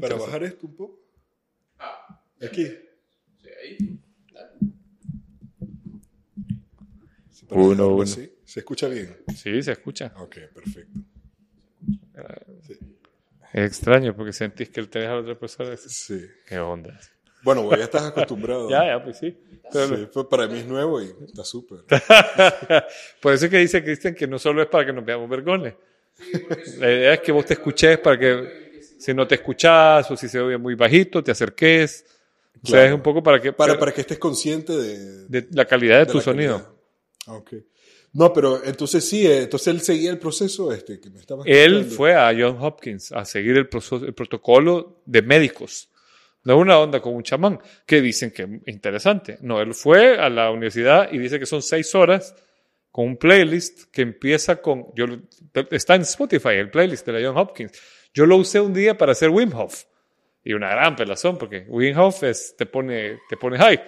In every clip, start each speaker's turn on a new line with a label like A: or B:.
A: Para bajar esto un poco. Aquí.
B: Sí, ahí.
A: Sí,
C: Uno, uno.
A: así. ¿Se escucha bien?
C: Sí, se escucha.
A: Ok, perfecto. Sí.
C: Es extraño porque sentís que el tenés a la otra persona.
A: sí.
C: ¿Qué onda?
A: Bueno, vos ya estás acostumbrado.
C: Ya, ya, pues sí. Pero-
A: Sí, pues para mí es nuevo y está súper.
C: Por eso es que dice Cristian que no solo es para que nos veamos vergones. La idea es que vos te escuches para que si no te escuchás o si se oye muy bajito, te acerques. O sea,
A: Claro.
C: es un poco para que
A: Para, para que estés consciente de,
C: de la calidad de,
A: de
C: tu sonido.
A: calidad. Ok. No, pero entonces sí, eh, entonces él seguía el proceso este que me estaba
C: Él
A: explicando.
C: fue a John Hopkins a seguir el, proceso- el protocolo de médicos. No una onda con un chamán, que dicen que es interesante. No, él fue a la universidad y dice que son seis horas con un playlist que empieza con. Yo, está en Spotify, el playlist de la John Hopkins. Yo lo usé un día para hacer Wim Hof. Y una gran pelazón, porque Wim Hof es, te, pone, te pone high.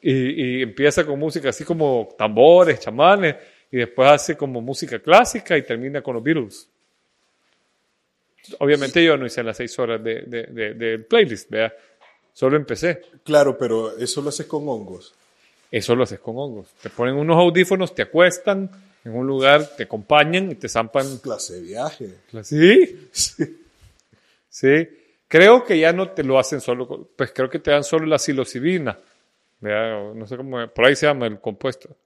C: Y, y empieza con música así como tambores, chamanes, y después hace como música clásica y termina con los Beatles. Obviamente yo no hice las seis horas de, de, playlist, vea. Solo empecé.
A: Claro, pero eso lo haces con hongos.
C: Eso lo haces con hongos. Te ponen unos audífonos, te acuestan en un lugar, te acompañan y te zampan.
A: Clase de viaje.
C: ¿Sí?
A: Sí.
C: Sí. Creo que ya no te lo hacen solo, pues creo que te dan solo la psilocibina. Vea, o no sé cómo, por ahí se llama el compuesto.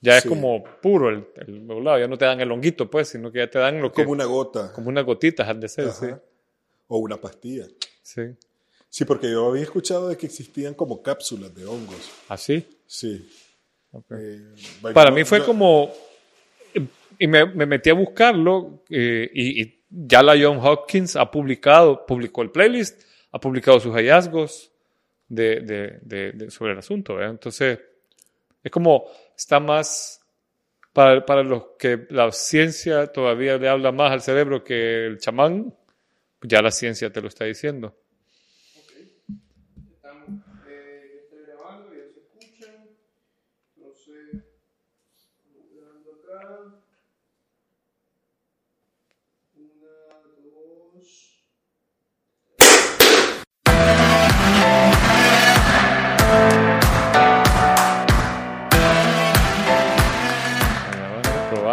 C: Ya es
A: Sí.
C: como puro el, el ya no te dan el honguito, pues, sino que ya te dan lo que,
A: Como una gota.
C: como unas gotitas han de ser, sí.
A: O una pastilla.
C: Sí.
A: Sí, porque yo había escuchado de que existían como cápsulas de hongos.
C: Así.
A: Sí. Eh,
C: Para mí fue
A: yo-
C: como, y me, me metí a buscarlo eh, y, y ya la John Hopkins ha publicado, publicó el playlist, ha publicado sus hallazgos de, sobre el asunto. Entonces, es como, está más, para, para los que la ciencia todavía le habla más al cerebro que el chamán, ya la ciencia te lo está diciendo.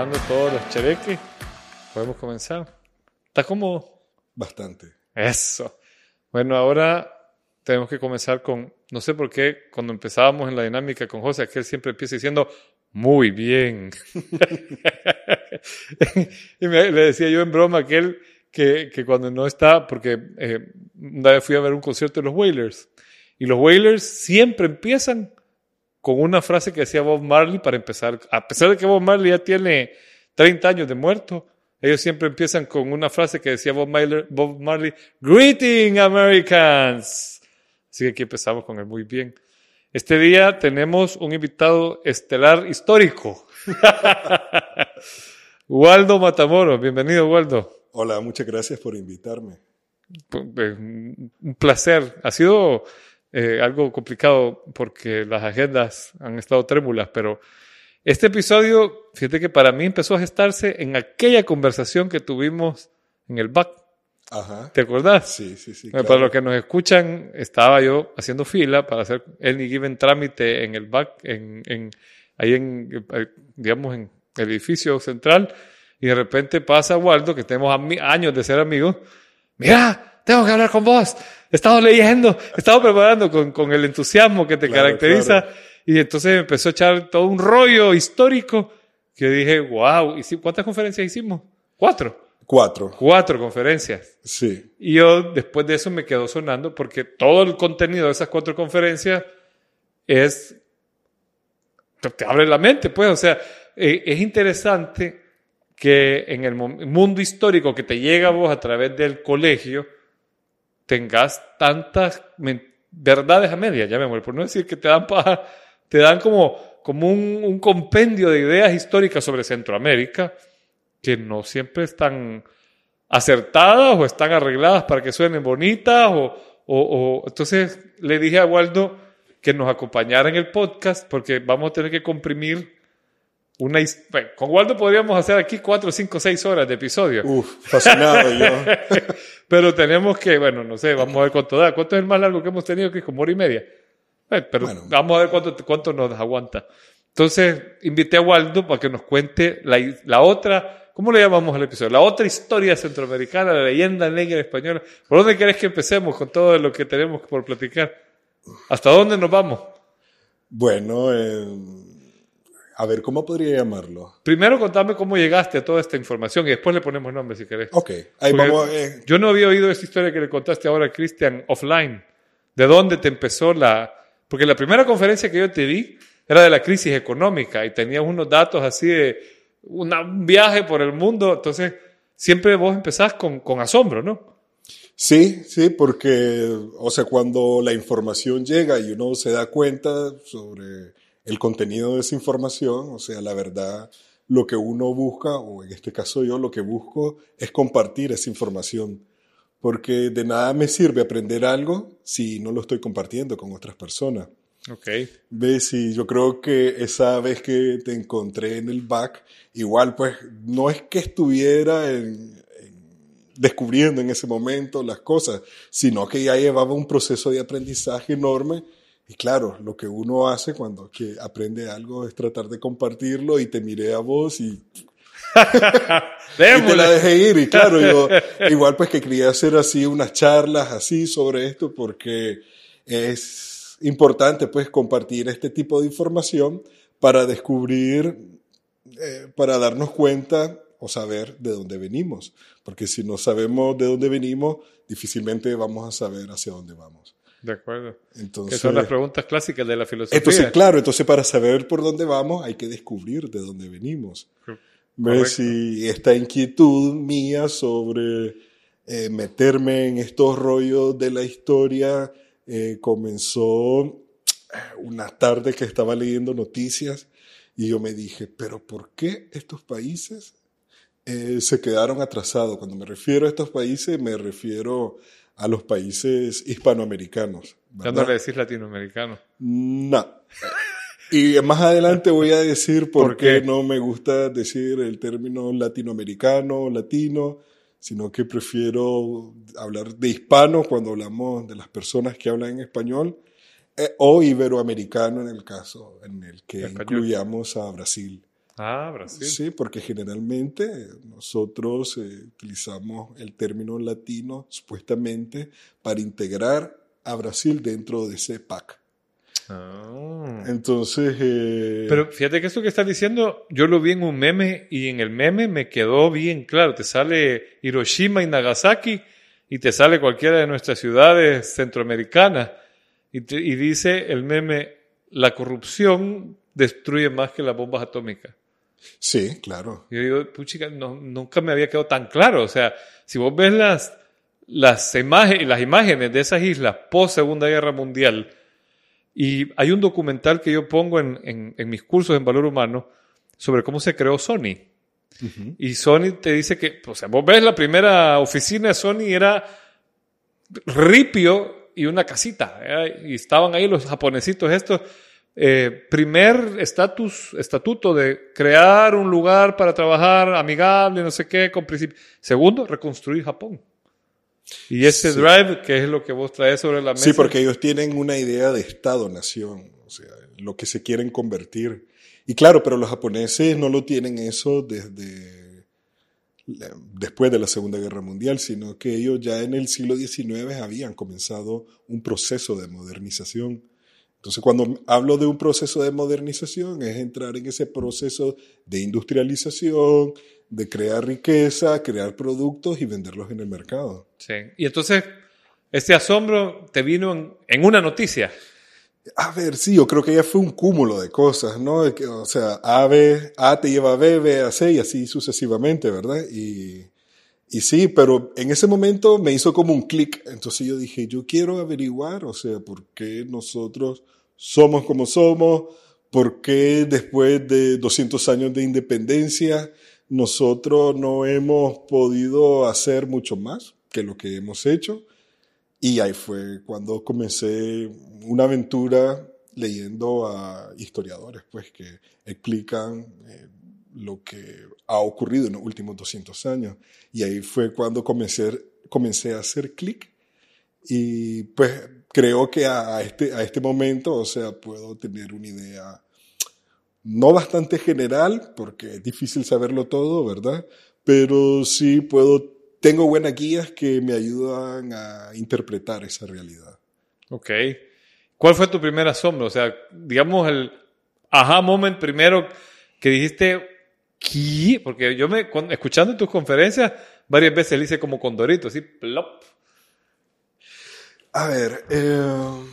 C: Probando todos los chereques. Podemos comenzar. Está como
A: Bastante.
C: Eso. Bueno, ahora tenemos que comenzar con, no sé por qué, cuando empezábamos en la dinámica con José, aquel siempre empieza diciendo, muy bien. y me- le decía yo en broma a aquel que, que cuando no está, porque eh, una vez fui a ver un concierto de los Wailers, y los Wailers siempre empiezan con una frase que decía Bob Marley para empezar. A pesar de que Bob Marley ya tiene 30 años de muerto, ellos siempre empiezan con una frase que decía Bob Marley, Bob Marley Greeting Americans. Así que aquí empezamos con el muy bien. Este día tenemos un invitado estelar histórico. Waldo Matamoros, bienvenido Waldo.
A: Hola, muchas gracias por invitarme.
C: Eh, Un placer. Ha sido eh, algo complicado porque las agendas han estado trémulas, pero este episodio, fíjate que para mí empezó a gestarse en aquella conversación que tuvimos en el back.
A: Ajá.
C: ¿Te acordás?
A: Sí, sí, sí. Claro.
C: Para los que nos escuchan, estaba yo haciendo fila para hacer any given trámite en el back, en, en, ahí en, eh, digamos, en el edificio central, y de repente pasa Waldo, que tenemos años de ser amigos, mira, tengo que hablar con vos, he estado leyendo, he estado preparando con, con el entusiasmo que te
A: Claro,
C: caracteriza,
A: claro.
C: y entonces me empezó a echar todo un rollo histórico, que dije, wow, ¿cuántas conferencias hicimos? Cuatro.
A: Cuatro.
C: Cuatro conferencias.
A: Sí.
C: Y yo después de eso me quedó sonando porque todo el contenido de esas cuatro conferencias es... te- abre la mente, pues, o sea, eh, es interesante que en el mundo histórico que te llega a vos a través del colegio tengas tantas verdades a medias, llamémoslo, por no decir que te dan paja, te dan como, como un, un compendio de ideas históricas sobre Centroamérica que no siempre están acertadas o están arregladas para que suenen bonitas o, o- o- entonces le dije a Waldo que nos acompañara en el podcast porque vamos a tener que comprimir una bueno, con Waldo podríamos hacer aquí cuatro, cinco, seis horas de episodio
A: Uf, fascinado yo.
C: Pero tenemos que, bueno, no sé, vamos a ver cuánto da. ¿Cuánto es el más largo que hemos tenido? Que es como hora y media. Eh, pero
A: Bueno.
C: vamos a ver cuánto, cuánto nos aguanta. Entonces, invité a Waldo para que nos cuente la, la otra, ¿cómo le llamamos al episodio? La otra historia centroamericana, la leyenda negra española. ¿Por dónde querés que empecemos con todo lo que tenemos por platicar? ¿Hasta dónde nos vamos?
A: Bueno, eh, a ver, ¿cómo podría llamarlo?
C: Primero contame cómo llegaste a toda esta información y después le ponemos nombre si querés.
A: Ok, ahí
C: Porque
A: vamos. eh,
C: Yo no había oído esta historia que le contaste ahora a Cristian offline. ¿De dónde te empezó la...? Porque la primera conferencia que yo te vi era de la crisis económica y tenías unos datos así de una- un viaje por el mundo. Entonces, siempre vos empezás con, con asombro, ¿no?
A: Sí, sí, porque, o sea, cuando la información llega y uno se da cuenta sobre el contenido de esa información, o sea, la verdad, lo que uno busca, o en este caso yo lo que busco, es compartir esa información. Porque de nada me sirve aprender algo si no lo estoy compartiendo con otras personas.
C: Ok.
A: ¿Ves? Y yo creo que esa vez que te encontré en el back, igual pues no es que estuviera en- en- descubriendo en ese momento las cosas, sino que ya llevaba un proceso de aprendizaje enorme. Y claro, lo que uno hace cuando que aprende algo es tratar de compartirlo y te miré a vos y, y te la dejé ir. Y claro, yo igual pues que quería hacer así unas charlas así sobre esto porque es importante pues compartir este tipo de información para descubrir, eh, para darnos cuenta o saber de dónde venimos. Porque si no sabemos de dónde venimos, difícilmente vamos a saber hacia dónde vamos.
C: De acuerdo. Que
A: Entonces,
C: son las preguntas clásicas de la filosofía.
A: entonces, claro, entonces para saber por dónde vamos hay que descubrir de dónde venimos.
C: Correcto.
A: Y esta inquietud mía sobre eh, meterme en estos rollos de la historia eh, comenzó eh, una tarde que estaba leyendo noticias y yo me dije, pero ¿por qué estos países eh, se quedaron atrasados? Cuando me refiero a estos países, me refiero a los países hispanoamericanos.
C: Ya no
A: ¿verdad?
C: le decís latinoamericano.
A: No. Y más adelante voy a decir por,
C: ¿Por
A: qué
C: qué?
A: no me gusta decir el término latinoamericano, latino, sino que prefiero hablar de hispano cuando hablamos de las personas que hablan en español, eh, o iberoamericano en el caso en el que
C: Español.
A: incluyamos a Brasil.
C: Ah, Brasil.
A: Sí, porque generalmente nosotros eh, utilizamos el término latino supuestamente para integrar a Brasil dentro de ese pack.
C: Ah.
A: Entonces, eh,
C: Pero fíjate que esto que estás diciendo, yo lo vi en un meme y en el meme me quedó bien claro. Te sale Hiroshima y Nagasaki y te sale cualquiera de nuestras ciudades centroamericanas. Y, te- y dice el meme, la corrupción destruye más que las bombas atómicas.
A: Sí, claro.
C: Yo digo, puchica, no, nunca me había quedado tan claro. O sea, si vos ves las, las, imágenes, las imágenes de esas islas post Segunda Guerra Mundial, y hay un documental que yo pongo en, en, en mis cursos en valor humano sobre cómo se creó Sony. Y Sony te dice que, o sea, vos ves la primera oficina de Sony era ripio y una casita. ¿eh? Y estaban ahí los japonesitos estos. Eh, primer estatus, estatuto de crear un lugar para trabajar amigable, no sé qué, con principio. Segundo, reconstruir Japón. Y ese
A: Sí.
C: drive, que es lo que vos traes sobre la mesa.
A: Sí, porque ellos tienen una idea de Estado-nación, o sea, lo que se quieren convertir. Y claro, pero los japoneses no lo tienen eso desde la- después de la Segunda Guerra Mundial, sino que ellos ya en el siglo XIX habían comenzado un proceso de modernización. Entonces, cuando hablo de un proceso de modernización, es entrar en ese proceso de industrialización, de crear riqueza, crear productos y venderlos en el mercado.
C: Sí. Y entonces, este asombro te vino en, en una noticia.
A: A ver, sí, yo creo que ya fue un cúmulo de cosas, ¿no? O sea, A, B, A te lleva a B, B a C y así sucesivamente, ¿verdad? Y, y sí, pero en ese momento me hizo como un clic. Entonces yo dije, yo quiero averiguar, o sea, por qué nosotros somos como somos, por qué después de 200 años de independencia nosotros no hemos podido hacer mucho más que lo que hemos hecho. Y ahí fue cuando comencé una aventura leyendo a historiadores, pues, que explican eh, lo que ha ocurrido en los últimos 200 años. Y ahí fue cuando comencé comencé a hacer clic y pues creo que a este, a este momento, o sea, puedo tener una idea no bastante general, porque es difícil saberlo todo, ¿verdad? Pero sí puedo, tengo buenas guías que me ayudan a interpretar esa realidad.
C: Ok. ¿Cuál fue tu primer asombro? O sea, digamos el aha moment primero que dijiste, ¿qué? Porque yo me, escuchando tus conferencias, varias veces le hice como condorito, así, plop.
A: A ver, eh,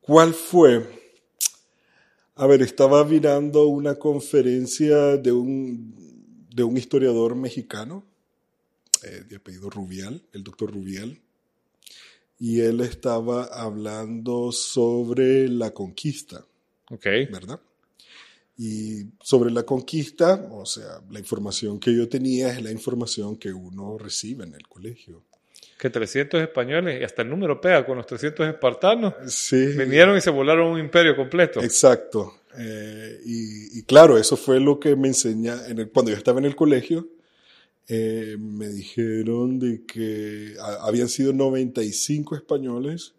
A: ¿cuál fue? A ver, estaba mirando una conferencia de un, de un historiador mexicano, eh, de apellido Rubial, el doctor Rubial, y él estaba hablando sobre la conquista.
C: Ok.
A: ¿verdad? Y sobre la conquista, o sea, la información que yo tenía es la información que uno recibe en el colegio.
C: Que 300 españoles, y hasta el número pega con los 300 espartanos,
A: Sí.
C: vinieron y se volaron un imperio completo.
A: Exacto. Eh, y, y claro, eso fue lo que me enseña en el- cuando yo estaba en el colegio. eh, me dijeron de que a- habían sido 95 españoles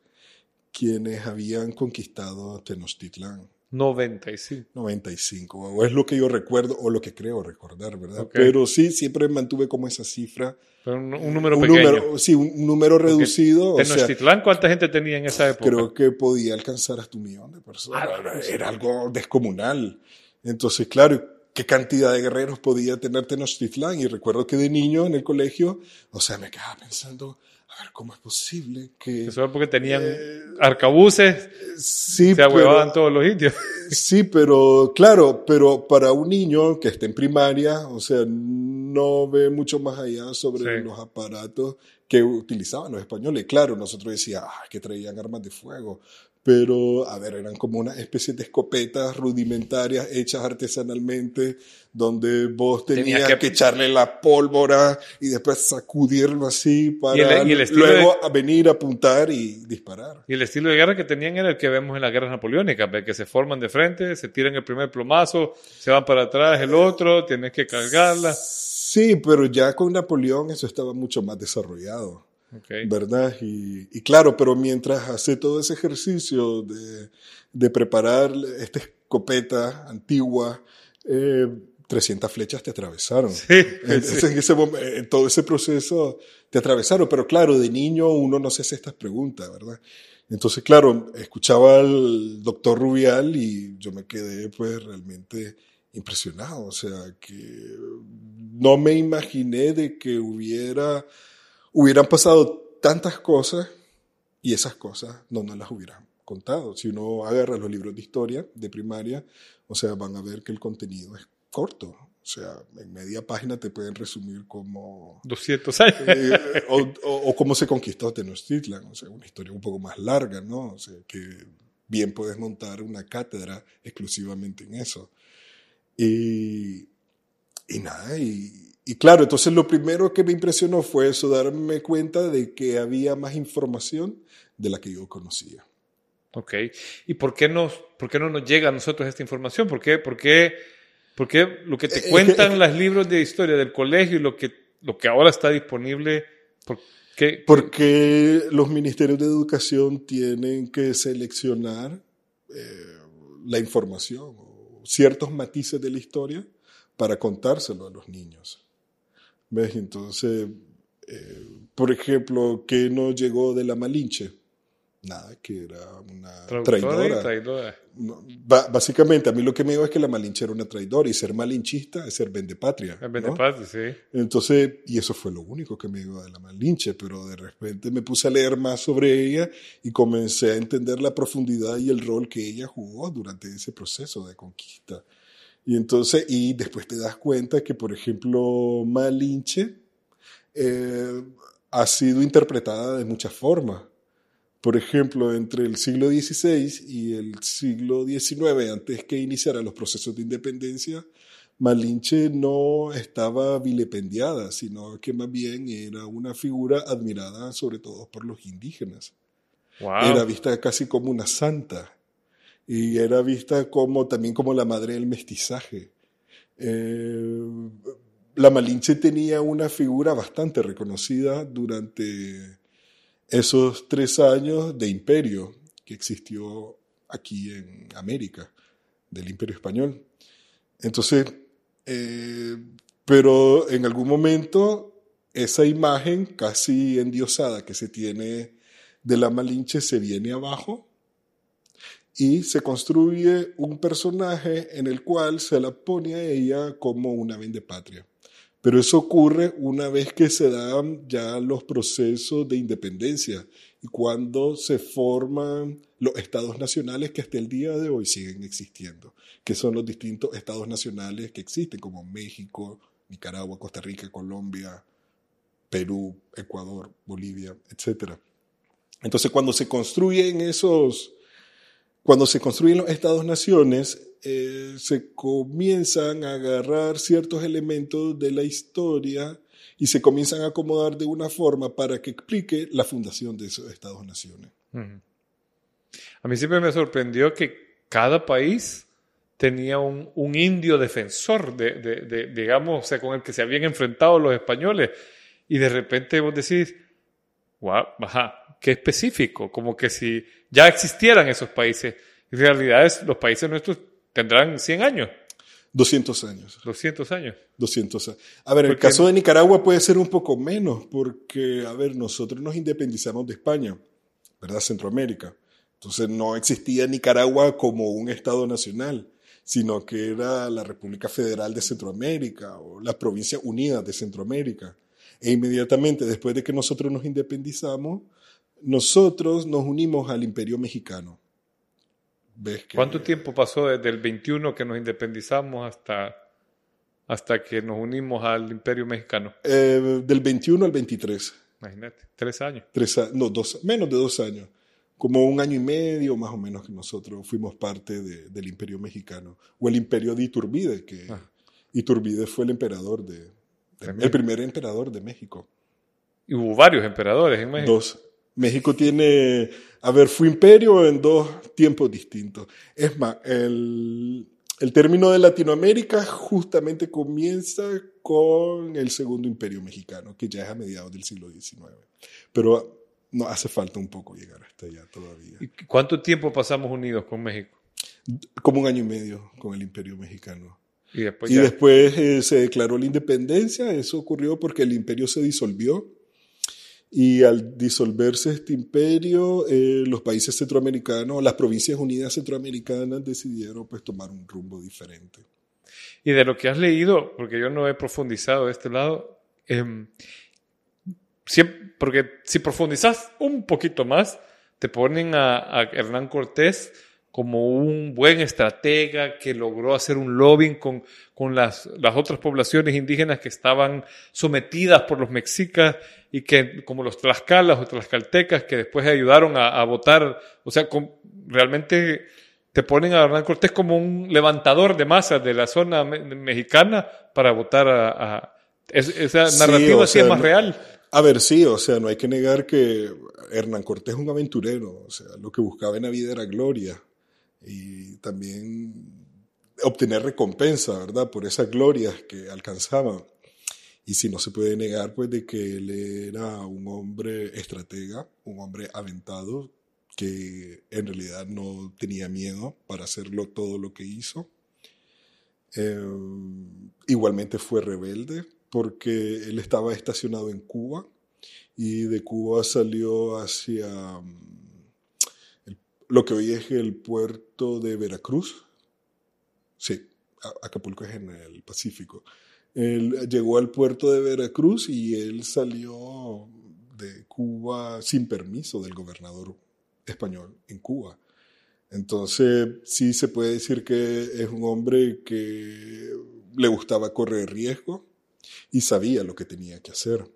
A: quienes habían conquistado Tenochtitlán.
C: 95.
A: 95, o es lo que yo recuerdo o lo que creo recordar, ¿verdad? Pero sí, siempre mantuve como esa cifra.
C: Pero un, un número
A: un
C: pequeño.
A: número, sí, un número reducido. O sea,
C: Tenochtitlán, ¿cuánta gente tenía en esa época?
A: creo que podía alcanzar hasta un millón de personas.
C: Ah,
A: Era-. Era algo descomunal. Entonces, claro, ¿qué cantidad de guerreros podía tener Tenochtitlán? Y recuerdo que de niño en el colegio, o sea, me quedaba pensando, ¿cómo es posible que...
C: Eso es porque tenían
A: Eh,
C: arcabuces,
A: Sí,
C: se ahuevaban todos los indios.
A: Sí, pero claro, pero para un niño que está en primaria, o sea, no ve mucho más allá sobre
C: Sí.
A: los aparatos que utilizaban los españoles. Claro, nosotros decíamos ah, que traían armas de fuego, pero a ver, eran como una especie de escopetas rudimentarias hechas artesanalmente, donde vos tenías,
C: Tenías
A: que...
C: que-
A: echarle la pólvora y después sacudirlo así para
C: Y el- y el estilo
A: luego a venir a apuntar y disparar.
C: Y el estilo de guerra que tenían era el que vemos en las guerras napoleónicas, que se forman de frente, se tiran el primer plomazo, se van para atrás el otro, tienes que cargarla.
A: Sí, pero ya con Napoleón eso estaba mucho más desarrollado,
C: Ok.
A: ¿verdad? Y, y claro, pero mientras hace todo ese ejercicio de, de preparar esta escopeta antigua, eh, 300 flechas te atravesaron.
C: Sí,
A: Entonces,
C: sí.
A: en, ese mom- en todo ese proceso te atravesaron, pero claro, de niño uno no se hace estas preguntas, ¿verdad? Entonces, claro, escuchaba al doctor Rubial y yo me quedé pues realmente impresionado, o sea, que no me imaginé de que hubiera, hubieran pasado tantas cosas y esas cosas no nos las hubieran contado. Si uno agarra los libros de historia de primaria, o sea, van a ver que el contenido es corto. O sea, en media página te pueden resumir como
C: 200 años.
A: eh, o, o- o cómo se conquistó Tenochtitlan, o sea, una historia un poco más larga, ¿no? O sea, que bien puedes montar una cátedra exclusivamente en eso. Y, y nada, y, y claro, entonces lo primero que me impresionó fue eso, darme cuenta de que había más información de la que yo conocía.
C: Ok. ¿Y por qué, nos, por qué no nos llega a nosotros esta información? ¿Por qué, por qué, por qué lo que
A: Eh,
C: te
A: es
C: cuentan
A: que-
C: los libros de historia del colegio y lo que, lo que ahora está disponible, por qué?
A: Porque los ministerios de educación tienen que seleccionar eh, la información ciertos matices de la historia para contárselo a los niños. ¿Ves? Entonces, eh, por ejemplo, ¿qué nos llegó de la Malinche? Nada, que era una traidora. No, básicamente, a mí lo que me dijo es que la Malinche era una traidora y ser malinchista es ser vendepatria.
C: En
A: ¿no?
C: Beneparte, sí.
A: Entonces, y eso fue lo único que me dio de la Malinche, pero de repente me puse a leer más sobre ella y comencé a entender la profundidad y el rol que ella jugó durante ese proceso de conquista. Y entonces, y después te das cuenta que, por ejemplo, Malinche eh, ha sido interpretada de muchas formas. Por ejemplo, entre el siglo XVI y el siglo XIX, antes que iniciaran los procesos de independencia, Malinche no estaba vilipendiada, sino que más bien era una figura admirada sobre todo por los indígenas.
C: Wow.
A: Era vista casi como una santa y era vista como también como la madre del mestizaje. Eh, la Malinche tenía una figura bastante reconocida durante esos tres años de imperio que existió aquí en América, del imperio español. Entonces, eh, pero en algún momento esa imagen casi endiosada que se tiene de la Malinche se viene abajo y se construye un personaje en el cual se la pone a ella como una patria. Pero eso ocurre una vez que se dan ya los procesos de independencia y cuando se forman los estados nacionales que hasta el día de hoy siguen existiendo, que son los distintos estados nacionales que existen, como México, Nicaragua, Costa Rica, Colombia, Perú, Ecuador, Bolivia, etc. Entonces, cuando se construyen esos, cuando se construyen los estados-naciones, eh, se comienzan a agarrar ciertos elementos de la historia y se comienzan a acomodar de una forma para que explique la fundación de esos estados-naciones.
C: A mí siempre me sorprendió que cada país tenía un, indio defensor, de, digamos, o sea, con el que se habían enfrentado los españoles. Y de repente vos decís, wow, ajá, qué específico, como que si ya existieran esos países. En realidad es, los países nuestros tendrán 100 años.
A: 200 años.
C: 200 años.
A: 200 años. A ver, el caso de Nicaragua puede ser un poco menos, porque, a ver, nosotros nos independizamos de España, ¿verdad? Centroamérica. Entonces no existía Nicaragua como un Estado nacional, sino que era la República Federal de Centroamérica o las Provincias Unidas de Centroamérica. E inmediatamente después de que nosotros nos independizamos, nosotros nos unimos al Imperio Mexicano.
C: ¿Cuánto tiempo pasó desde el 21 que nos independizamos hasta, hasta que nos unimos al Imperio Mexicano?
A: Eh, del 21 al 23.
C: Imagínate, tres años.
A: Tres, no, dos, menos de dos años. Como un año y medio más o menos que nosotros fuimos parte del Imperio Mexicano. O el Imperio de Iturbide, que ah. Iturbide fue el emperador de, el primer emperador de México.
C: Y hubo varios emperadores en México.
A: Dos. México tiene, a ver, fue imperio en dos tiempos distintos. Es más, el, el término de Latinoamérica justamente comienza con el segundo imperio mexicano, que ya es a mediados del siglo XIX. Pero no hace falta un poco llegar hasta allá todavía.
C: ¿Y cuánto tiempo pasamos unidos con México?
A: Como un año y medio con el imperio mexicano. Y después, y después eh, se declaró la independencia. Eso ocurrió porque el imperio se disolvió y al disolverse este imperio, eh, los países centroamericanos, las provincias unidas centroamericanas decidieron pues tomar un rumbo diferente.
C: Y de lo que has leído, porque yo no he profundizado de este lado, eh, porque si profundizas un poquito más, te ponen a, a Hernán Cortés como un buen estratega que logró hacer un lobbying con, con las, las, otras poblaciones indígenas que estaban sometidas por los mexicas y que, como los tlaxcalas o tlaxcaltecas, que después ayudaron a, a votar, o sea, realmente te ponen a Hernán Cortés como un levantador de masas de la zona mexicana para votar a... esa narrativa sí, es más real.
A: A ver, sí, o sea, no hay que negar que Hernán Cortés es un aventurero, o sea, lo que buscaba en la vida era gloria y también obtener recompensa, ¿verdad? Por esas glorias que alcanzaba. Y si no se puede negar, pues, de que él era un hombre estratega, un hombre aventado, que en realidad no tenía miedo para hacerlo todo lo que hizo. Eh, igualmente fue rebelde porque él estaba estacionado en Cuba y de Cuba salió hacia lo que hoy es el puerto de Veracruz. Sí, Acapulco es en el Pacífico. Llegó al puerto de Veracruz y él salió de Cuba sin permiso del gobernador español en Cuba. Entonces, sí se puede decir que es un hombre que le gustaba correr riesgo y sabía lo que tenía que hacer.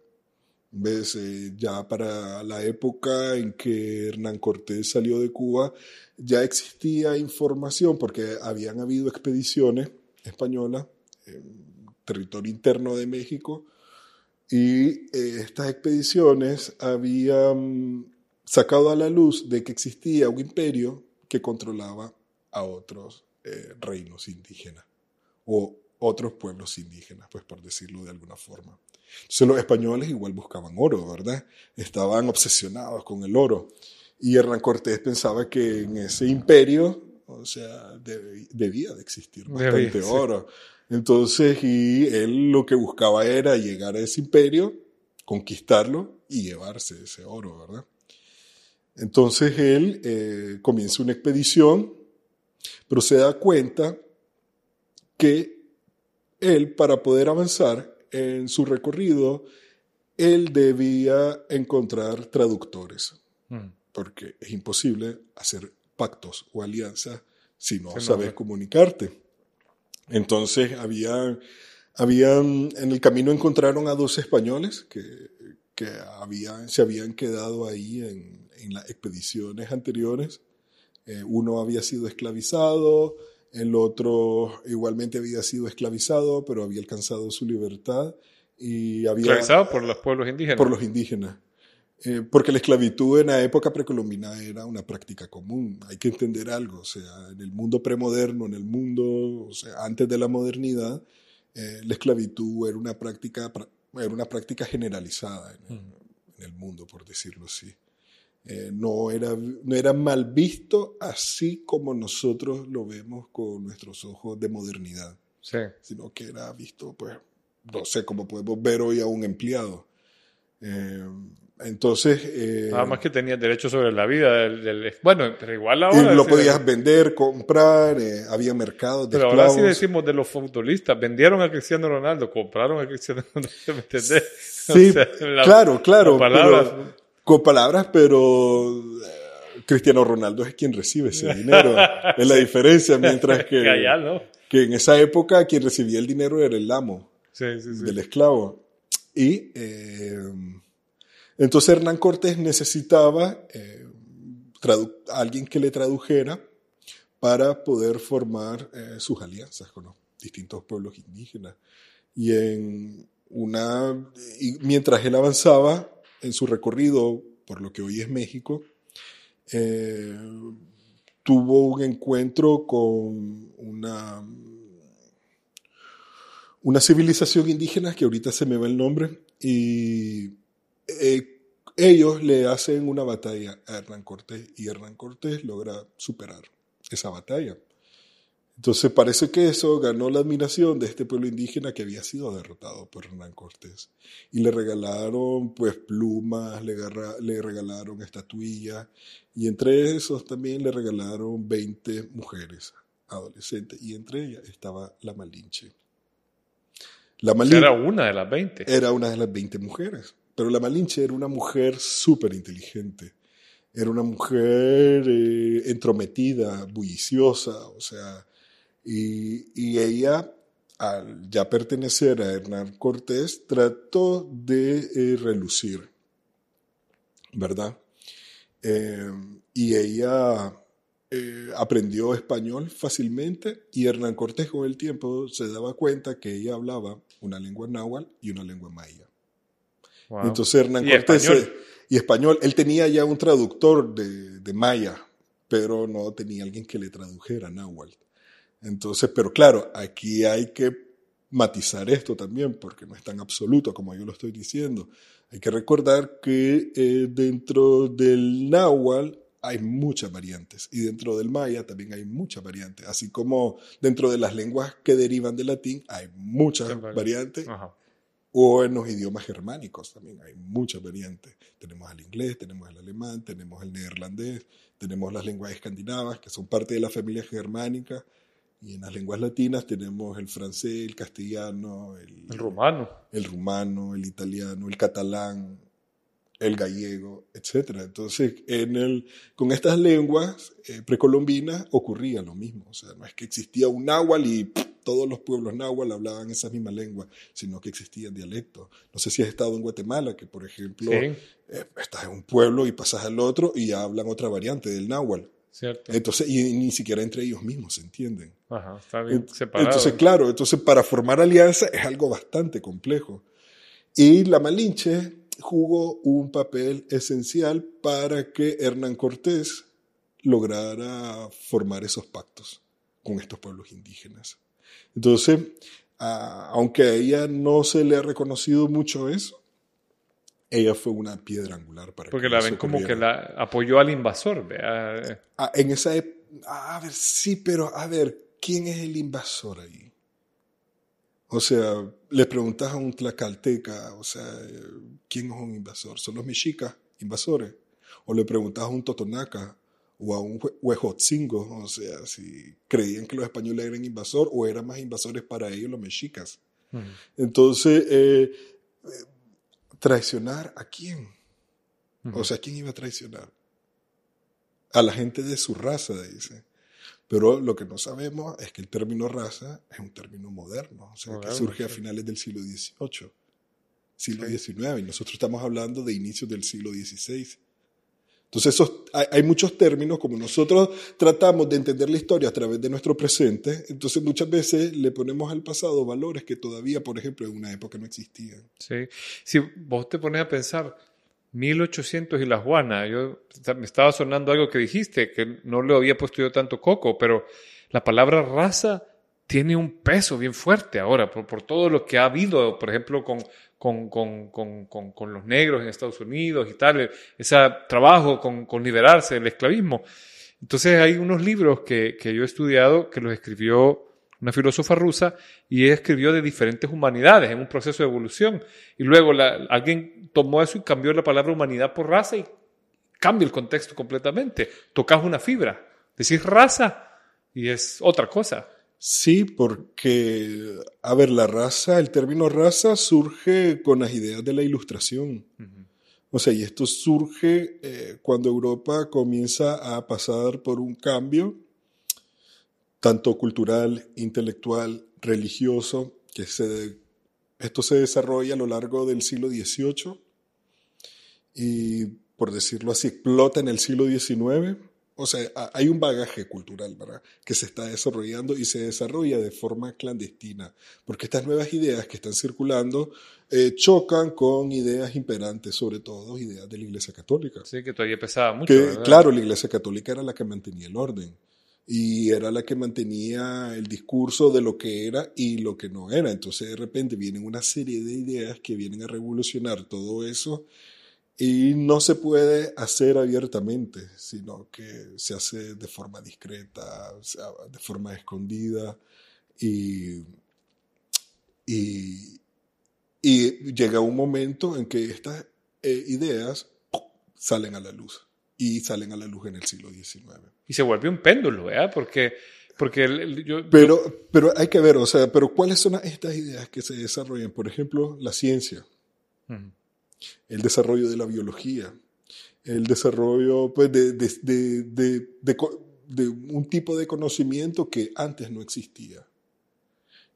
A: ¿Ves? Eh, ya para la época en que Hernán Cortés salió de Cuba, ya existía información porque habían habido expediciones españolas en territorio interno de México y eh, estas expediciones habían sacado a la luz de que existía un imperio que controlaba a otros eh, reinos indígenas o otros pueblos indígenas, pues por decirlo de alguna forma. Entonces los españoles igual buscaban oro, ¿verdad? Estaban obsesionados con el oro. Y Hernán Cortés pensaba que en ese imperio, o sea, debía de existir bastante oro. Entonces, y él lo que buscaba era llegar a ese imperio, conquistarlo y llevarse ese oro, ¿verdad? Entonces él eh, comienza una expedición, pero se da cuenta que él, para poder avanzar en su recorrido, él debía encontrar traductores, mm. porque es imposible hacer pactos o alianzas si no sabes comunicarte. Entonces había, habían, en el camino encontraron a dos españoles que, que habían, se habían quedado ahí en, en las expediciones anteriores. Eh, uno había sido esclavizado, el otro igualmente había sido esclavizado, pero había alcanzado su libertad. Y había,
C: ¿Esclavizado por los pueblos indígenas?
A: Por los indígenas. Eh, porque la esclavitud en la época precolombina era una práctica común. Hay que entender algo, o sea, en el mundo premoderno, en el mundo, o sea, antes de la modernidad, eh, la esclavitud era una práctica, era una práctica generalizada en el, en el mundo, por decirlo así. Eh, no, era, no era mal visto así como nosotros lo vemos con nuestros ojos de modernidad,
C: sí.
A: sino que era visto, pues, no sé, como podemos ver hoy a un empleado. Eh, entonces... Eh,
C: Nada más que tenías derecho sobre la vida del... bueno, pero igual ahora...
A: Y lo podías vender, comprar, había mercados
C: de Pero ahora sí decimos de los futbolistas, vendieron a Cristiano Ronaldo, compraron a Cristiano Ronaldo, ¿me entendés?
A: Sí, claro, claro. Palabras, con palabras, pero eh, Cristiano Ronaldo es quien recibe ese dinero. es la diferencia, mientras que, que en esa época quien recibía el dinero era el amo del esclavo. Y eh, entonces Hernán Cortés necesitaba eh, alguien que le tradujera para poder formar sus alianzas con los distintos pueblos indígenas. Y en una, y mientras él avanzaba, en su recorrido por lo que hoy es México, eh, tuvo un encuentro con una, una civilización indígena que ahorita se me va el nombre y eh, ellos le hacen una batalla a Hernán Cortés y Hernán Cortés logra superar esa batalla. Entonces parece que eso ganó la admiración de este pueblo indígena que había sido derrotado por Hernán Cortés. Y le regalaron pues plumas, le, le regalaron estatuillas y entre esos también le regalaron 20 mujeres adolescentes y entre ellas estaba la Malinche.
C: La Malinche era una de las 20.
A: Era una de las 20 mujeres. Pero la Malinche era una mujer súper inteligente. Era una mujer eh, entrometida, bulliciosa, o sea, y, ella, al ya pertenecer a Hernán Cortés, trató de eh, relucir, ¿verdad? Eh, y ella eh, aprendió español fácilmente y Hernán Cortés con el tiempo se daba cuenta que ella hablaba una lengua náhuatl y una lengua maya. Entonces Hernán Cortés... Español? y español, él tenía ya un traductor de, de maya, pero no tenía alguien que le tradujera náhuatl. Entonces, pero claro, aquí hay que matizar esto también, porque no es tan absoluto como yo lo estoy diciendo. Hay que recordar que eh, dentro del náhuatl hay muchas variantes y dentro del maya también hay muchas variantes, así como dentro de las lenguas que derivan del latín hay muchas variantes. O en los idiomas germánicos también hay muchas variantes. Tenemos el inglés, tenemos el alemán, tenemos el neerlandés, tenemos las lenguas escandinavas, que son parte de la familia germánica, y en las lenguas latinas tenemos el francés, el castellano, el,
C: rumano.
A: El rumano, el italiano, el catalán, el gallego, etc. Entonces, en el, con estas lenguas eh, precolombinas ocurría lo mismo. O sea, no es que existía un náhuatl y todos los pueblos náhuatl hablaban esa misma lengua, sino que existían dialectos. No sé si has estado en Guatemala, que por ejemplo, eh, estás en un pueblo y pasas al otro y hablan otra variante del náhuatl. Entonces, y ni siquiera entre ellos mismos se entienden.
C: Ajá, está bien separado.
A: Entonces, claro, entonces para formar alianza es algo bastante complejo. Y la Malinche jugó un papel esencial para que Hernán Cortés lograra formar esos pactos con estos pueblos indígenas. Entonces, aunque a ella no se le ha reconocido mucho eso, ella fue una piedra angular para
C: Porque
A: que
C: la ven como que la apoyó al invasor, ¿vea?
A: Ah, en esa ep- a ver, sí, pero a ver, ¿quién es el invasor ahí? O sea, le preguntas a un tlacalteca, o sea, ¿quién es un invasor? ¿Son los mexicas invasores? O le preguntas a un totonaca o a un hue- huejotzingo, o sea, si creían que los españoles eran invasor o eran más invasores para ellos los mexicas. Entonces, eh, ¿traicionar a quién? O sea, ¿quién iba a traicionar? A la gente de su raza, dice. Pero lo que no sabemos es que el término raza es un término moderno, o sea, que surge a finales del siglo XVIII, siglo
C: Sí.
A: XIX, y nosotros estamos hablando de inicios del siglo XVI. Entonces, esos, hay, muchos términos, como nosotros tratamos de entender la historia a través de nuestro presente, entonces muchas veces le ponemos al pasado valores que todavía, por ejemplo, en una época no existían.
C: Sí. Si vos te pones a pensar, 1800 y la Juana, yo me estaba sonando algo que dijiste, que no le había puesto yo tanto coco, pero la palabra raza tiene un peso bien fuerte ahora, por, por todo lo que ha habido, por ejemplo, con, con, con, con, con, los negros en Estados Unidos y tal, ese trabajo con, liberarse del esclavismo. Entonces hay unos libros que, que yo he estudiado que los escribió una filósofa rusa, y escribió de diferentes humanidades en un proceso de evolución. Y luego alguien tomó eso y cambió la palabra humanidad por raza y cambia el contexto completamente. Tocas una fibra, decís raza y es otra cosa.
A: Sí, porque, a ver, la raza, el término raza surge con las ideas de la ilustración. O sea, y esto surge eh, cuando Europa comienza a pasar por un cambio, tanto cultural, intelectual, religioso, que se, esto se desarrolla a lo largo del siglo XVIII y, por decirlo así, explota en el siglo XIX. O sea, ha- hay un bagaje cultural, ¿verdad? Que se está desarrollando y se desarrolla de forma clandestina, porque estas nuevas ideas que están circulando eh, chocan con ideas imperantes, sobre todo ideas de la Iglesia Católica.
C: Sí, que todavía pesaba mucho.
A: Que,
C: ¿verdad?
A: claro, la Iglesia Católica era la que mantenía el orden y era la que mantenía el discurso de lo que era y lo que no era. Entonces, de repente vienen una serie de ideas que vienen a revolucionar todo eso y no se puede hacer abiertamente, sino que se hace de forma discreta, de forma escondida y, y, y llega un momento en que estas eh, ideas ¡pum! salen a la luz y salen a la luz en el siglo XIX.
C: Y se vuelve un péndulo, ¿verdad? Porque, porque el- el- yo,
A: Pero, pero hay que ver, o sea, pero ¿cuáles son estas ideas que se desarrollan? Por ejemplo, la ciencia,
C: Ujú.
A: El desarrollo de la biología, el desarrollo pues, de, un tipo de conocimiento que antes no existía.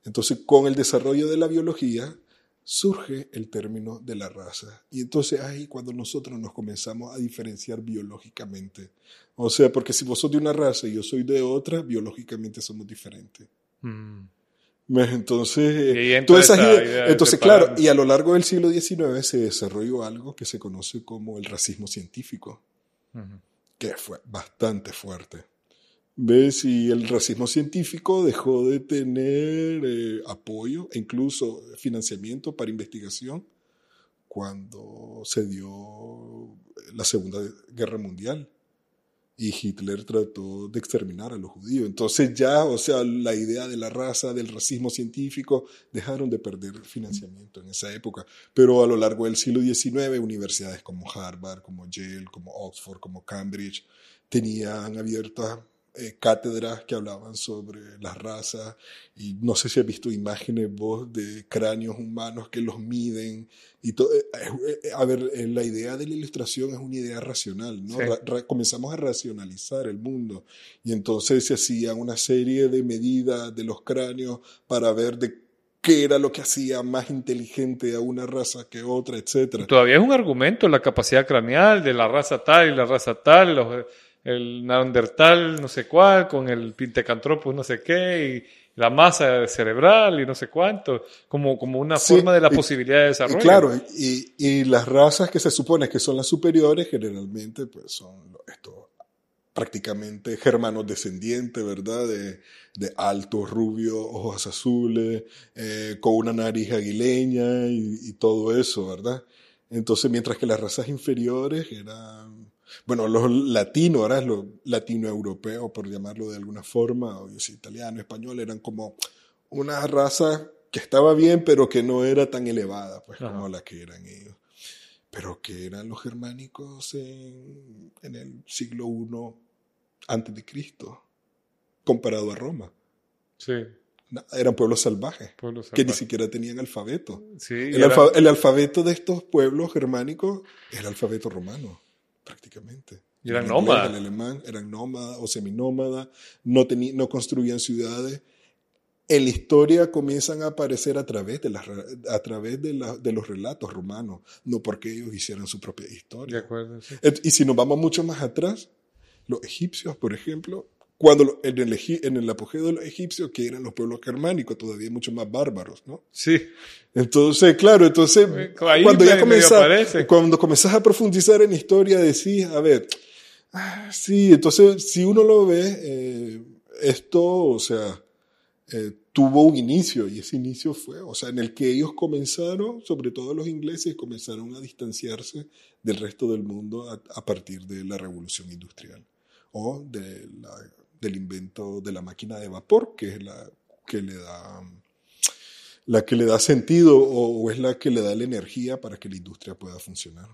A: Entonces, con el desarrollo de la biología surge el término de la raza. Y entonces ahí cuando nosotros nos comenzamos a diferenciar biológicamente. O sea, porque si vos sos de una raza y yo soy de otra, biológicamente somos diferentes.
C: Mm.
A: Entonces, eh,
C: Y esa idea de
A: entonces claro, y a lo largo del siglo XIX se desarrolló algo que se conoce como el racismo científico, que fue bastante fuerte. ¿Ves? Y el racismo científico dejó de tener eh, apoyo e incluso financiamiento para investigación cuando se dio la Segunda Guerra Mundial y Hitler trató de exterminar a los judíos. Entonces ya, o sea, la idea de la raza, del racismo científico, dejaron de perder financiamiento en esa época. Pero a lo largo del siglo XIX, universidades como Harvard, como Yale, como Oxford, como Cambridge, tenían abiertas eh, cátedras que hablaban sobre las razas y no sé si has visto imágenes vos de cráneos humanos que los miden y todo. eh, eh, A ver, eh, la idea de la ilustración es una idea racional, ¿no?
C: Sí.
A: Ra- ra- comenzamos a racionalizar el mundo y entonces se hacían una serie de medidas de los cráneos para ver de qué era lo que hacía más inteligente a una raza que otra, etcétera.
C: Todavía es un argumento la capacidad craneal de la raza tal y la raza tal, los- el neandertal no sé cuál, con el pintecanthropus no sé qué, y la masa cerebral y no sé cuánto, como, como una
A: Sí,
C: forma de la
A: y-
C: posibilidad de
A: Y
C: desarrollo.
A: claro, y, y las razas que se supone que son las superiores, generalmente pues son estos prácticamente germanos descendientes, ¿verdad? De, de altos, rubios, ojos azules, eh, con una nariz aguileña y, y, todo eso, ¿verdad? Entonces, mientras que las razas inferiores eran, bueno, los latinos, ahora los latinoeuropeos, por llamarlo de alguna forma, o italiano, español, eran como una raza que estaba bien, pero que no era tan elevada, pues, como la que eran ellos. Pero que eran los germánicos en, en el siglo I antes de Cristo, comparado a Roma.
C: Sí.
A: Eran pueblos salvajes,
C: Pueblos
A: que ni siquiera tenían alfabeto.
C: Sí,
A: El, alfa- el alfabeto de estos pueblos germánicos era el alfabeto romano, prácticamente.
C: Y eran nómadas.
A: El alemán eran nómadas o seminómadas, no, no construían ciudades. En la historia comienzan a aparecer a través de, las, a través de, la- de los relatos romanos, no porque ellos hicieran su propia
C: de
A: historia.
C: acuerdo, sí.
A: Y si nos vamos mucho más atrás, los egipcios, por ejemplo, cuando en el, en el apogeo de los egipcios, que eran los pueblos germánicos, todavía mucho más bárbaros, ¿no?
C: Sí,
A: Entonces, claro, entonces,
C: ahí
A: cuando ya comenzás, cuando comenzás a profundizar en la historia, decís, a ver, ah, sí, entonces, si uno lo ve, eh, esto, o sea, eh, tuvo un inicio, y ese inicio fue, o sea, en el que ellos comenzaron, sobre todo los ingleses, comenzaron a distanciarse del resto del mundo a, a partir de la revolución industrial, o de la- del invento de la máquina de vapor, que es la que le da la que le da sentido o, o es la que le da la energía para que la industria pueda funcionar.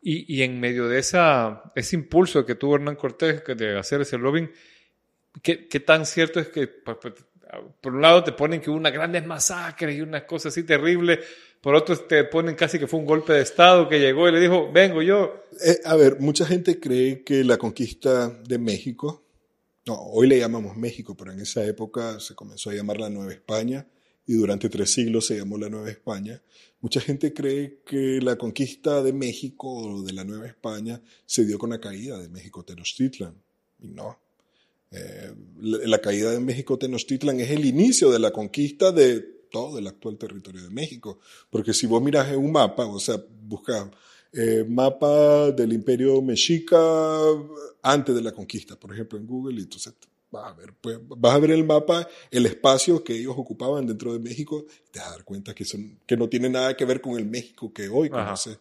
C: Y, y en medio de esa, ese impulso que tuvo Hernán Cortés de hacer ese lobbying, ¿qué, qué tan cierto es que, por, por- por un lado, te ponen que hubo unas grandes masacres y unas cosas así terribles, por otro, te ponen casi que fue un golpe de Estado que llegó y le dijo, vengo yo.
A: Eh, a ver, mucha gente cree que la conquista de México, no, hoy le llamamos México, pero en esa época se comenzó a llamar la Nueva España y durante tres siglos se llamó la Nueva España. Mucha gente cree que la conquista de México o de la Nueva España se dio con la caída de México Tenochtitlan. Y no. Eh, la, caída de México Tenochtitlan es el inicio de la conquista de todo el actual territorio de México. Porque si vos miras un mapa, o sea, buscas eh, mapa del imperio mexica antes de la conquista, por ejemplo, en Google, y entonces vas a ver, pues, vas a ver el mapa, el espacio que ellos ocupaban dentro de México, y te vas a dar cuenta que, son, que no tiene nada que ver con el México que hoy conoces.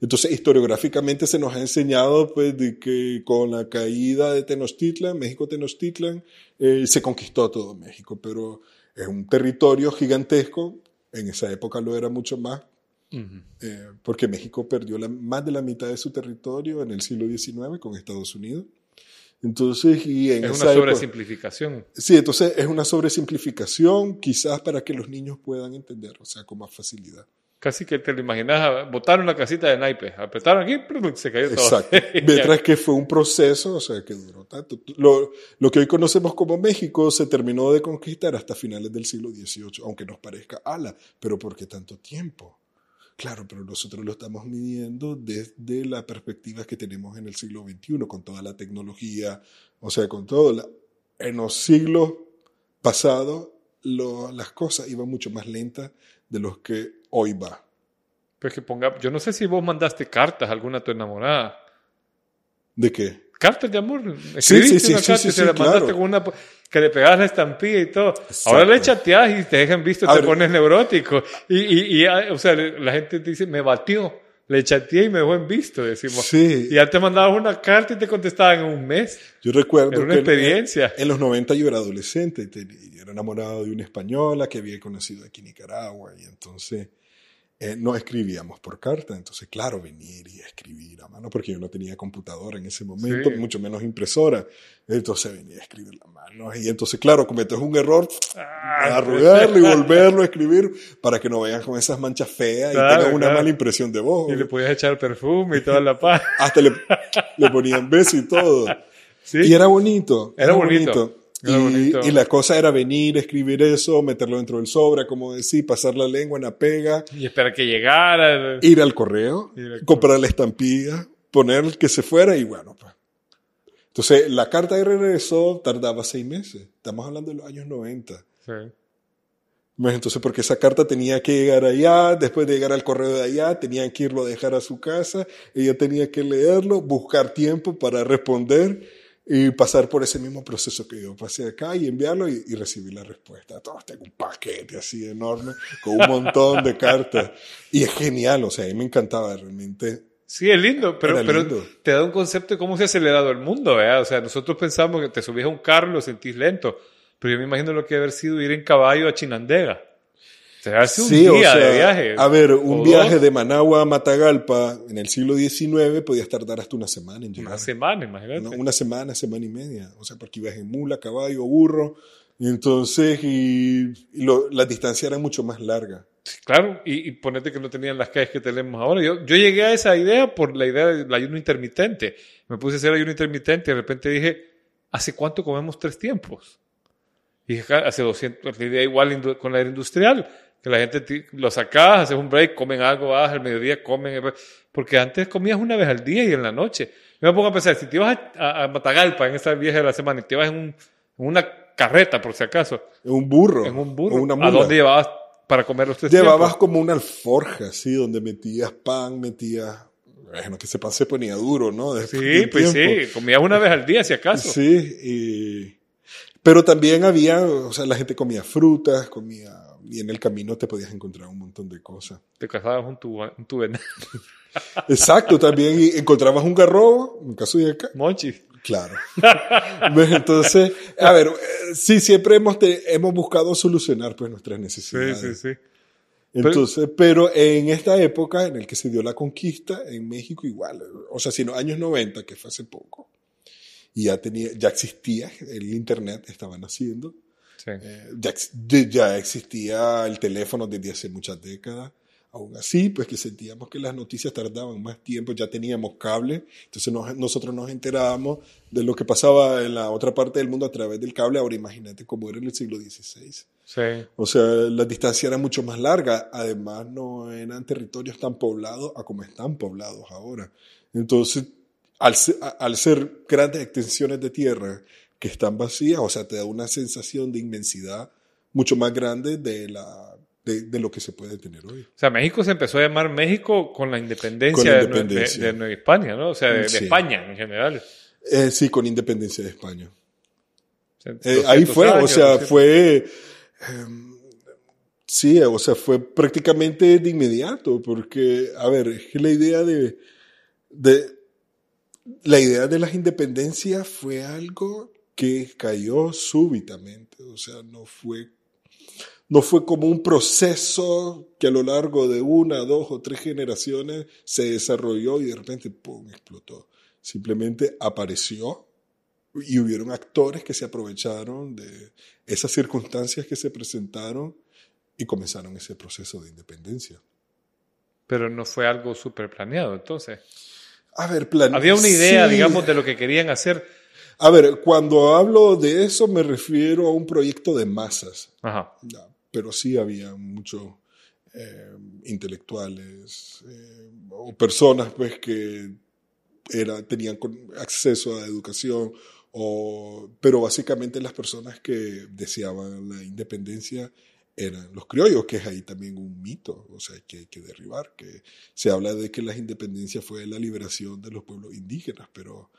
A: Entonces, historiográficamente se nos ha enseñado pues, de que con la caída de Tenochtitlan, México Tenochtitlan, eh, se conquistó todo México, pero es un territorio gigantesco, en esa época lo era mucho más, eh, porque México perdió la- más de la mitad de su territorio en el siglo XIX con Estados Unidos. Entonces, y en
C: Es
A: esa
C: una
A: época-
C: sobresimplificación.
A: Sí, entonces es una sobresimplificación, quizás para que los niños puedan entender, o sea, con más facilidad.
C: Casi que te lo imaginas, botaron la casita de naipes, apretaron aquí, se cayó todo.
A: Exacto. Mientras que fue un proceso, o sea, que duró tanto. Lo, lo que hoy conocemos como México se terminó de conquistar hasta finales del siglo XVIII, aunque nos parezca ala, pero ¿por qué tanto tiempo? Claro, pero nosotros lo estamos midiendo desde la perspectiva que tenemos en el siglo XXI, con toda la tecnología, o sea, con todo. La, en los siglos pasados, lo- las cosas iban mucho más lentas de los que hoy va.
C: Pues que ponga, yo no sé si vos mandaste cartas a alguna a tu enamorada.
A: ¿De qué?
C: Cartas de amor. Escribiste
A: sí, sí,
C: una
A: sí,
C: carta y se
A: sí,
C: la mandaste
A: claro.
C: con una que le pegabas la estampilla y todo.
A: Exacto.
C: Ahora le chateas y te dejan visto, te pones neurótico. Y, y, y, ah, o sea, la gente dice, me batió. Le chateé y me dejó en visto, decimos.
A: Sí.
C: Y ya te mandabas una carta y te contestaban en un mes.
A: Yo recuerdo
C: Era una
A: que
C: experiencia.
A: En, en los 90 yo era adolescente y, te- y era enamorado de una española que había conocido aquí en Nicaragua y entonces eh, no escribíamos por carta, entonces claro, venir y escribir a mano porque yo no tenía computadora en ese momento,
C: Sí.
A: mucho menos impresora, entonces venía a escribir la mano y entonces claro, cometes un error,
C: Ah,
A: arrugarlo y volverlo a escribir para que no vayan con esas manchas feas y tengan una
C: claro.
A: mala impresión de vos.
C: Y le podías echar perfume y toda la paz.
A: Hasta le, le ponían beso y todo.
C: Sí.
A: Y era bonito.
C: Era bonito.
A: Y la cosa era venir, escribir eso, meterlo dentro del sobre, como decir, pasar la lengua en la pega,
C: Y esperar que llegara.
A: ir al correo,
C: Ir al
A: comprar la estampilla, poner que se fuera y bueno, pues. Entonces, la carta de regreso tardaba seis meses. Estamos hablando de los años 90.
C: Sí.
A: Pues entonces, porque esa carta tenía que llegar allá, después de llegar al correo de allá, tenían que irlo a dejar a su casa, ella tenía que leerlo, buscar tiempo para responder y pasar por ese mismo proceso que yo pasé acá y enviarlo y, y recibir la respuesta. Todos tengo un paquete así enorme con un montón de cartas y es genial, o sea, a mí me encantaba realmente.
C: Sí, es lindo, pero, pero
A: lindo.
C: te da un concepto de cómo se ha acelerado el mundo. O sea, nosotros pensamos que te subías a un carro y lo sentís lento, pero yo me imagino lo que debe haber sido ir en caballo a Chinandega. O sea, hace un
A: Sí, o
C: día
A: sea,
C: de viaje.
A: A ver,
C: o
A: un
C: dos,
A: viaje de Managua a Matagalpa en el siglo XIX podías tardar hasta una semana en llegar.
C: Una semana, imagínate.
A: Una, una semana, semana y media. O sea, porque ibas en mula, caballo, burro. Y entonces, y, y lo- las distancias eran mucho más largas.
C: Sí, Claro, y, y ponete que no tenían las calles que tenemos ahora. Yo, yo llegué a esa idea por la idea del ayuno intermitente. Me puse a hacer ayuno intermitente y de repente dije, ¿hace cuánto comemos tres tiempos? Y dije, "Ja, hace 200, la idea igual con la era industrial, que la gente lo sacas, haces un break, comen algo, vas al mediodía, comen, porque antes comías una vez al día y en la noche. Yo me pongo a pensar, si te ibas a, Matagalpa en esa viaje de la semana y te ibas en, un- en una carreta, por si acaso,
A: En un burro.
C: en un burro,
A: una
C: ¿a dónde llevabas para comer los tres
A: Llevabas
C: tiempos?
A: como una alforja, sí, donde metías pan, metías. Bueno, que ese pan se ponía duro, ¿no? Después
C: Sí, pues
A: tiempo.
C: sí, comías una vez al día, si acaso.
A: Sí, y- pero también había, o sea, la gente comía frutas, comía, y en el camino te podías encontrar un montón de cosas.
C: Te casabas un tu, un tu venado.
A: Exacto, también y encontrabas un garrobo, en caso de acá,
C: Monchi.
A: claro. Entonces, a ver, eh, sí, siempre hemos, te- hemos buscado solucionar pues nuestras
C: Sí,
A: necesidades.
C: sí, sí.
A: Entonces, pero en esta época en la que se dio la conquista, en México igual, o sea, si en los años 90, que fue hace poco, y ya tenía, ya existía el internet, estaba naciendo,
C: sí.
A: eh, ya, ya existía el teléfono desde hace muchas décadas. Aún así, pues que sentíamos que las noticias tardaban más tiempo, ya teníamos cable, entonces nos- nosotros nos enterábamos de lo que pasaba en la otra parte del mundo a través del cable. Ahora imagínate cómo era en el siglo XVI.
C: Sí.
A: O sea, la distancia era mucho más larga. Además, no eran territorios tan poblados a como están poblados ahora. Entonces, al ser, al ser grandes extensiones de tierra que están vacías, o sea, te da una sensación de inmensidad mucho más grande de, la, de, de lo que se puede tener hoy.
C: O sea, México se empezó a llamar México con la independencia,
A: Con la
C: de Nue-
A: independencia.
C: De, de Nueva España, ¿no? O sea, de,
A: Sí.
C: España en general.
A: Eh, sí, con independencia de España. Eh,
C: 200
A: ahí fue, o sea,
C: 200.
A: fue... em, sí, o sea, fue prácticamente de inmediato, porque, a ver, es que la idea de, de... La idea de las independencias fue algo que cayó súbitamente, o sea, no fue... No fue como un proceso que a lo largo de una, dos o tres generaciones se desarrolló y de repente, ¡pum!, explotó. Simplemente apareció y hubieron actores que se aprovecharon de esas circunstancias que se presentaron y comenzaron ese proceso de independencia.
C: Pero no fue algo súper planeado, entonces.
A: A ver, plan-
C: Había una idea,
A: sí.
C: digamos, de lo que querían hacer.
A: A ver, cuando hablo de eso me refiero a un proyecto de masas,
C: Ajá.
A: Pero sí había muchos eh, intelectuales eh, o personas pues que era, tenían acceso a educación, o, pero básicamente las personas que deseaban la independencia eran los criollos, que es ahí también un mito, o sea, que hay que derribar, que se habla de que la independencia fue la liberación de los pueblos indígenas, pero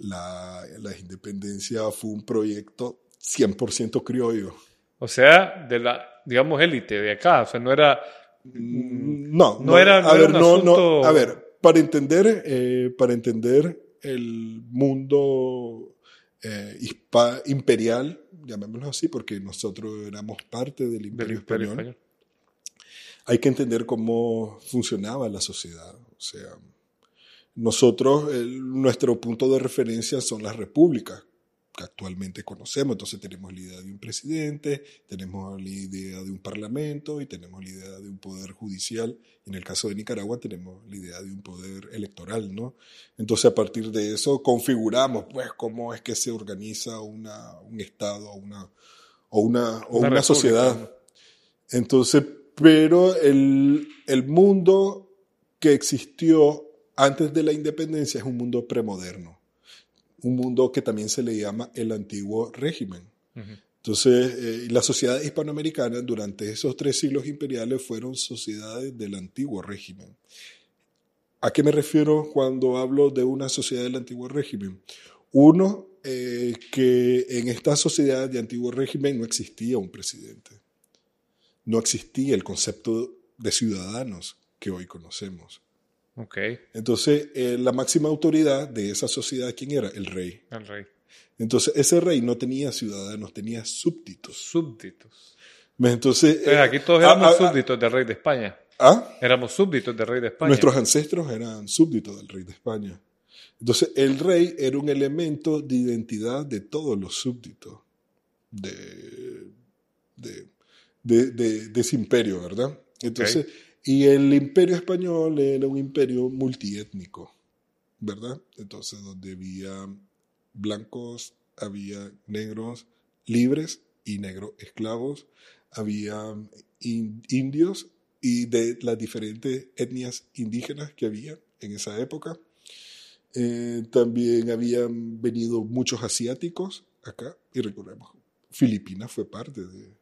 A: la, la independencia fue un proyecto 100% criollo.
C: O sea, de la, digamos, élite de acá. O sea, no era.
A: No,
C: No era- no
A: a
C: era
A: ver,
C: un
A: no,
C: asunto-
A: no, a ver, para entender, eh, para entender el mundo eh, hispa- imperial, llamémoslo así, porque nosotros éramos parte del Imperio español,
C: Español.
A: hay que entender cómo funcionaba la sociedad. O sea, nosotros, el- nuestro punto de referencia son las repúblicas que actualmente conocemos. Entonces tenemos la idea de un presidente, tenemos la idea de un parlamento y tenemos la idea de un poder judicial. En el caso de Nicaragua tenemos la idea de un poder electoral, ¿no? Entonces a partir de eso configuramos, pues, cómo es que se organiza una, un Estado o una, o una, o
C: Una
A: una sociedad. Entonces, pero el, el mundo que existió antes de la independencia es un mundo premoderno, un mundo que también se le llama el antiguo régimen.
C: Ujú.
A: Entonces, eh, la sociedad hispanoamericana durante esos tres siglos imperiales fueron sociedades del antiguo régimen. ¿A qué me refiero cuando hablo de una sociedad del antiguo régimen? Uno, eh, que en esta sociedad de antiguo régimen no existía un presidente. No existía el concepto de ciudadanos que hoy conocemos.
C: Okay.
A: Entonces, eh, la máxima autoridad de esa sociedad, ¿quién era? El rey.
C: El rey.
A: Entonces, ese rey no tenía ciudadanos, tenía súbditos.
C: Súbditos.
A: Entonces,
C: Entonces,
A: eh,
C: aquí todos éramos
A: ah, ah,
C: súbditos del rey de España.
A: ¿ah?
C: Éramos súbditos del rey de España.
A: Nuestros ancestros eran súbditos del rey de España. Entonces, el rey era un elemento de identidad de todos los súbditos de, de, de- de- de ese imperio, ¿verdad? Entonces, y el imperio español era un imperio multiétnico, ¿verdad? Entonces, donde había blancos, había negros libres y negros esclavos, había in- indios y de las diferentes etnias indígenas que había en esa época. Eh, también habían venido muchos asiáticos acá, y recordemos, Filipinas fue parte de-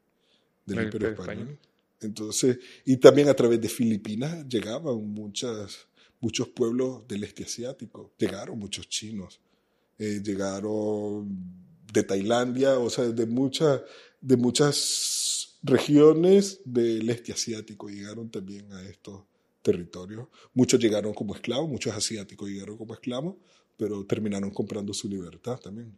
A: del
C: El
A: Imperio. Español. Entonces, y también a través de Filipinas llegaban muchos pueblos del este asiático, llegaron muchos chinos, eh, llegaron de Tailandia, o sea, de, muchas de muchas regiones del este asiático llegaron también a estos territorios. Muchos llegaron como esclavos, muchos asiáticos llegaron como esclavos, pero terminaron comprando su libertad también.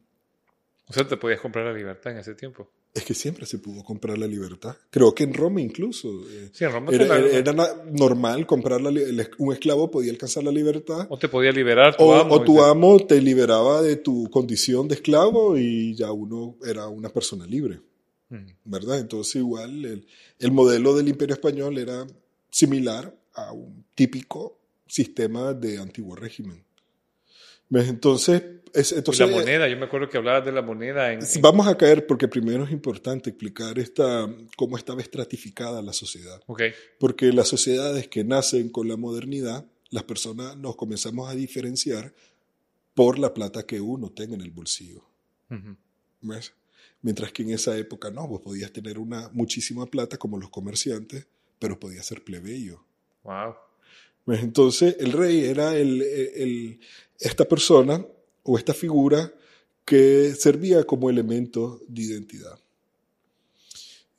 C: O sea, te podías comprar la libertad en ese tiempo.
A: Es que siempre se pudo comprar la libertad. Creo que en Roma incluso. eh,
C: Sí, en Roma
A: era,
C: la-
A: era- normal comprar la un esclavo podía alcanzar la libertad
C: O te podía liberar tu
A: o,
C: amo.
A: o tu
C: te-
A: amo te liberaba de tu condición de esclavo y ya uno era una persona libre,
C: Mm.
A: ¿verdad? Entonces igual el, el modelo del imperio español era similar a un típico sistema de antiguo régimen. ¿Ves? Entonces, es,
C: Y
A: entonces
C: la moneda, yo me acuerdo que hablabas de la moneda en... en-
A: Vamos a caer porque primero es importante explicar esta, cómo estaba estratificada la sociedad.
C: Ok,
A: Porque las sociedades que nacen con la modernidad, las personas nos comenzamos a diferenciar por la plata que uno tenga en el bolsillo.
C: Ujú.
A: ¿ves? Mientras que en esa época no, vos podías tener una muchísima plata como los comerciantes, pero podías ser plebeyo.
C: Wow.
A: Pues entonces el rey era esta persona o esta figura que servía como elemento de identidad.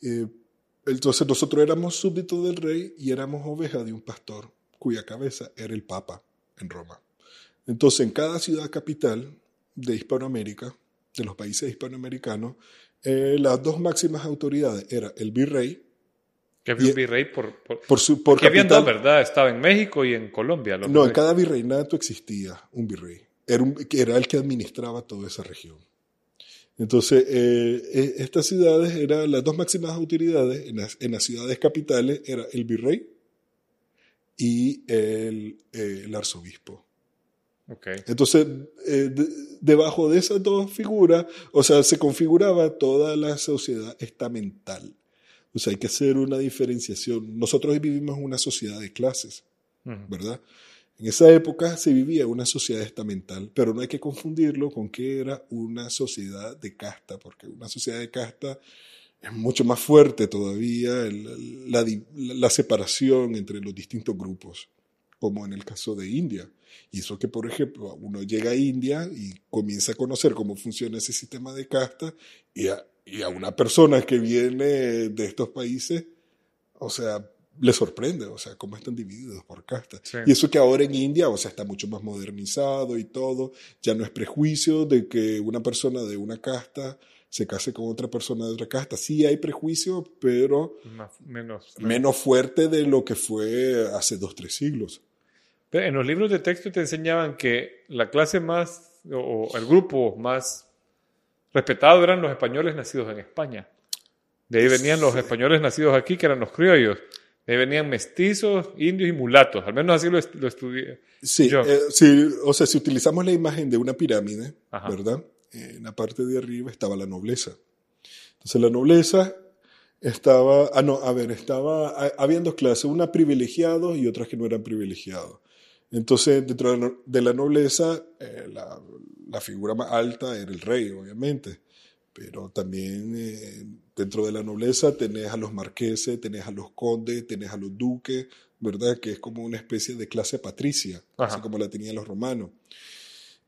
A: Eh, entonces nosotros éramos súbditos del rey y éramos ovejas de un pastor cuya cabeza era el Papa en Roma. Entonces en cada ciudad capital de Hispanoamérica, de los países hispanoamericanos, eh, las dos máximas autoridades eran el virrey,
C: Que había un virrey por... por...
A: por su por
C: habían
A: capital-
C: dos, ¿verdad? Estaba en México y en Colombia. los
A: No, en cada virreinato existía un virrey. Era, un- era el que administraba toda esa región. Entonces, eh, eh, estas ciudades eran las dos máximas autoridades en las, en las ciudades capitales, era el virrey y el, eh, el arzobispo.
C: Ok.
A: Entonces, eh, de- debajo de esas dos figuras, o sea, se configuraba toda la sociedad estamental. O sea, hay que hacer una diferenciación. Nosotros vivimos en una sociedad de clases. ¿verdad? En esa época se vivía una sociedad estamental, pero no hay que confundirlo con que era una sociedad de casta, porque una sociedad de casta es mucho más fuerte todavía el- la, la separación entre los distintos grupos, como en el caso de India. Y eso que, por ejemplo, uno llega a India y comienza a conocer cómo funciona ese sistema de casta y a, y a una persona que viene de estos países, o sea, le sorprende, o sea, cómo están divididos por castas.
C: Sí.
A: Y eso que ahora en India, o sea, está mucho más modernizado y todo, ya no es prejuicio de que una persona de una casta se case con otra persona de otra casta. Sí hay prejuicio, pero
C: Más- menos.
A: menos fuerte de lo que fue hace dos, tres siglos.
C: Pero En los libros de texto te enseñaban que la clase más, o, o el grupo más respetado eran los españoles nacidos en España. De ahí venían los españoles nacidos aquí, que eran los criollos. De ahí venían mestizos, indios y mulatos. Al menos así lo, est- lo estudié.
A: Sí,
C: Yo.
A: eh, sí, o sea, si utilizamos la imagen de una pirámide,
C: Ajá.
A: ¿verdad? En la parte de arriba estaba la nobleza. Entonces la nobleza estaba, ah no, a ver, estaba, ha- habían dos clases, una privilegiados y otras que no eran privilegiados. Entonces, dentro de la, nobleza, eh, la, la figura más alta era el rey, obviamente. Pero también eh, dentro de la nobleza tenés a los marqueses, tenés a los condes, tenés a los duques, ¿verdad? Que es como una especie de clase patricia,
C: Ajá.
A: así como la tenían los romanos.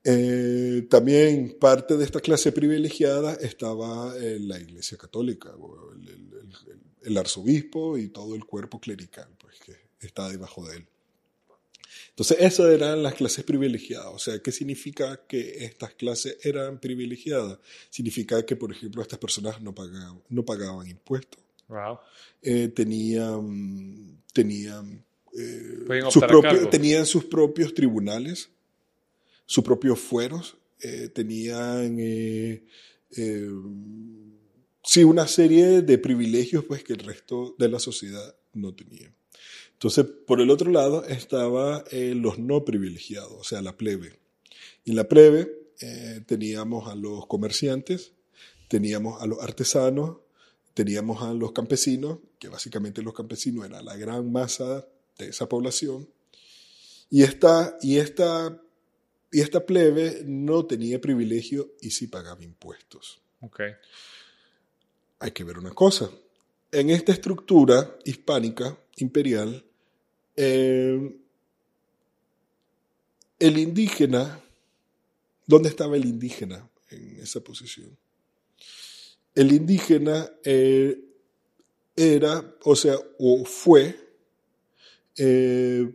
A: Eh, también parte de esta clase privilegiada estaba la Iglesia Católica, o el, el- el- el arzobispo y todo el cuerpo clerical, pues que está debajo de él. Entonces, esas eran las clases privilegiadas. O sea, ¿qué significa que estas clases eran privilegiadas? Significa que, por ejemplo, estas personas no pagaban, no pagaban impuestos,
C: Wow.
A: eh, tenían, tenían, eh, sus propios- tenían sus propios tribunales, sus propios fueros, eh, tenían sí una serie de privilegios pues, que el resto de la sociedad no tenía. Entonces, por el otro lado estaba eh, los no privilegiados, o sea, la plebe. Y en la plebe eh, teníamos a los comerciantes, teníamos a los artesanos, teníamos a los campesinos, que básicamente los campesinos eran la gran masa de esa población. Y esta, y esta, y esta plebe no tenía privilegio y sí pagaba impuestos.
C: Ok.
A: Hay que ver una cosa. En esta estructura hispánica imperial, eh, el indígena, ¿dónde estaba el indígena en esa posición? El indígena eh, era, o sea, o fue, eh,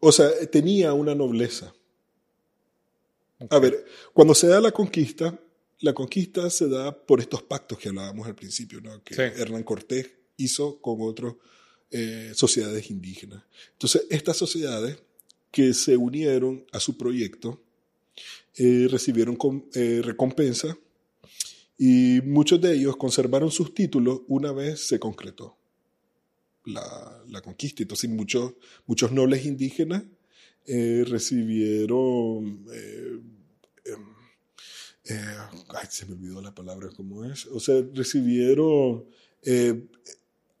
A: o sea, tenía una nobleza. A ver, cuando se da la conquista, la conquista se da por estos pactos que hablábamos al principio, ¿no? que
C: Sí.
A: Hernán Cortés hizo con otras eh, sociedades indígenas. Entonces, estas sociedades que se unieron a su proyecto eh, recibieron eh, recompensa y muchos de ellos conservaron sus títulos una vez se concretó la, la conquista. Entonces, muchos, muchos nobles indígenas recibieron em, se me olvidó la palabra, ¿cómo es? O sea, recibieron,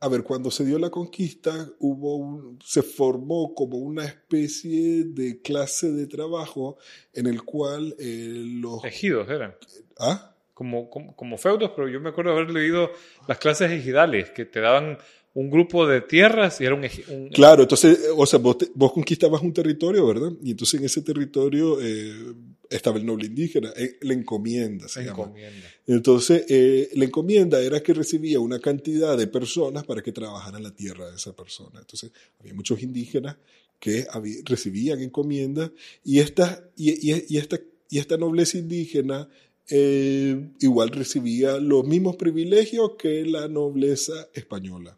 A: a ver, cuando se dio la conquista, hubo un- se formó como una especie de clase de trabajo en el cual eh, los...
C: Ejidos eran.
A: ¿Ah?
C: Como, como, como feudos, pero yo me acuerdo haber leído las clases ejidales, que te daban un grupo de tierras y era un, un-
A: Claro, entonces, o sea, vos, te- vos conquistabas un territorio, ¿verdad? Y entonces en ese territorio eh, estaba el noble indígena, eh, la encomienda se llama.
C: encomienda.
A: Entonces, eh, la encomienda era que recibía una cantidad de personas para que trabajaran la tierra de esa persona. Entonces, había muchos indígenas que recibían encomienda y esta, y, y- y esta, y esta nobleza indígena eh, igual recibía los mismos privilegios que la nobleza española.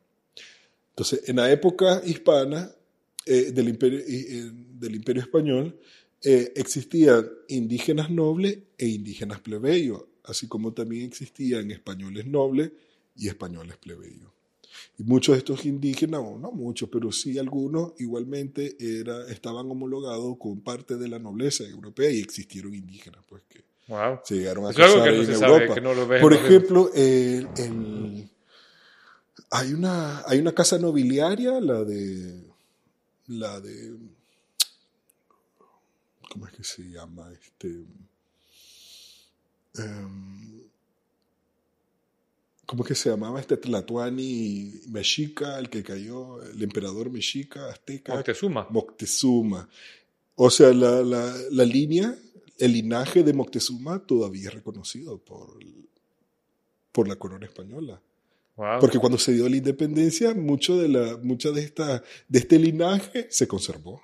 A: Entonces, en la época hispana eh, del, imperio, eh, del imperio español, eh, existían indígenas nobles e indígenas plebeyos, así como también existían españoles nobles y españoles plebeyos. Y muchos de estos indígenas, o no muchos, pero sí algunos, igualmente era, estaban homologados con parte de la nobleza europea y existieron indígenas, pues que
C: Wow.
A: se llegaron a
C: es algo
A: casar
C: que no
A: ahí
C: se
A: en
C: sabe,
A: Europa.
C: que no lo ves en
A: Por ejemplo, el- el- hay, una, hay una casa nobiliaria, la de. La de. ¿Cómo es que se llama? Este. em, ¿Cómo es que se llamaba este Tlatuani mexica, el que cayó, el emperador mexica, azteca?
C: Moctezuma.
A: Moctezuma. O sea, la, la, la línea, el linaje de Moctezuma todavía es reconocido por, por la corona española.
C: Wow.
A: Porque cuando se dio la independencia, mucho de, la, mucha de, esta, de este linaje se conservó.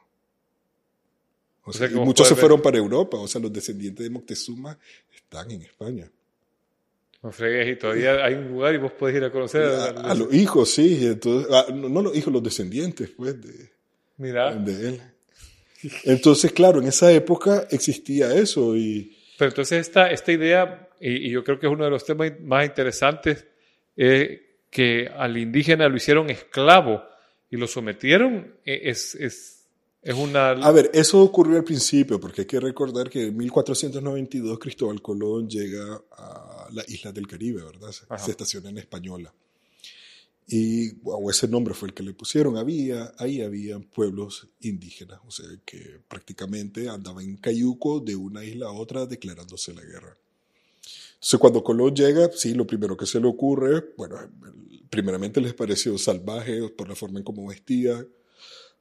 A: O
C: O
A: sea,
C: sea, que
A: y
C: vos
A: muchos se
C: ver-
A: fueron para Europa. O sea, los descendientes de Moctezuma están en España.
C: No fregues, y todavía hay un lugar y vos podés ir a conocer.
A: A, a los hijos, sí. Entonces, no, no los hijos, los descendientes, pues, de,
C: Mira.
A: de él. Entonces, claro, en esa época existía eso y
C: Pero entonces esta, esta idea, y, y yo creo que es uno de los temas más interesantes, es que al indígena lo hicieron esclavo y lo sometieron, eh, es, es, es una...
A: A ver, eso ocurrió al principio, porque hay que recordar que en 1492 Cristóbal Colón llega a las islas del Caribe, ¿verdad? Se, se estaciona en Española. Y wow, ese nombre fue el que le pusieron. Había, ahí había pueblos indígenas, o sea, que prácticamente andaban en cayuco de una isla a otra declarándose la guerra. Entonces, cuando Colón llega, sí, lo primero que se le ocurre, bueno, primeramente les pareció salvaje por la forma en cómo vestía,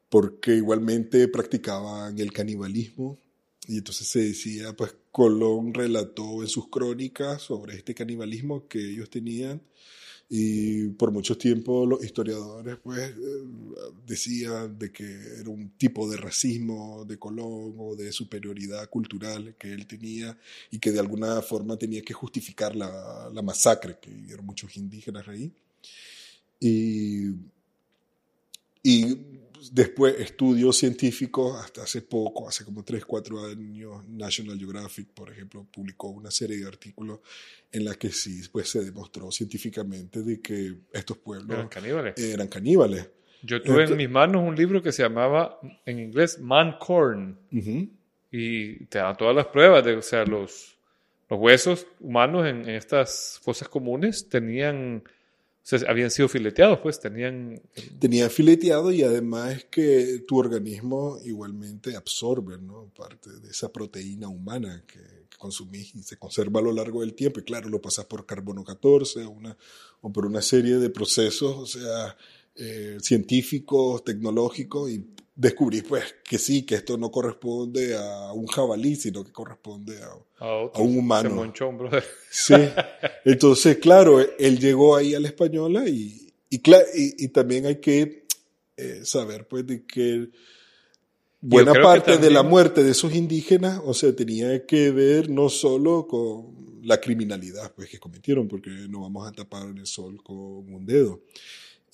A: porque igualmente practicaban el canibalismo. Y entonces se decía, pues Colón relató en sus crónicas sobre este canibalismo que ellos tenían y por mucho tiempo los historiadores pues eh, decían de que era un tipo de racismo de Colón o de superioridad cultural que él tenía y que de alguna forma tenía que justificar la, la masacre que vivieron muchos indígenas ahí. Y, y después estudios científicos, hasta hace poco, hace como 3, 4 años, National Geographic, por ejemplo, publicó una serie de artículos en la que sí pues, se demostró científicamente de que estos pueblos
C: Eran caníbales.
A: eran caníbales.
C: Yo tuve en
A: Entonces-
C: mis manos un libro que se llamaba, en inglés, Man Corn.
A: Ujú.
C: Y te da todas las pruebas de, o sea, los, los huesos humanos en, en estas fosas comunes tenían, habían sido fileteados, pues, tenían,
A: Tenía fileteado y además que tu organismo igualmente absorbe ¿no? parte de esa proteína humana que, que consumís y se conserva a lo largo del tiempo. Y claro, lo pasas por carbono 14 o, una, o por una serie de procesos, o sea, eh, científicos, tecnológicos, y descubrís pues que sí, que esto no corresponde a un jabalí, sino que corresponde a,
C: a, otros.
A: A un humano. Sí. Entonces, claro, él llegó ahí a la española y, y, y, y también hay que eh, saber, pues, de que buena parte de la
C: también-
A: muerte de esos indígenas, o sea, tenía que ver no solo con la criminalidad, pues, que cometieron, porque no vamos a tapar el sol con un dedo.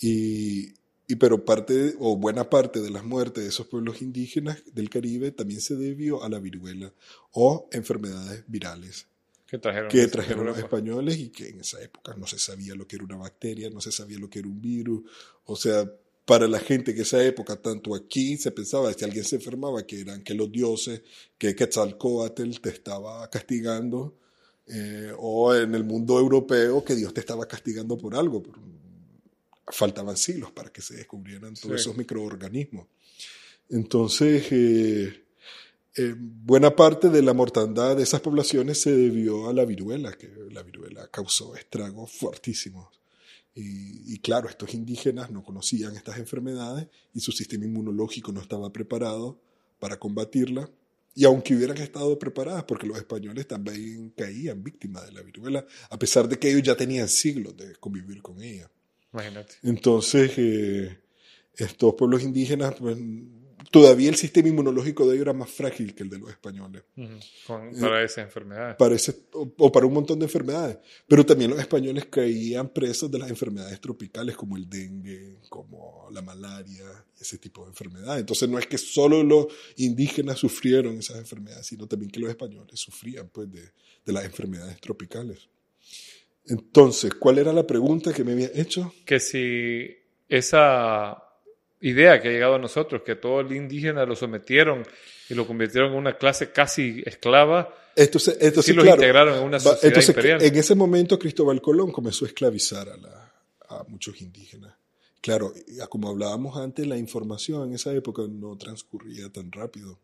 A: Y, y pero parte, o buena parte de las muertes de esos pueblos indígenas del Caribe también se debió a la viruela o enfermedades virales
C: Que trajeron.
A: que los españoles y que en esa época no se sabía lo que era una bacteria, no se sabía lo que era un virus. O sea, para la gente que esa época, tanto aquí se pensaba, si alguien se enfermaba, que eran que los dioses, que Quetzalcóatl te estaba castigando, eh, o en el mundo europeo que Dios te estaba castigando por algo. Faltaban siglos para que se descubrieran todos
C: Sí.
A: esos microorganismos. Entonces, eh, eh, buena parte de la mortandad de esas poblaciones se debió a la viruela, que la viruela causó estragos fuertísimos. Y, y claro, estos indígenas no conocían estas enfermedades y su sistema inmunológico no estaba preparado para combatirla. Y aunque hubieran estado preparadas, porque los españoles también caían víctimas de la viruela, a pesar de que ellos ya tenían siglos de convivir con ella.
C: Imagínate.
A: Entonces, eh, estos pueblos indígenas, pues, todavía el sistema inmunológico de ellos era más frágil que el de los españoles.
C: Con- para esa enfermedad.
A: para ese- o, o para un montón de enfermedades. Pero también los españoles caían presos de las enfermedades tropicales como el dengue, como la malaria, ese tipo de enfermedades. Entonces no es que solo los indígenas sufrieron esas enfermedades, sino también que los españoles sufrían pues, de, de las enfermedades tropicales. Entonces, ¿cuál era la pregunta que me había hecho?
C: que si esa idea que ha llegado a nosotros, que todo el indígena lo sometieron y lo convirtieron en una clase casi esclava, sí
A: sí,
C: los
A: claro.
C: integraron en una sociedad
A: Entonces,
C: imperial.
A: en ese momento Cristóbal Colón comenzó a esclavizar a, la- a muchos indígenas. Claro, como hablábamos antes, la información en esa época no transcurría tan rápido.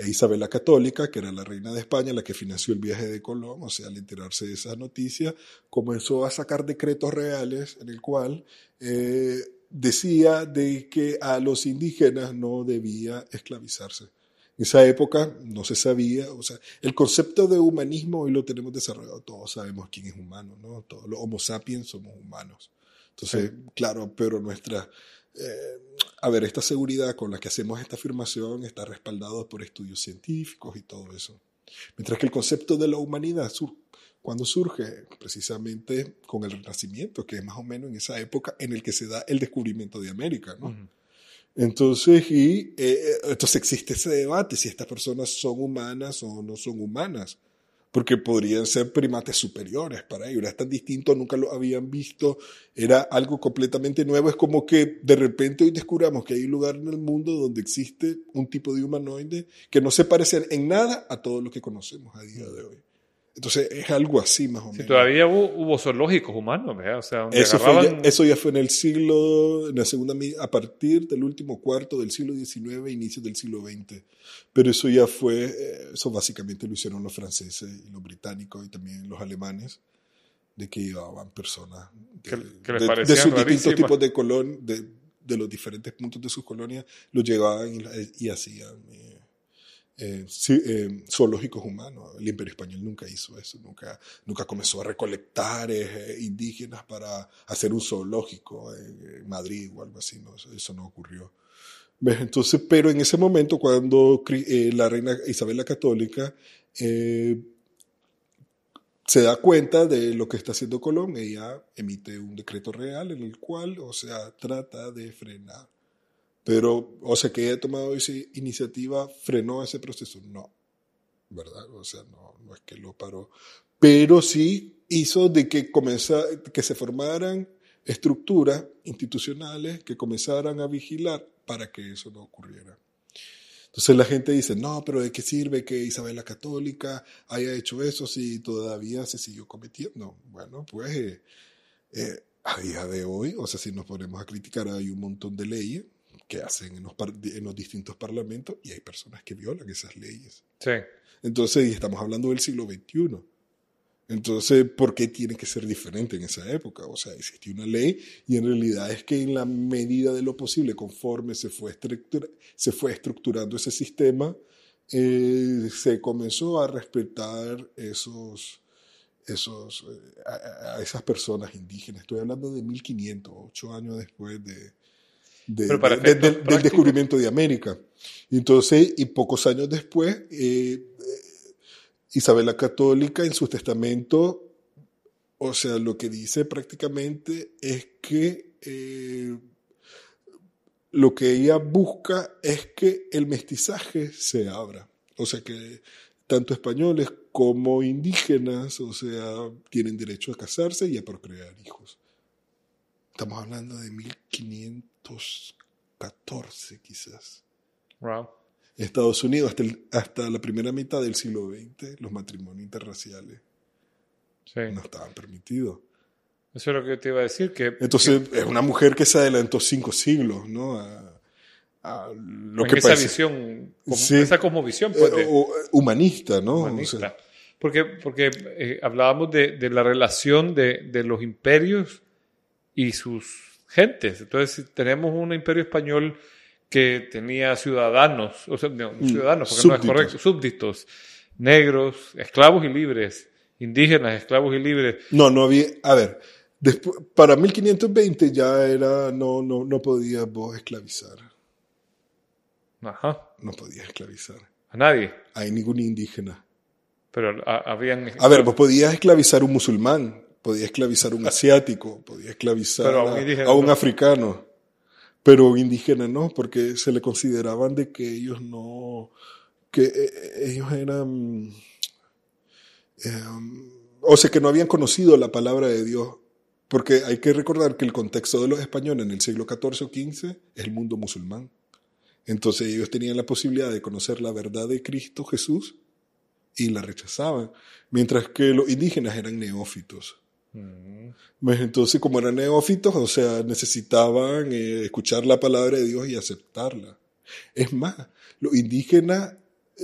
A: E Isabel la Católica, que era la reina de España, la que financió el viaje de Colón, o sea, al enterarse de esa noticia, comenzó a sacar decretos reales en el cual eh, decía de que a los indígenas no debía esclavizarse. En esa época no se sabía, o sea, el concepto de humanismo hoy lo tenemos desarrollado, todos sabemos quién es humano, ¿no? Todos los homo sapiens somos humanos. Entonces, claro, pero nuestra, eh, a ver, esta seguridad con la que hacemos esta afirmación está respaldada por estudios científicos y todo eso. Mientras que el concepto de la humanidad, sur- cuando surge precisamente con el Renacimiento, que es más o menos en esa época en el que se da el descubrimiento de América, ¿no? Entonces, y, eh, entonces existe ese debate si estas personas son humanas o no son humanas, porque podrían ser primates superiores para ellos, era tan distinto, nunca lo habían visto, era algo completamente nuevo, es como que de repente hoy descubramos que hay lugar en el mundo donde existe un tipo de humanoide que no se parece en nada a todo lo que conocemos a día de hoy. Entonces es algo así más o menos.
C: todavía hubo, hubo zoológicos humanos, ¿verdad? O sea,
A: Eso, fue
C: agarraban...
A: ya, eso ya fue en el siglo, en la segunda, a partir del último cuarto del siglo XIX, inicio del siglo XX. Pero eso ya fue, eh, eso básicamente lo hicieron los franceses y los británicos y también los alemanes, de que llevaban personas de,
C: Que- les
A: de- de sus distintos
C: rarísimas.
A: tipos de colon, de, de los diferentes puntos de sus colonias, los llevaban y, y hacían eh, eh, eh, zoológicos humanos. El Imperio Español nunca hizo eso, nunca, nunca comenzó a recolectar eh, indígenas para hacer un zoológico en, Madrid o algo así, eso, no ocurrió. Entonces, pero en ese momento, cuando eh, la reina Isabel la Católica eh, se da cuenta de lo que está haciendo Colón, ella emite un decreto real en el cual, o sea, trata de frenar. Pero, o sea, que ella ha tomado esa iniciativa, frenó ese proceso. No, ¿verdad? O sea, no, no es que lo paró. Pero sí hizo de que, comenzara, que se formaran estructuras institucionales que comenzaran a vigilar para que eso no ocurriera. Entonces la gente dice, no, pero ¿de qué sirve que Isabel la Católica haya hecho eso si todavía se siguió cometiendo? Bueno, pues eh, eh, a día de hoy, o sea, si nos ponemos a criticar, hay un montón de leyes que hacen en los, en los distintos parlamentos y hay personas que violan esas leyes.
C: Sí.
A: Entonces, y estamos hablando del siglo XXI. Entonces, ¿por qué tiene que ser diferente en esa época? O sea, existía una ley y en realidad es que en la medida de lo posible, conforme se fue, estructura- se fue estructurando ese sistema, eh, se comenzó a respetar esos, esos, eh, a, a esas personas indígenas. Estoy hablando de 1500, ocho años después de, de- de- del- descubrimiento de América. Y Entonces, y pocos años después, eh, Isabel la Católica en su testamento, o sea, lo que dice prácticamente es que eh, lo que ella busca es que el mestizaje se abra. O sea, que tanto españoles como indígenas, o sea, tienen derecho a casarse y a procrear hijos. Estamos hablando de 1514 quizás.
C: Wow.
A: Estados Unidos, hasta, el- hasta la primera mitad del siglo XX, los matrimonios interraciales
C: Sí.
A: no estaban permitidos.
C: Eso es lo que te iba a decir, que,
A: Entonces, es una mujer que se adelantó cinco siglos, ¿no? A, a lo
C: en
A: que
C: esa
A: parece-
C: visión, como-
A: Sí.
C: esa cosmovisión, pues,
A: eh,
C: de-
A: o- humanista, ¿no? O
C: humanista.
A: sea,
C: porque porque eh, hablábamos de, de la relación de, de los imperios y sus gentes. Entonces, tenemos un imperio español que tenía ciudadanos, o sea, no,
A: Mm,
C: ciudadanos, porque no es
A: súbditos.
C: correcto, súbditos, negros, esclavos y libres, indígenas, esclavos y libres.
A: no, no había. A ver, después, para 1520 ya era. No, no, no podías vos esclavizar.
C: Ajá,
A: No podías esclavizar.
C: a nadie.
A: Hay ningún indígena.
C: Pero a- habían...
A: A ver, vos podías esclavizar un musulmán, podías esclavizar un asiático, podías esclavizar
C: a un
A: a, a un
C: no.
A: africano, pero un indígena no, porque se le consideraban de que ellos no, que eh, ellos eran, eh, o sea, que no habían conocido la palabra de Dios, porque hay que recordar que el contexto de los españoles en el siglo XIV o XV es el mundo musulmán. Entonces ellos tenían la posibilidad de conocer la verdad de Cristo Jesús y la rechazaban, mientras que los indígenas eran neófitos. Pues Entonces, como eran neófitos, o sea, necesitaban eh, escuchar la palabra de Dios y aceptarla. Es más, los indígenas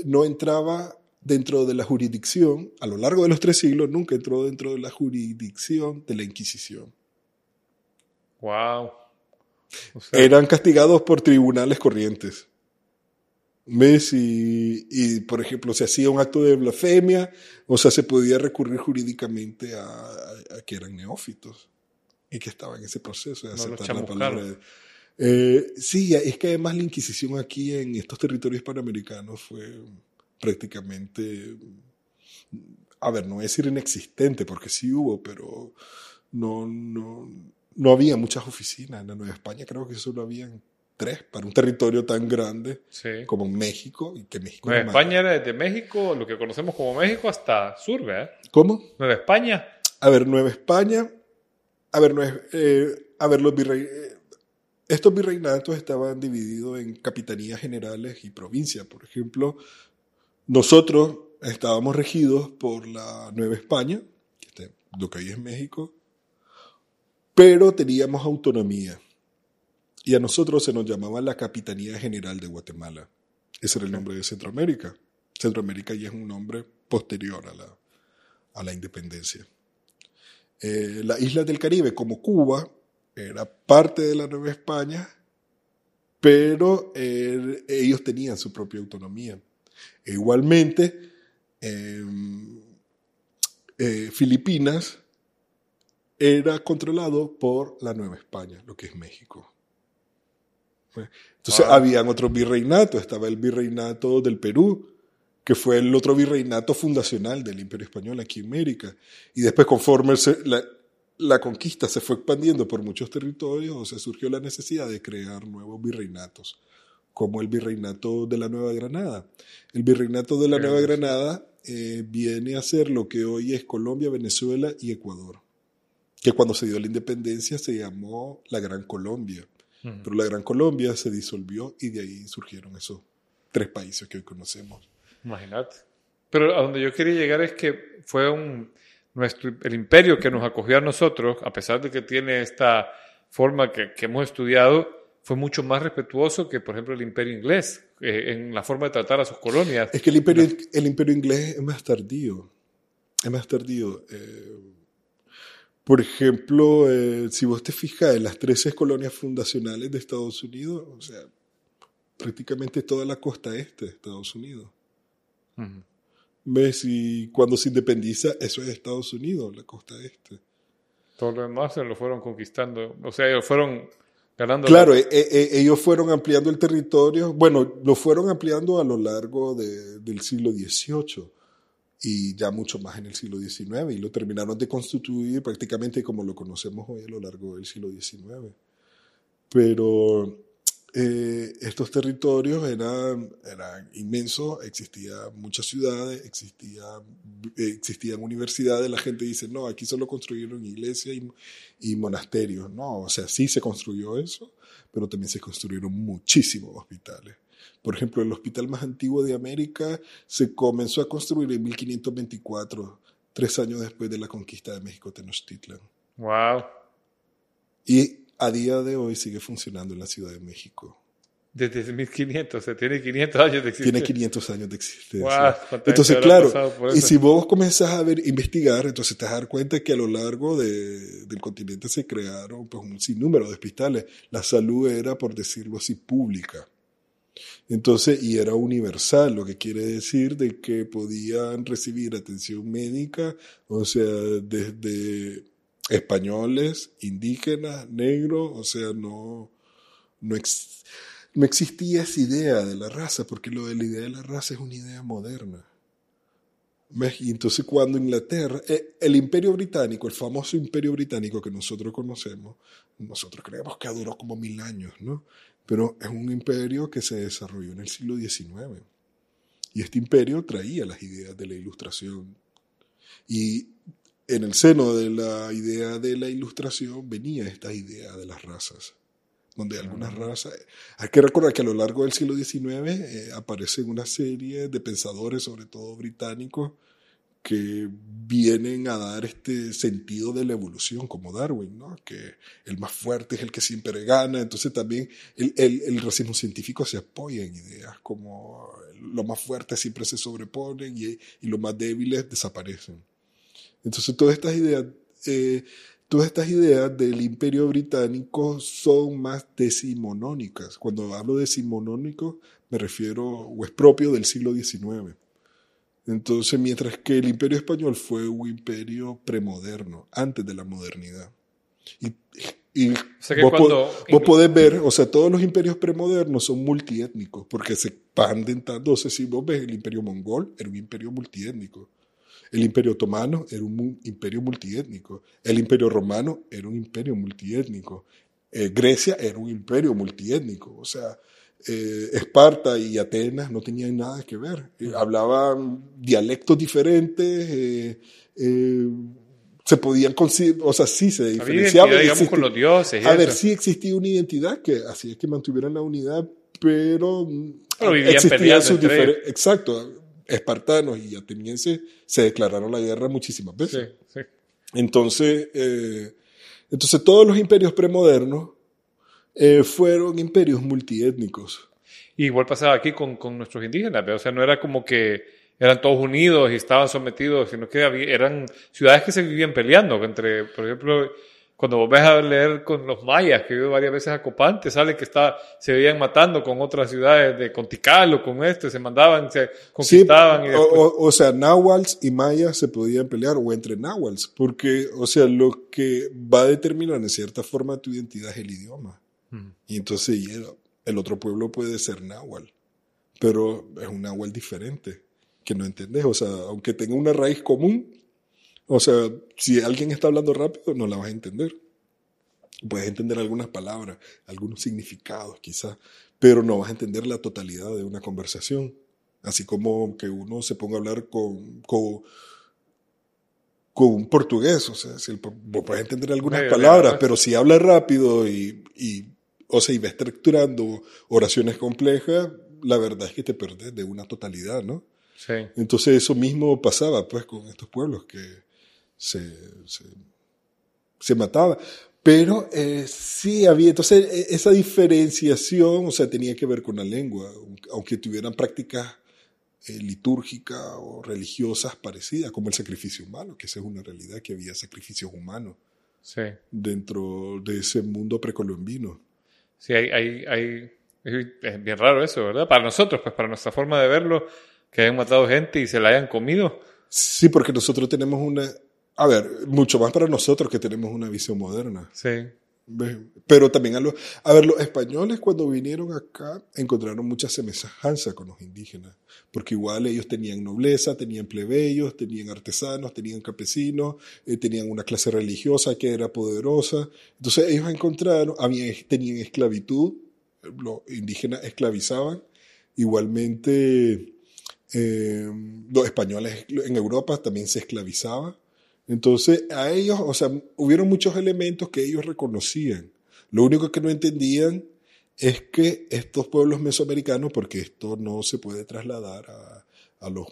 A: no entraba dentro de la jurisdicción, a lo largo de los tres siglos, nunca entró dentro de la jurisdicción de la Inquisición.
C: Wow. O sea,
A: Eran castigados por tribunales corrientes. ¿Ves? Y, y, por ejemplo, se hacía un acto de blasfemia, o sea, se podía recurrir jurídicamente a, a- a que eran neófitos y que estaban en ese proceso de
C: No
A: aceptar la palabra. de- Eh, sí, es que además la Inquisición aquí en estos territorios panamericanos fue prácticamente, a ver, no voy a decir inexistente, porque sí hubo, pero no, no, no había muchas oficinas. En la Nueva España creo que solo habían tres para un territorio tan grande
C: sí.
A: como México y que México
C: Nueva España era desde México, lo que conocemos como México, hasta sur, ¿verdad?
A: ¿Cómo?
C: Nueva España.
A: A ver, Nueva España. A ver, Nueva- eh, a ver los virrey- eh, estos virreinatos estaban divididos en capitanías generales y provincias. Por ejemplo, nosotros estábamos regidos por la Nueva España, que está- lo que hoy es México, pero teníamos autonomía. Y a nosotros se nos llamaba la Capitanía General de Guatemala. Ese era el nombre de Centroamérica. Centroamérica ya es un nombre posterior a la, a la independencia. Eh, las islas del Caribe, como Cuba, era parte de la Nueva España, pero eh, ellos tenían su propia autonomía. E igualmente, eh, eh, Filipinas era controlado por la Nueva España, lo que es México. Entonces
C: Ah.
A: habían otros virreinatos, estaba el virreinato del Perú, que fue el otro virreinato fundacional del Imperio Español aquí en América. Y después conforme se- la, la conquista se fue expandiendo por muchos territorios, o sea, surgió la necesidad de crear nuevos virreinatos, como el virreinato de la Nueva Granada. El virreinato de la Nueva. Granada eh, viene a ser lo que hoy es Colombia, Venezuela y Ecuador, que cuando se dio la independencia se llamó la Gran Colombia. Pero la Gran Colombia se disolvió y de ahí surgieron esos tres países que hoy conocemos.
C: Imagínate. Pero a donde yo quería llegar es que fue un nuestro el imperio que nos acogió a nosotros, a pesar de que tiene esta forma que, que hemos estudiado, fue mucho más respetuoso que, por ejemplo, el imperio inglés eh, en la forma de tratar a sus colonias.
A: Es que el imperio, el imperio inglés es más tardío. Es más tardío. Eh, por ejemplo, eh, si vos te fijas en las 13 colonias fundacionales de Estados Unidos, o sea, prácticamente toda la costa este de Estados Unidos.
C: Ujú.
A: ¿Ves? Y cuando se independiza, eso es Estados Unidos, la costa este.
C: Todo lo demás se lo fueron conquistando. O sea, ellos fueron ganando.
A: Claro,
C: la-
A: eh, eh, ellos fueron ampliando el territorio, bueno, lo fueron ampliando a lo largo de- del siglo XVIII y ya mucho más en el siglo XIX y lo terminaron de constituir prácticamente como lo conocemos hoy a lo largo del siglo XIX. Pero eh, estos territorios eran, eran inmensos, existían muchas ciudades, existía, eh, existían universidades, la gente dice, no, aquí solo construyeron iglesias y, y monasterios. No, o sea, sí se construyó eso, pero también se construyeron muchísimos hospitales. Por ejemplo, el hospital más antiguo de América se comenzó a construir en 1524, tres años después de la conquista de México Tenochtitlan.
C: Wow.
A: Y a día de hoy sigue funcionando en la Ciudad de México.
C: Desde 1500, o sea, tiene 500 años de existencia.
A: Tiene 500 años de existencia.
C: ¿cuánta
A: entonces, claro, y si vos comenzás a ver, investigar, entonces te vas a dar cuenta que a lo largo de- del continente se crearon pues, un sinnúmero de hospitales. La salud era, por decirlo así, pública. Entonces, y era universal, lo que quiere decir de que podían recibir atención médica, o sea, desde españoles, indígenas, negros, o sea, no, no, ex- no existía esa idea de la raza, porque lo de la idea de la raza es una idea moderna. Y entonces cuando Inglaterra, eh, el imperio británico, el famoso imperio británico que nosotros conocemos, nosotros creemos que duró como mil años, ¿no? Pero es un imperio que se desarrolló en el siglo XIX. Y este imperio traía las ideas de la ilustración. Y en el seno de la idea de la ilustración venía esta idea de las razas, donde algunas razas... Hay que recordar que a lo largo del siglo XIX eh, aparecen una serie de pensadores, sobre todo británicos, que vienen a dar este sentido de la evolución, como Darwin, ¿no? que el más fuerte es el que siempre gana. Entonces también el, racismo científico se apoya en ideas como los más fuertes siempre se sobreponen y, y los más débiles desaparecen. Entonces todas estas ideas, eh, todas estas ideas del imperio británico son más decimonónicas. Cuando hablo de decimonónico me refiero, o es propio del siglo XIX. Entonces, mientras que el imperio español fue un imperio premoderno, antes de la modernidad. Y, y
C: O sea
A: vos,
C: cuando-
A: vos podés ver, o sea, todos los imperios premodernos son multiétnicos, porque se expanden tanto. O sea, si vos ves el imperio mongol, era un imperio multiétnico. El imperio otomano era un imperio multiétnico. El imperio romano era un imperio multiétnico. Eh, Grecia era un imperio multiétnico. O sea, eh, Esparta y Atenas no tenían nada que ver. Eh, hablaban dialectos diferentes, eh, se podían considerar, o sea, sí se diferenciaban.
C: digamos, con los dioses.
A: a ver, sí existía una identidad que hacía que mantuvieran la unidad, pero, mm,
C: Pero vivían
A: existían sus
C: entre
A: difer-
C: ellos.
A: Exacto. espartanos y atenienses se declararon la guerra muchísimas
C: Sí,
A: veces.
C: sí.
A: Entonces, eh, entonces todos los imperios premodernos eh, fueron imperios multiétnicos.
C: Y igual pasaba aquí con, con nuestros indígenas, ¿ve? o sea, no era como que eran todos unidos y estaban sometidos, sino que había- eran ciudades que se vivían peleando. Entre, por ejemplo, cuando vos ves a leer con los mayas, que ido varias veces a Copante, sale que está, se veían matando con otras ciudades de con Tikal o con este, se mandaban, se
A: Sí,
C: conquistaban y
A: o,
C: después-
A: o- o sea, náhuatls y mayas se podían pelear o entre náhuatls, porque, o sea, lo que va a determinar en cierta forma tu identidad es el idioma. Y entonces y el, el otro pueblo puede ser náhuatl, pero es un náhuatl diferente, que no entendés. O sea, aunque tenga una raíz común, o sea, si alguien está hablando rápido, no la vas a entender. Puedes entender algunas palabras, algunos significados quizás, pero no vas a entender la totalidad de una conversación. Así como que uno se ponga a hablar con, con, con un portugués, o sea, si el, puedes entender algunas palabras, pero si habla rápido y, y, o sea, y va estructurando oraciones complejas, la verdad es que te perdés de una totalidad, ¿no?
C: sí.
A: Entonces eso mismo pasaba pues con estos pueblos que se, se, se mataba. Pero eh, sí había, entonces e- esa diferenciación, o sea, tenía que ver con la lengua, aunque tuvieran prácticas eh, litúrgicas o religiosas parecidas, como el sacrificio humano, que esa es una realidad, que había sacrificios humanos
C: Sí,
A: dentro de ese mundo precolombino.
C: Sí hay, hay, hay- es bien raro eso, ¿verdad? Para nosotros, pues para nuestra forma de verlo, que hayan matado gente y se la hayan comido.
A: Sí, porque nosotros tenemos una, a ver, mucho más para nosotros que tenemos una visión moderna.
C: Sí.
A: Pero también a los, a ver, los españoles cuando vinieron acá encontraron mucha semejanza con los indígenas, porque igual ellos tenían nobleza, tenían plebeyos, tenían artesanos, tenían campesinos, eh, tenían una clase religiosa que era poderosa. Entonces ellos encontraron, habían, tenían esclavitud, los indígenas esclavizaban, igualmente eh, los españoles en Europa también se esclavizaban. Entonces, a ellos, o sea, hubieron muchos elementos que ellos reconocían. Lo único que no entendían es que estos pueblos mesoamericanos, porque esto no se puede trasladar a, a los,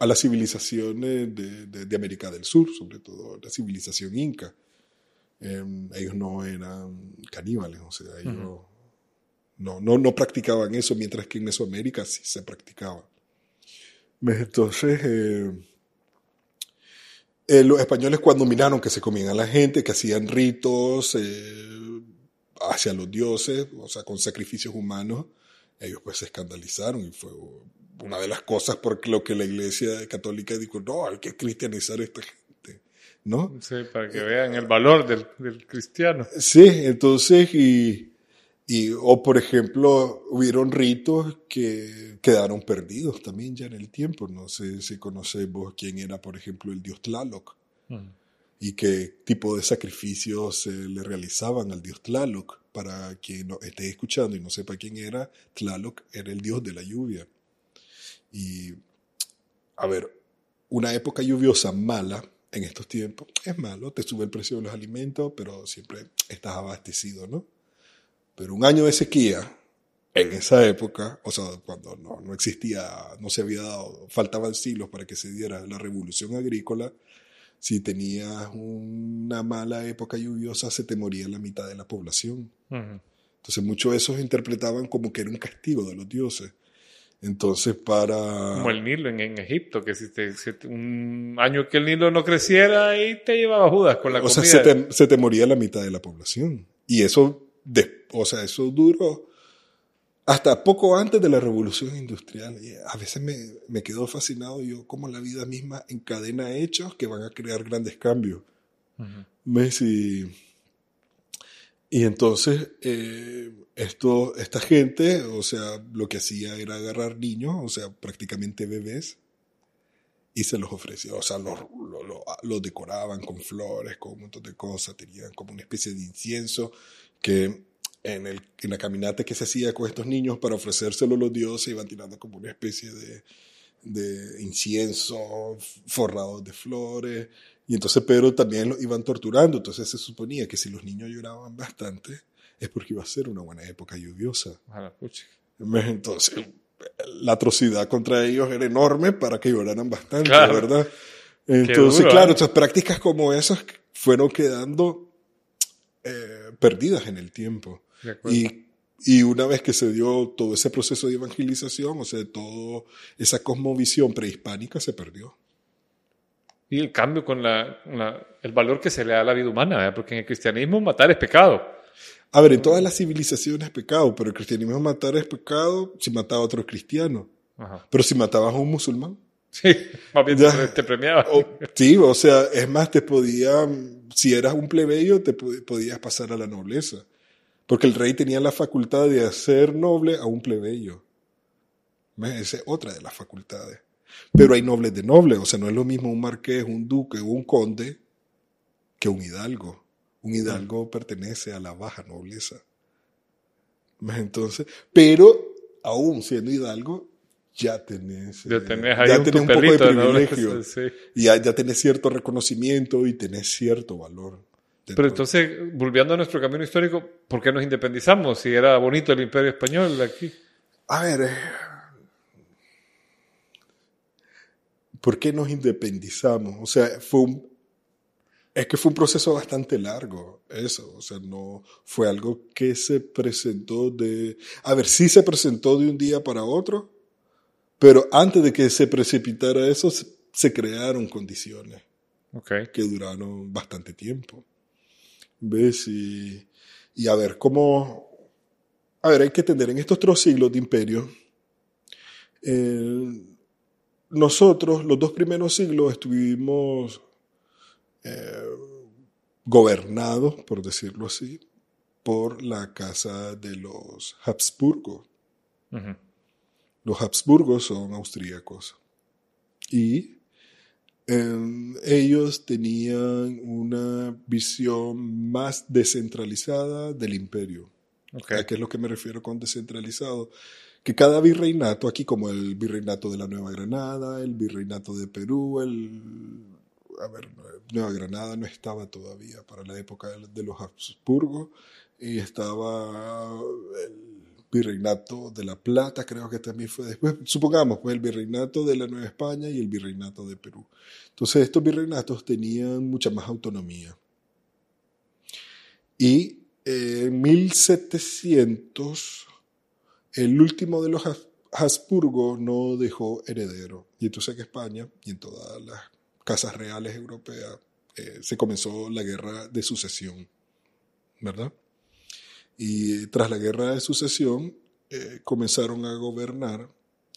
A: a las civilizaciones de, de- de América del Sur, sobre todo la civilización inca, eh, ellos no eran caníbales, o sea, ellos no, no, no practicaban eso, mientras que en Mesoamérica sí se practicaba. Entonces, eh, eh, los españoles cuando miraron que se comían a la gente, que hacían ritos eh, hacia los dioses, o sea, con sacrificios humanos, ellos pues se escandalizaron y fue una de las cosas por lo que la iglesia católica dijo, no, hay que cristianizar a esta gente, ¿no?
C: sí, para que vean el valor del, del cristiano.
A: Sí, entonces, y, y, o por ejemplo, hubieron ritos que quedaron perdidos también ya en el tiempo. No sé si conocemos quién era, por ejemplo, el dios Tlaloc
C: Ujú.
A: y qué tipo de sacrificios se le realizaban al dios Tlaloc. Para quien no esté escuchando y no sepa quién era, Tlaloc era el dios de la lluvia. Y, a ver, una época lluviosa mala en estos tiempos es malo, te sube el precio de los alimentos, pero siempre estás abastecido, ¿no? Pero un año de sequía, en esa época, o sea, cuando no, no existía, no se había dado, faltaban siglos para que se diera la revolución agrícola, si tenías una mala época lluviosa, se te moría la mitad de la población. Entonces muchos de esos interpretaban como que era un castigo de los dioses. Entonces para...
C: Como el Nilo en, en Egipto, que si, te- si te- un año que el Nilo no creciera, ahí te llevaba Judas con la
A: o sea,
C: comida.
A: se te, se te moría la mitad de la población. Y eso, de- o sea, eso duró hasta poco antes de la revolución industrial. Y a veces me, me quedo fascinado yo cómo la vida misma encadena hechos que van a crear grandes cambios.
C: Ujú.
A: ¿Ves? Y, y entonces, eh, esto, esta gente, o sea, lo que hacía era agarrar niños, o sea, prácticamente bebés, y se los ofrecía, o sea, los, los, los- los decoraban con flores, con un montón de cosas, tenían como una especie de incienso que en, el, en la caminata que se hacía con estos niños para ofrecérselo a los dioses iban tirando como una especie de, de incienso forrados de flores. Y entonces Pedro también los iban torturando. Entonces se suponía que si los niños lloraban bastante es porque iba a ser una buena época lluviosa. Entonces, la atrocidad contra ellos era enorme para que lloraran bastante,
C: Claro.
A: ¿verdad? Entonces,
C: duro,
A: claro,
C: ¿eh?
A: estas prácticas como esas fueron quedando eh, perdidas en el tiempo. Y, y una vez que se dio todo ese proceso de evangelización, o sea, toda esa cosmovisión prehispánica se perdió.
C: Y el cambio con la, la- el valor que se le da a la vida humana, porque en el cristianismo matar es pecado.
A: A ver, en todas las civilizaciones es pecado, pero el cristianismo matar es pecado si mataba a otro cristiano.
C: Ajá.
A: Pero si matabas a un musulmán,
C: Sí, más bien
A: Ya.
C: te, premiaba.
A: o- sí, o sea, es más, te podían, si eras un plebeyo, te po- podías pasar a la nobleza. Porque el rey tenía la facultad de hacer noble a un plebeyo. Esa es otra de las facultades. Pero hay nobles de nobles, o sea, no es lo mismo un marqués, un duque o un conde que un hidalgo. Un hidalgo pertenece a la baja nobleza. Entonces, pero aún siendo hidalgo, ya tenés,
C: Ya
A: eh,
C: tenés
A: ya
C: un,
A: tenés un poco de
C: perrito, ¿no?
A: privilegio.
C: Sí.
A: Y ya, ya tenés cierto reconocimiento y tenés cierto valor.
C: Pero entonces, volviendo a nuestro camino histórico, ¿por qué nos independizamos? Si era bonito el imperio español aquí.
A: A ver, eh, ¿por qué nos independizamos? O sea, fue un, es que fue un proceso bastante largo, eso. O sea, no fue algo que se presentó de... A ver, sí se presentó de un día para otro, pero antes de que se precipitara eso, se, crearon condiciones. Que duraron bastante tiempo. ¿Ves? Y, y a ver, ¿cómo...? A ver, hay que entender, en estos tres siglos de imperio, eh, nosotros, los dos primeros siglos, estuvimos eh, gobernados, por decirlo así, por la casa de los Habsburgo. Los Habsburgos son austríacos. Y eh, ellos tenían una visión más descentralizada del imperio.
C: Ok.
A: ¿A qué es lo que me refiero con descentralizado? Que cada virreinato, aquí como el virreinato de la Nueva Granada, el virreinato de Perú, el... A ver, Nueva Granada no estaba todavía para la época de de los Habsburgos, y estaba el virreinato de La Plata, creo que también fue después, supongamos, pues el virreinato de la Nueva España y el virreinato de Perú. Entonces estos virreinatos tenían mucha más autonomía. Y eh, en 1700, el último de los Habsburgo no dejó heredero. Y entonces en España y en todas las casas reales europeas eh, se comenzó la guerra de sucesión, ¿verdad? Y tras la guerra de sucesión eh, comenzaron a gobernar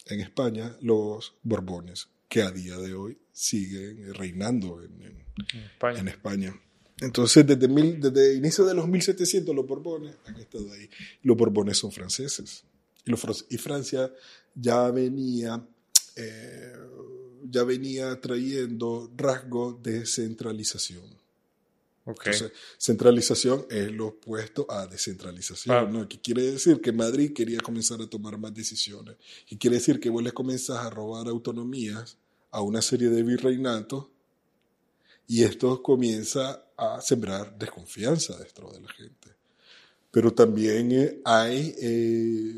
A: en España los Borbones, que a día de hoy siguen reinando en- en,
C: En España.
A: en España. Entonces, desde, mil, desde el inicio de los 1700, los Borbones han estado ahí. Los Borbones son franceses. Y, los, fran- y Francia ya venía, eh, ya venía trayendo rasgos de centralización. Entonces, centralización es lo opuesto a descentralización,
C: Claro.
A: ¿no? Que quiere decir que Madrid quería comenzar a tomar más decisiones. Y quiere decir que vos le comenzás a robar autonomías a una serie de virreinatos y esto comienza a sembrar desconfianza dentro de la gente. Pero también eh, hay, eh,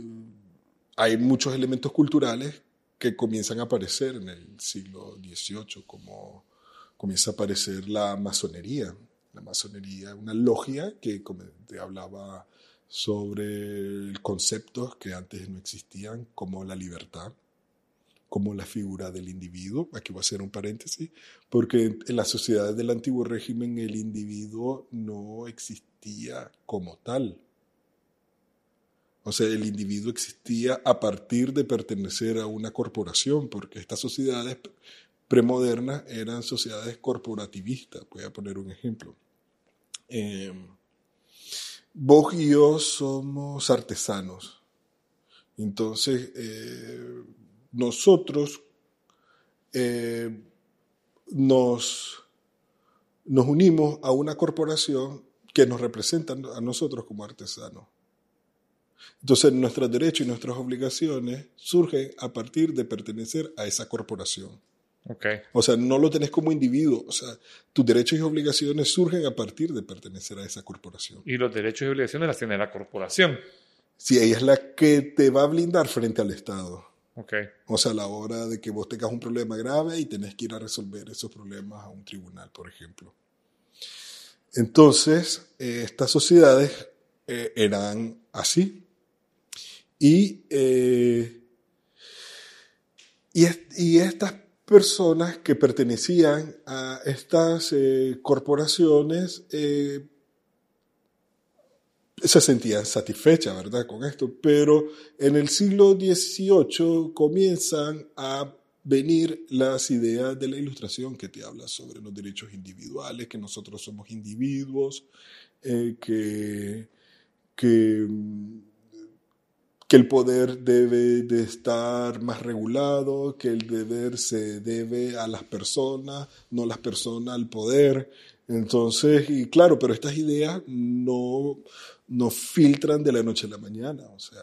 A: hay muchos elementos culturales que comienzan a aparecer en el siglo XVIII, como comienza a aparecer la masonería. La masonería, una logia que te hablaba sobre conceptos que antes no existían, como la libertad, como la figura del individuo. Aquí voy a hacer un paréntesis, porque en las sociedades del antiguo régimen el individuo no existía como tal. O sea, el individuo existía a partir de pertenecer a una corporación, porque estas sociedades premodernas eran sociedades corporativistas. Voy a poner un ejemplo. Eh, vos y yo somos artesanos. Entonces, eh, nosotros eh, nos, nos unimos a una corporación que nos representa a nosotros como artesanos. Entonces, nuestros derechos y nuestras obligaciones surgen a partir de pertenecer a esa corporación.
C: Ok.
A: O sea, no lo tenés como individuo. O sea, tus derechos y obligaciones surgen a partir de pertenecer a esa corporación.
C: Y los derechos y obligaciones las tiene la corporación.
A: Si ella es la que te va a blindar frente al Estado.
C: Ok.
A: O sea, a la hora de que vos tengas un problema grave y tenés que ir a resolver esos problemas a un tribunal, por ejemplo. Entonces, eh, estas sociedades eh, eran así. Y, eh, y, y estas personas que pertenecían a estas eh, corporaciones eh, se sentían satisfechas, ¿verdad? Con esto, pero en el siglo XVIII comienzan a venir las ideas de la ilustración que te habla sobre los derechos individuales, que nosotros somos individuos, eh, que, que, mm, que el poder debe de estar más regulado, que el deber se debe a las personas, no las personas al poder. Entonces, y claro, pero estas ideas no, no filtran de la noche a la mañana, o sea,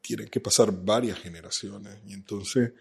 A: tienen que pasar varias generaciones. Y entonces,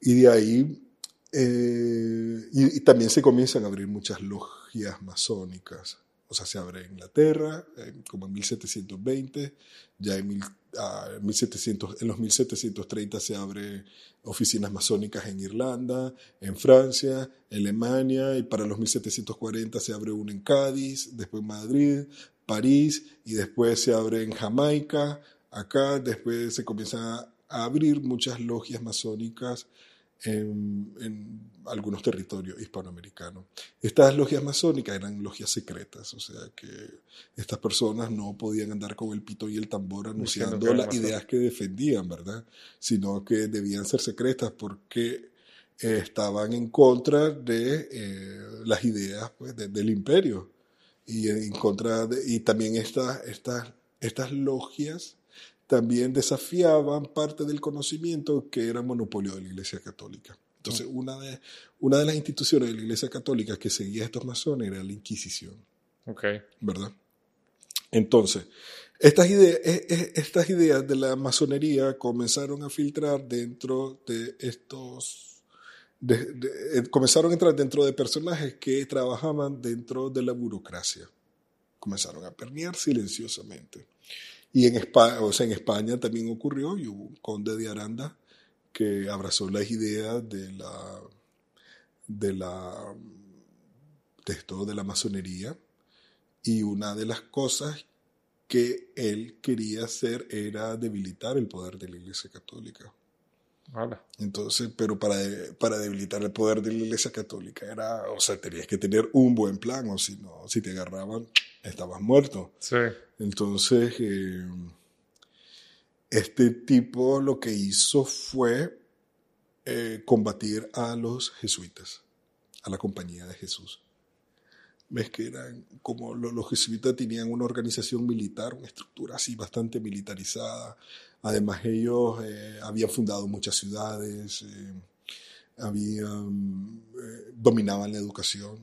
A: y de ahí, eh, y, y también se comienzan a abrir muchas logias masónicas. O sea, se abre en Inglaterra, como en 1720, ya en, mil, ah, 1700, en los 1730 se abre oficinas masónicas en Irlanda, en Francia, en Alemania, y para los 1740 se abre una en Cádiz, después en Madrid, París, y después se abre en Jamaica, acá, después se comienzan a, a abrir muchas logias masónicas en, en, algunos territorios hispanoamericanos. Estas logias masónicas eran logias secretas, o sea que estas personas no podían andar con el pito y el tambor anunciando las ideas que defendían, ¿verdad? Sino que debían ser secretas porque eh, estaban en contra de eh, las ideas pues, de, del imperio y en contra de, y también estas estas estas logias también desafiaban parte del conocimiento que era monopolio de la Iglesia Católica. Entonces, una de, una de las instituciones de la Iglesia Católica que seguía a estos masones era la Inquisición.
C: Okay.
A: ¿Verdad? Entonces, estas ideas, estas ideas de la masonería comenzaron a filtrar dentro de estos... De, de, comenzaron a entrar dentro de personajes que trabajaban dentro de la burocracia. Comenzaron a permear silenciosamente. Y en España, también ocurrió, y hubo un conde de Aranda que abrazó las ideas de la, de la, de esto, de la masonería, y una de las cosas que él quería hacer era debilitar el poder de la Iglesia Católica. Entonces, pero para, para debilitar el poder de la Iglesia Católica era, o sea, tenías que tener un buen plan, o si no, si te agarraban, estabas muerto.
C: Sí.
A: Entonces, eh, este tipo lo que hizo fue eh, combatir a los jesuitas, a la compañía de Jesús. Ves que eran como los, los jesuitas tenían una organización militar, una estructura así bastante militarizada. Además, ellos eh, habían fundado muchas ciudades, eh, habían, eh, dominaban la educación,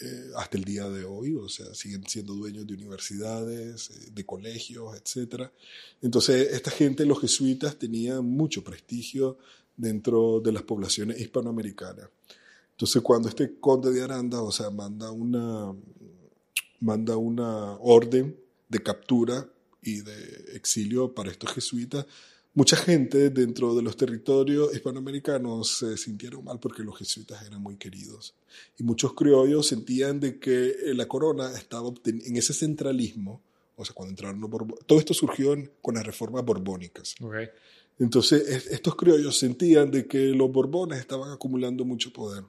A: eh, hasta el día de hoy, o sea, siguen siendo dueños de universidades, de colegios, etc. Entonces, esta gente, los jesuitas, tenían mucho prestigio dentro de las poblaciones hispanoamericanas. Entonces, cuando este conde de Aranda, o sea, manda una, manda una orden de captura y de exilio para estos jesuitas, mucha gente dentro de los territorios hispanoamericanos se sintieron mal porque los jesuitas eran muy queridos. Y muchos criollos sentían de que la corona estaba en ese centralismo, o sea, cuando entraron los Borbones, todo esto surgió con las reformas borbónicas.
C: Okay.
A: Entonces, estos criollos sentían de que los Borbones estaban acumulando mucho poder.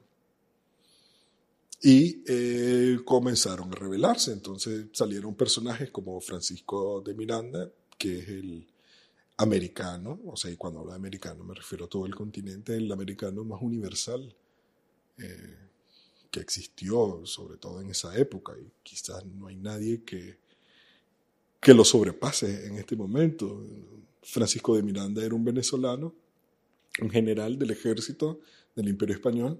A: Y eh, comenzaron a rebelarse. Entonces salieron personajes como Francisco de Miranda, que es el americano, o sea, y cuando hablo de americano me refiero a todo el continente, el americano más universal eh, que existió, sobre todo en esa época, y quizás no hay nadie que, que lo sobrepase en este momento. Francisco de Miranda era un venezolano, un general del ejército del Imperio Español,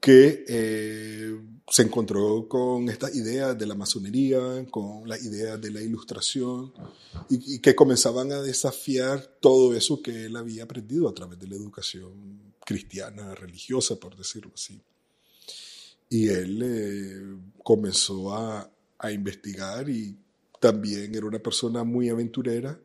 A: que eh, se encontró con estas ideas de la masonería, con las ideas de la ilustración, y, que comenzaban a desafiar todo eso que él había aprendido a través de la educación cristiana, religiosa, por decirlo así. Y él eh, comenzó a, a investigar y también era una persona muy aventurera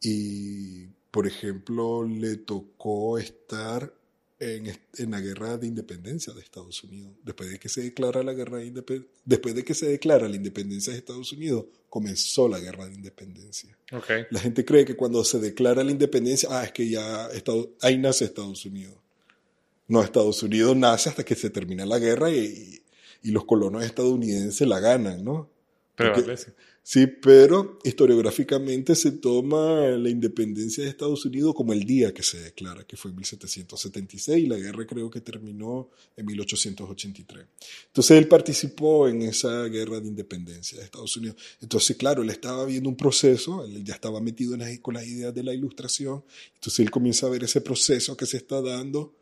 A: y por ejemplo, le tocó estar en, en, la guerra de independencia de Estados Unidos. Después de que se declara la guerra de después de que se declara la independencia de Estados Unidos, comenzó la guerra de independencia.
C: Okay.
A: La gente cree que cuando se declara la independencia, ah, es que ya Estados, ahí nace Estados Unidos. No, Estados Unidos nace hasta que se termina la guerra y, y los colonos estadounidenses la ganan, ¿no?
C: Pero
A: Porque, Sí, pero historiográficamente se toma la independencia de Estados Unidos como el día que se declara, que fue en 1776, y la guerra creo que terminó en 1883. Entonces él participó en esa guerra de independencia de Estados Unidos. Entonces, claro, él estaba viendo un proceso, él ya estaba metido en las, con las ideas de la ilustración, entonces él comienza a ver ese proceso que se está dando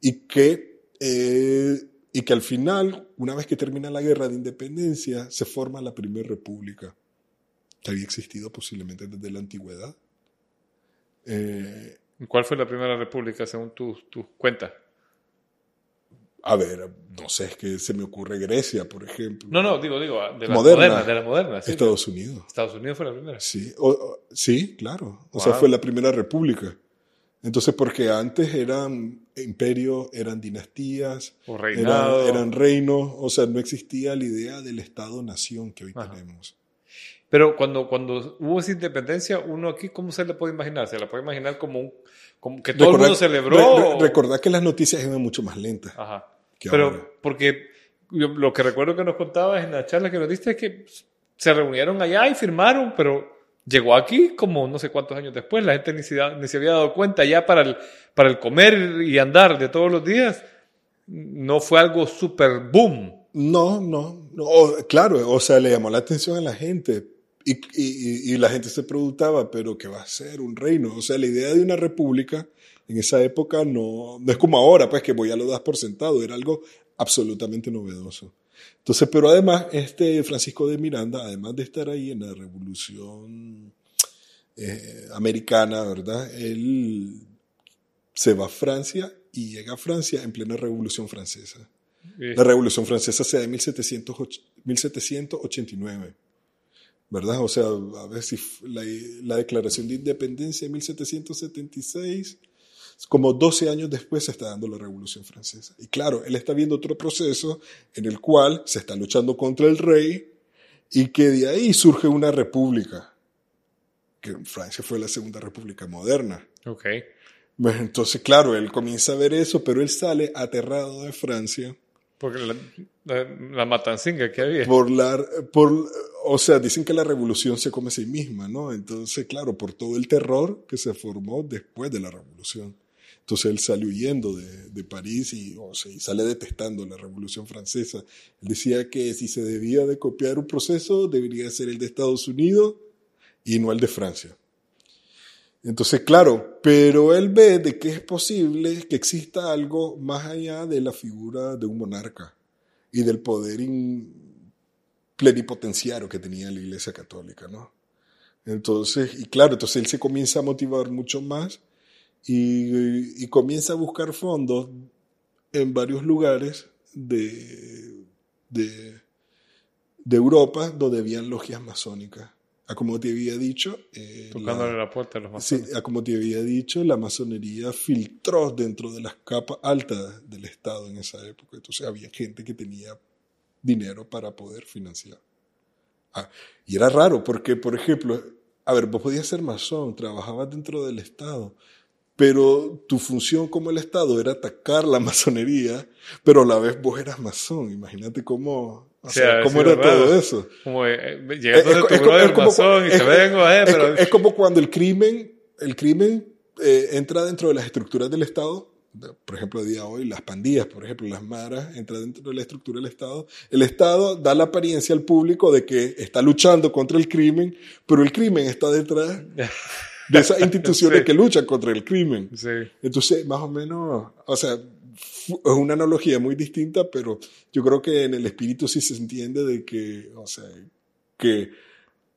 A: y que... Eh, y que al final, una vez que termina la guerra de independencia, se forma la primera república, que había existido posiblemente desde la antigüedad.
C: Eh, ¿Cuál fue la primera república según tus tu cuentas?
A: A ver, no sé, es que se me ocurre Grecia, por ejemplo.
C: No, no, digo, digo, de la
A: Moderna.
C: moderna, de la moderna. Sí,
A: Estados Unidos.
C: Estados Unidos fue la primera.
A: Sí, o, o, sí claro. O
C: Wow.
A: sea, fue la primera república. Entonces, porque antes eran imperios, eran dinastías, eran, eran reinos, o sea, no existía la idea del Estado-nación que hoy
C: Ajá.
A: tenemos.
C: Pero cuando, cuando hubo esa independencia, uno aquí, ¿cómo se le puede imaginar? ¿Se la puede imaginar como, un, como que todo el mundo celebró?
A: re- re- recordad que las noticias iban mucho más lentas.
C: Ajá. Pero
A: ahora.
C: porque yo- lo que recuerdo que nos contabas en la charla que nos diste es que se reunieron allá y firmaron, pero llegó aquí como no sé cuántos años después. La gente ni se, había dado cuenta ya para el, para el comer y andar de todos los días. No fue algo super boom.
A: No, no, no. Claro, o sea, le llamó la atención a la gente y, y- y la gente se preguntaba, pero ¿qué va a ser un reino? O sea, la idea de una república en esa época no, no es como ahora, pues que voy a lo das por sentado, era algo absolutamente novedoso. Entonces, pero además, este Francisco de Miranda, además de estar ahí en la revolución eh, americana, ¿verdad? Él se va a Francia y llega a Francia en plena revolución francesa. La Revolución Francesa se da en 1708 1789, ¿verdad? O sea, a ver si la, la Declaración de Independencia en 1776, como 12 años después se está dando la Revolución Francesa. Y claro, él está viendo otro proceso en el cual se está luchando contra el rey y que de ahí surge una república, que en Francia fue la segunda república moderna.
C: Ok.
A: Bueno, entonces, claro, él comienza a ver eso, pero él sale aterrado de Francia
C: Porque la, la, la matancinga que había.
A: por la, por, o sea, dicen que la revolución se come a sí misma, ¿no? Entonces, claro, por todo el terror que se formó después de la revolución. Entonces él sale huyendo de, de París y, o sea, sale detestando la revolución francesa. Él decía que si se debía de copiar un proceso, debería ser el de Estados Unidos y no el de Francia. Entonces, claro, pero él ve de que es posible que exista algo más allá de la figura de un monarca y del poder plenipotenciario que tenía la Iglesia Católica, ¿no? Entonces, y claro, entonces él se comienza a motivar mucho más y, y comienza a buscar fondos en varios lugares de, de, de Europa donde habían logias masónicas. Ah, como te había dicho, eh,
C: Tocándole
A: la-
C: la puerta a los
A: Sí,
C: masones.
A: ah, como te había dicho, la masonería filtró dentro de las capas altas del Estado en esa época. Entonces había gente que tenía dinero para poder financiar. Ah, y era raro porque, por ejemplo, a ver, vos podías ser masón, trabajabas dentro del Estado, pero tu función como el Estado era atacar la masonería, pero a la vez vos eras masón. Imagínate cómo, o sea, cómo era
C: raro.
A: todo eso.
C: Como eh, eh, llegando
A: Es-
C: de
A: es-
C: tu
A: es como-
C: brother
A: es como-
C: masón y
A: es-
C: te vengo, eh,
A: es,
C: pero...
A: es como cuando el crimen, el crimen eh, entra dentro de las estructuras del Estado. Por ejemplo, a día de hoy, las pandillas, por ejemplo, las maras, entran dentro de la estructura del Estado. El Estado da la apariencia al público de que está luchando contra el crimen, pero el crimen está detrás de esas instituciones
C: Sí.
A: que luchan contra el crimen.
C: Sí.
A: Entonces, más o menos, o sea, es una analogía muy distinta, pero yo creo que en el espíritu sí se entiende de que, o sea, que,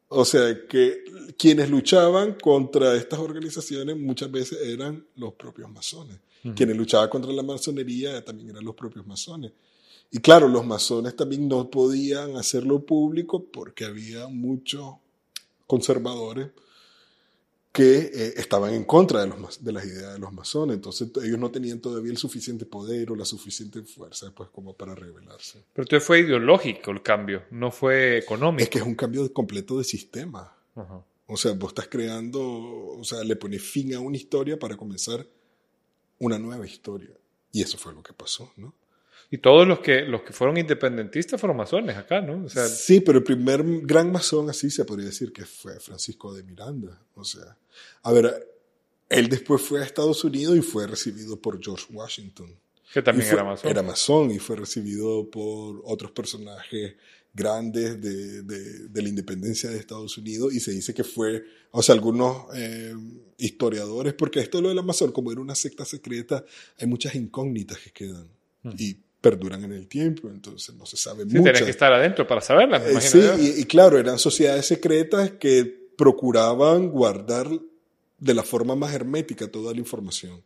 A: o sea, que quienes luchaban contra estas organizaciones muchas veces eran los propios masones. Quienes luchaban contra la masonería también eran los propios masones. Y claro, los masones también no podían hacerlo público porque había muchos conservadores que eh, estaban en contra de, los, de las ideas de los masones. Entonces ellos no tenían todavía el suficiente poder o la suficiente fuerza pues, como para rebelarse.
C: Pero entonces fue ideológico el cambio, no fue económico.
A: Es que es un cambio completo de sistema.
C: Ajá.
A: O sea, vos estás creando, o sea, le pones fin a una historia para comenzar una nueva historia. Y eso fue lo que pasó, ¿no?
C: Y todos los que, los que fueron independentistas fueron masones acá, ¿no? O sea,
A: sí, pero el primer gran masón, así se podría decir, que fue Francisco de Miranda. O sea, a ver, él después fue a Estados Unidos y fue recibido por George Washington.
C: que también
A: fue-
C: era masón.
A: Era masón y fue recibido por otros personajes grandes de, de- de la independencia de Estados Unidos y se dice que fue, o sea, algunos eh, historiadores, porque esto lo de la masón, como era una secta secreta, hay muchas incógnitas que quedan y perduran en el tiempo, entonces no se sabe.
C: Sí,
A: mucho.
C: que estar adentro para saberlas, me
A: Eh, sí, y, y claro, eran sociedades secretas que procuraban guardar de la forma más hermética toda la información.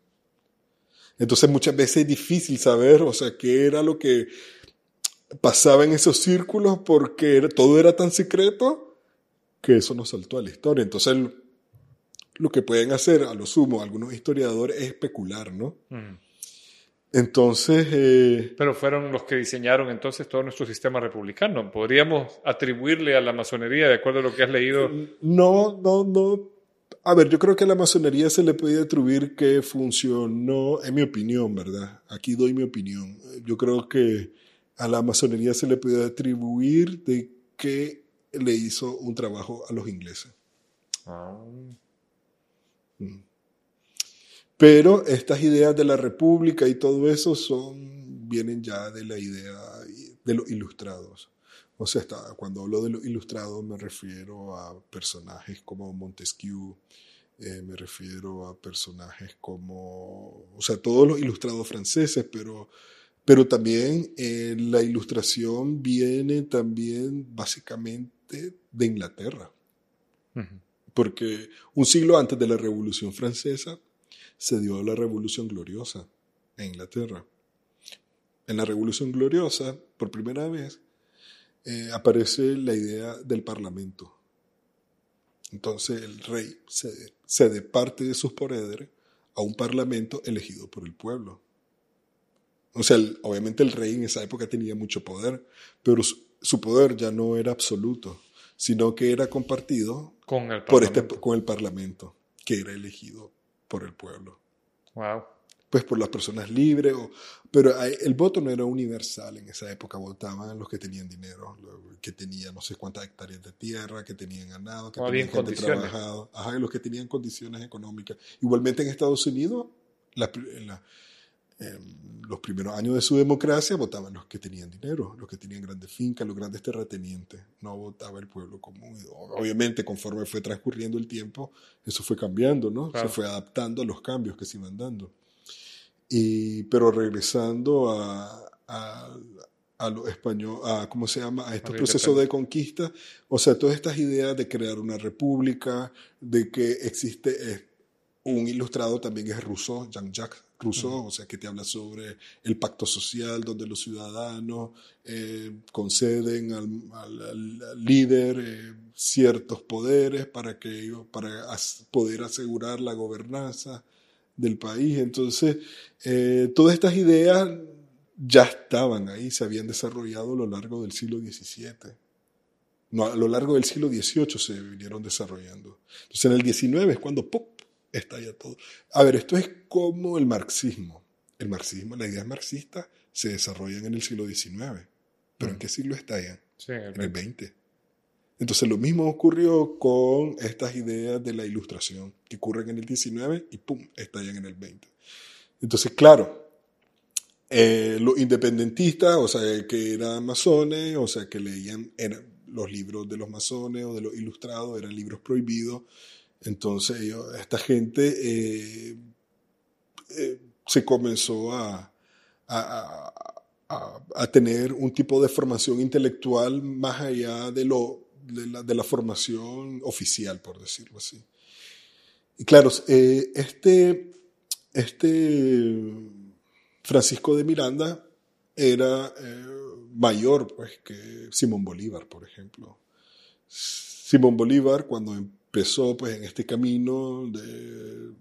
A: Entonces muchas veces es difícil saber, o sea, qué era lo que pasaba en esos círculos porque era- todo era tan secreto que eso no saltó a la historia. Entonces lo- lo que pueden hacer, a lo sumo, algunos historiadores es especular, ¿no?
C: Mm.
A: Entonces, eh,
C: Pero fueron los que diseñaron entonces todo nuestro sistema republicano. ¿Podríamos atribuirle a la masonería, de acuerdo a lo que has leído?
A: No, no, no. A ver, yo creo que a la masonería se le puede atribuir que funcionó, en mi opinión, ¿verdad? Aquí doy mi opinión. Yo creo que a la masonería se le puede atribuir de que le hizo un trabajo a los ingleses.
C: Ah.
A: Pero estas ideas de la república y todo eso son, vienen ya de la idea de los ilustrados. O sea, está- cuando hablo de los ilustrados me refiero a personajes como Montesquieu, eh, me refiero a personajes como, o sea, todos los ilustrados franceses, pero, pero también eh, la ilustración viene también básicamente de Inglaterra porque un siglo antes de la Revolución Francesa se dio la Revolución Gloriosa en Inglaterra. En la Revolución Gloriosa, por primera vez, eh, aparece la idea del Parlamento. Entonces el rey cede, cede parte de sus poderes a un Parlamento elegido por el pueblo. O sea, el- obviamente el rey en esa época tenía mucho poder, pero su, su poder ya no era absoluto, sino que era compartido
C: Con el
A: por este, con el Parlamento, que era elegido por el pueblo.
C: Wow.
A: Pues por las personas libres, o, pero el voto no era universal. En esa época votaban los que tenían dinero, los que tenían no sé cuántas hectáreas de tierra, que tenían ganado, que
C: No
A: tenían gente trabajada, ajá, los que tenían condiciones económicas. Igualmente en Estados Unidos, la- en los primeros años de su democracia votaban los que tenían dinero, los que tenían grandes fincas, los grandes terratenientes. No votaba el pueblo común. Obviamente, conforme fue transcurriendo el tiempo, eso fue cambiando, ¿no?
C: Claro.
A: Se fue adaptando a los cambios que se iban dando. Y, pero regresando a, a, a lo español, a, ¿cómo se llama? A estos
C: la
A: procesos de conquista, o sea, todas estas ideas de crear una república, de que existe eh, un ilustrado también es Rousseau, Jean-Jacques Rousseau, o sea, que te habla sobre el pacto social donde los ciudadanos eh, conceden al, al- al- líder eh, ciertos poderes para, que, para as- poder asegurar la gobernanza del país. Entonces, eh, todas estas ideas ya estaban ahí, se habían desarrollado a lo largo del siglo XVII. No, a lo largo del siglo XVIII se vinieron desarrollando. Entonces, en el XIX es cuando ¡pop! Estalla todo. A ver, esto es como el marxismo. El marxismo, las ideas marxistas se desarrollan en el siglo XIX. ¿Pero en qué siglo estallan?
C: Sí, el-
A: En el 20. Entonces lo mismo ocurrió con estas ideas de la ilustración, que ocurren en el 19 y ¡pum! estallan en el 20. Entonces, claro, eh, los independentistas, o sea, que eran masones, o sea, que leían eran los libros de los masones o de los ilustrados, eran libros prohibidos. Entonces, esta gente eh, eh, se comenzó a, a- a- tener un tipo de formación intelectual más allá de, lo, de, la, de la formación oficial, por decirlo así. Y claro, eh, este, este Francisco de Miranda era mayor pues, que Simón Bolívar, por ejemplo. Simón Bolívar, cuando empezó pues en este camino de,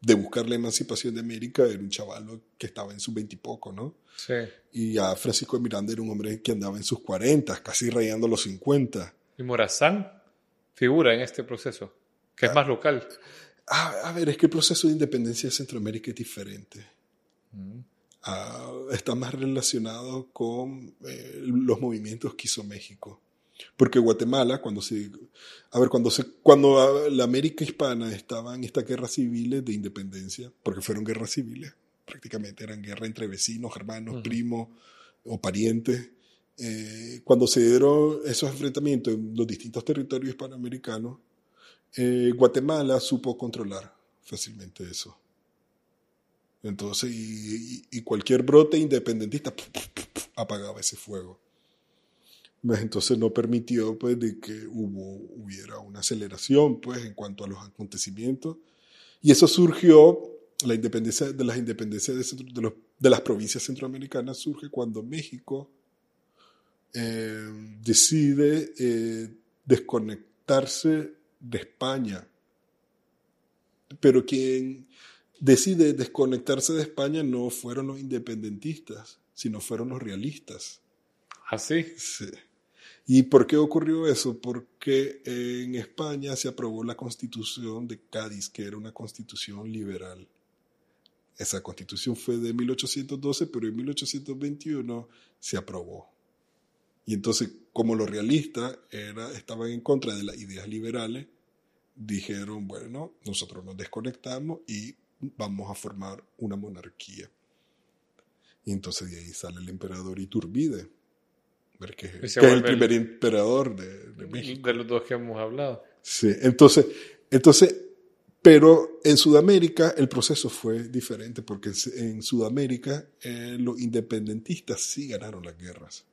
A: de buscar la emancipación de América era un chaval que estaba en sus veintipoco, ¿no?
C: Sí.
A: Y ya Francisco de Miranda era un hombre que andaba en sus cuarentas, casi rayando los cincuenta.
C: Y Morazán figura en este proceso, que es más local.
A: A, a ver, es que el proceso de independencia de Centroamérica es diferente. Ah, está más relacionado con eh, los movimientos que hizo México. Porque Guatemala, cuando se, a ver, cuando se, cuando ah, la América hispana estaba en estas guerras civiles de independencia, porque fueron guerras civiles, prácticamente eran guerra entre vecinos, hermanos,
C: Ujú.
A: primos o parientes. eh, cuando se dieron esos enfrentamientos en los distintos territorios hispanoamericanos, eh, Guatemala supo controlar fácilmente eso. Entonces, y, y- y cualquier brote independentista apagaba ese fuego. Pues, Entonces no permitió pues, de que hubo, hubiera una aceleración pues, en cuanto a los acontecimientos. Y eso surgió, la independencia de las independencias de, centro- de los- de las provincias centroamericanas surge cuando México eh, decide eh, desconectarse de España. Pero quien decide desconectarse de España no fueron los independentistas, sino fueron los realistas.
C: Así.
A: Sí. ¿Y por qué ocurrió eso? Porque en España se aprobó la constitución de Cádiz, que era una constitución liberal. Esa constitución fue de 1812, pero en 1821 se aprobó. Y entonces, como los realistas era, estaban en contra de las ideas liberales, dijeron, bueno, nosotros nos desconectamos y vamos a formar una monarquía. Y entonces de ahí sale el emperador Iturbide, que, que es el
C: vuelve el-
A: primer emperador de, de México.
C: De los dos que hemos hablado.
A: Sí, entonces, entonces, pero en Sudamérica el proceso fue diferente porque en Sudamérica eh, los independentistas sí ganaron las guerras.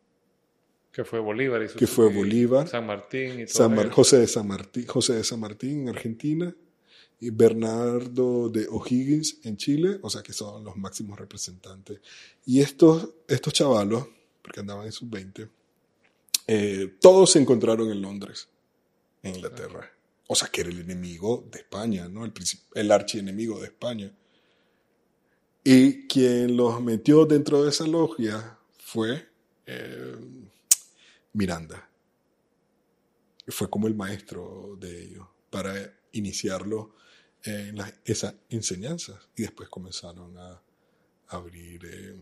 C: Que fue Bolívar y su-
A: Que fue Bolívar,
C: San Martín y todo.
A: San Mar- José, de San Martín, José de San Martín en Argentina y Bernardo de O'Higgins en Chile, o sea que son los máximos representantes. Y estos, estos chavalos, porque andaban en sus 20, eh, todos se encontraron en Londres, en Inglaterra. O sea que era el enemigo de España, ¿no? El, el archienemigo de España. Y quien los metió dentro de esa logia fue eh, Miranda. Fue como el maestro de ellos para iniciarlo en esas enseñanzas. Y después comenzaron a abrir, eh,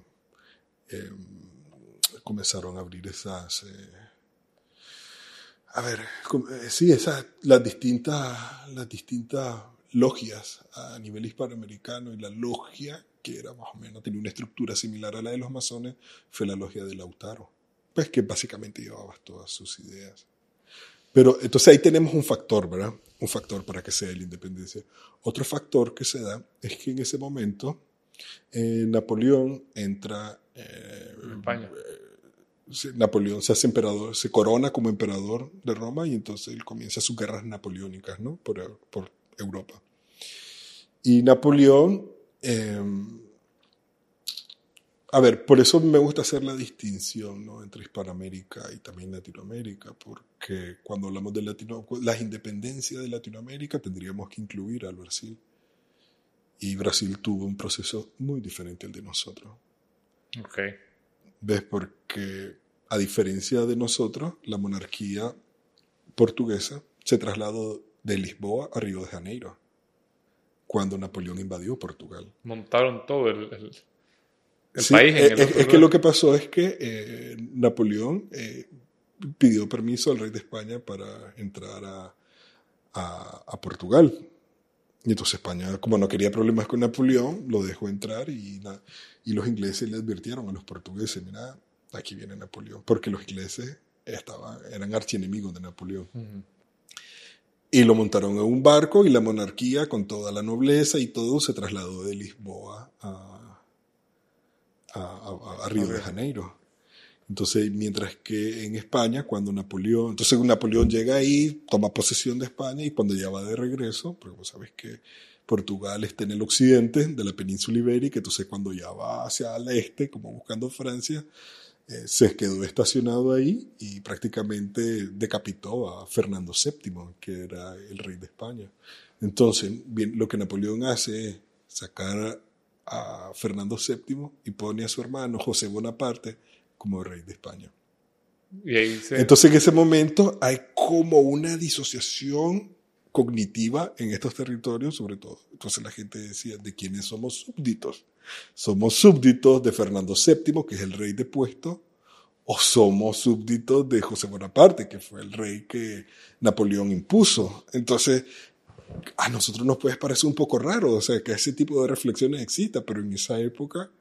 A: eh, comenzaron a abrir esas, eh, a ver, eh, sí, esas, las distintas, las distintas logias a nivel hispanoamericano y la logia que era más o menos, tenía una estructura similar a la de los masones, fue la logia de Lautaro. Pues que básicamente llevaba todas sus ideas. Pero entonces ahí tenemos un factor, ¿verdad? Un factor para que se dé la independencia. Otro factor que se da es que en ese momento eh, Napoleón entra... eh,
C: En España.
A: Napoleón se hace emperador, se corona como emperador de Roma y entonces él comienza sus guerras napoleónicas, ¿no? Por, Europa. Y Napoleón, eh, a ver, por eso me gusta hacer la distinción, ¿no? Entre Hispanoamérica y también Latinoamérica, porque cuando hablamos de Latino, las independencias de Latinoamérica tendríamos que incluir al Brasil. Y Brasil tuvo un proceso muy diferente al de nosotros.
C: Ok.
A: ¿Ves? Porque a diferencia de nosotros, la monarquía portuguesa se trasladó de Lisboa a Río de Janeiro, cuando Napoleón invadió Portugal.
C: Montaron todo el, el- el
A: Sí,
C: país en
A: eh,
C: el
A: es,
C: otro
A: es que lo que pasó es que eh, Napoleón eh, pidió permiso al rey de España para entrar a, a- a Portugal. Y entonces España, como no quería problemas con Napoleón, lo dejó entrar y, y los ingleses le advirtieron a los portugueses, mira, aquí viene Napoleón, porque los ingleses estaban, eran archienemigos de Napoleón. Y lo montaron en un barco y la monarquía, con toda la nobleza y todo, se trasladó de Lisboa a, a, a- a Río de. Janeiro. Entonces, mientras que en España, cuando Napoleón, entonces Napoleón llega ahí, toma posesión de España y cuando ya va de regreso, porque vos sabés que Portugal está en el occidente de la península ibérica, entonces cuando ya va hacia el este, como buscando Francia, eh, se quedó estacionado ahí y prácticamente decapitó a Fernando VII, que era el rey de España. Entonces, bien, lo que Napoleón hace es sacar a Fernando VII y pone a su hermano José Bonaparte como rey de España.
C: Y ahí se-
A: Entonces en ese momento hay como una disociación cognitiva en estos territorios, sobre todo. Entonces la gente decía, ¿de quiénes somos súbditos? ¿Somos súbditos de Fernando VII, que es el rey depuesto? ¿O somos súbditos de José Bonaparte, que fue el rey que Napoleón impuso? Entonces, a nosotros nos puede parecer un poco raro, o sea, que ese tipo de reflexiones exista, pero en esa época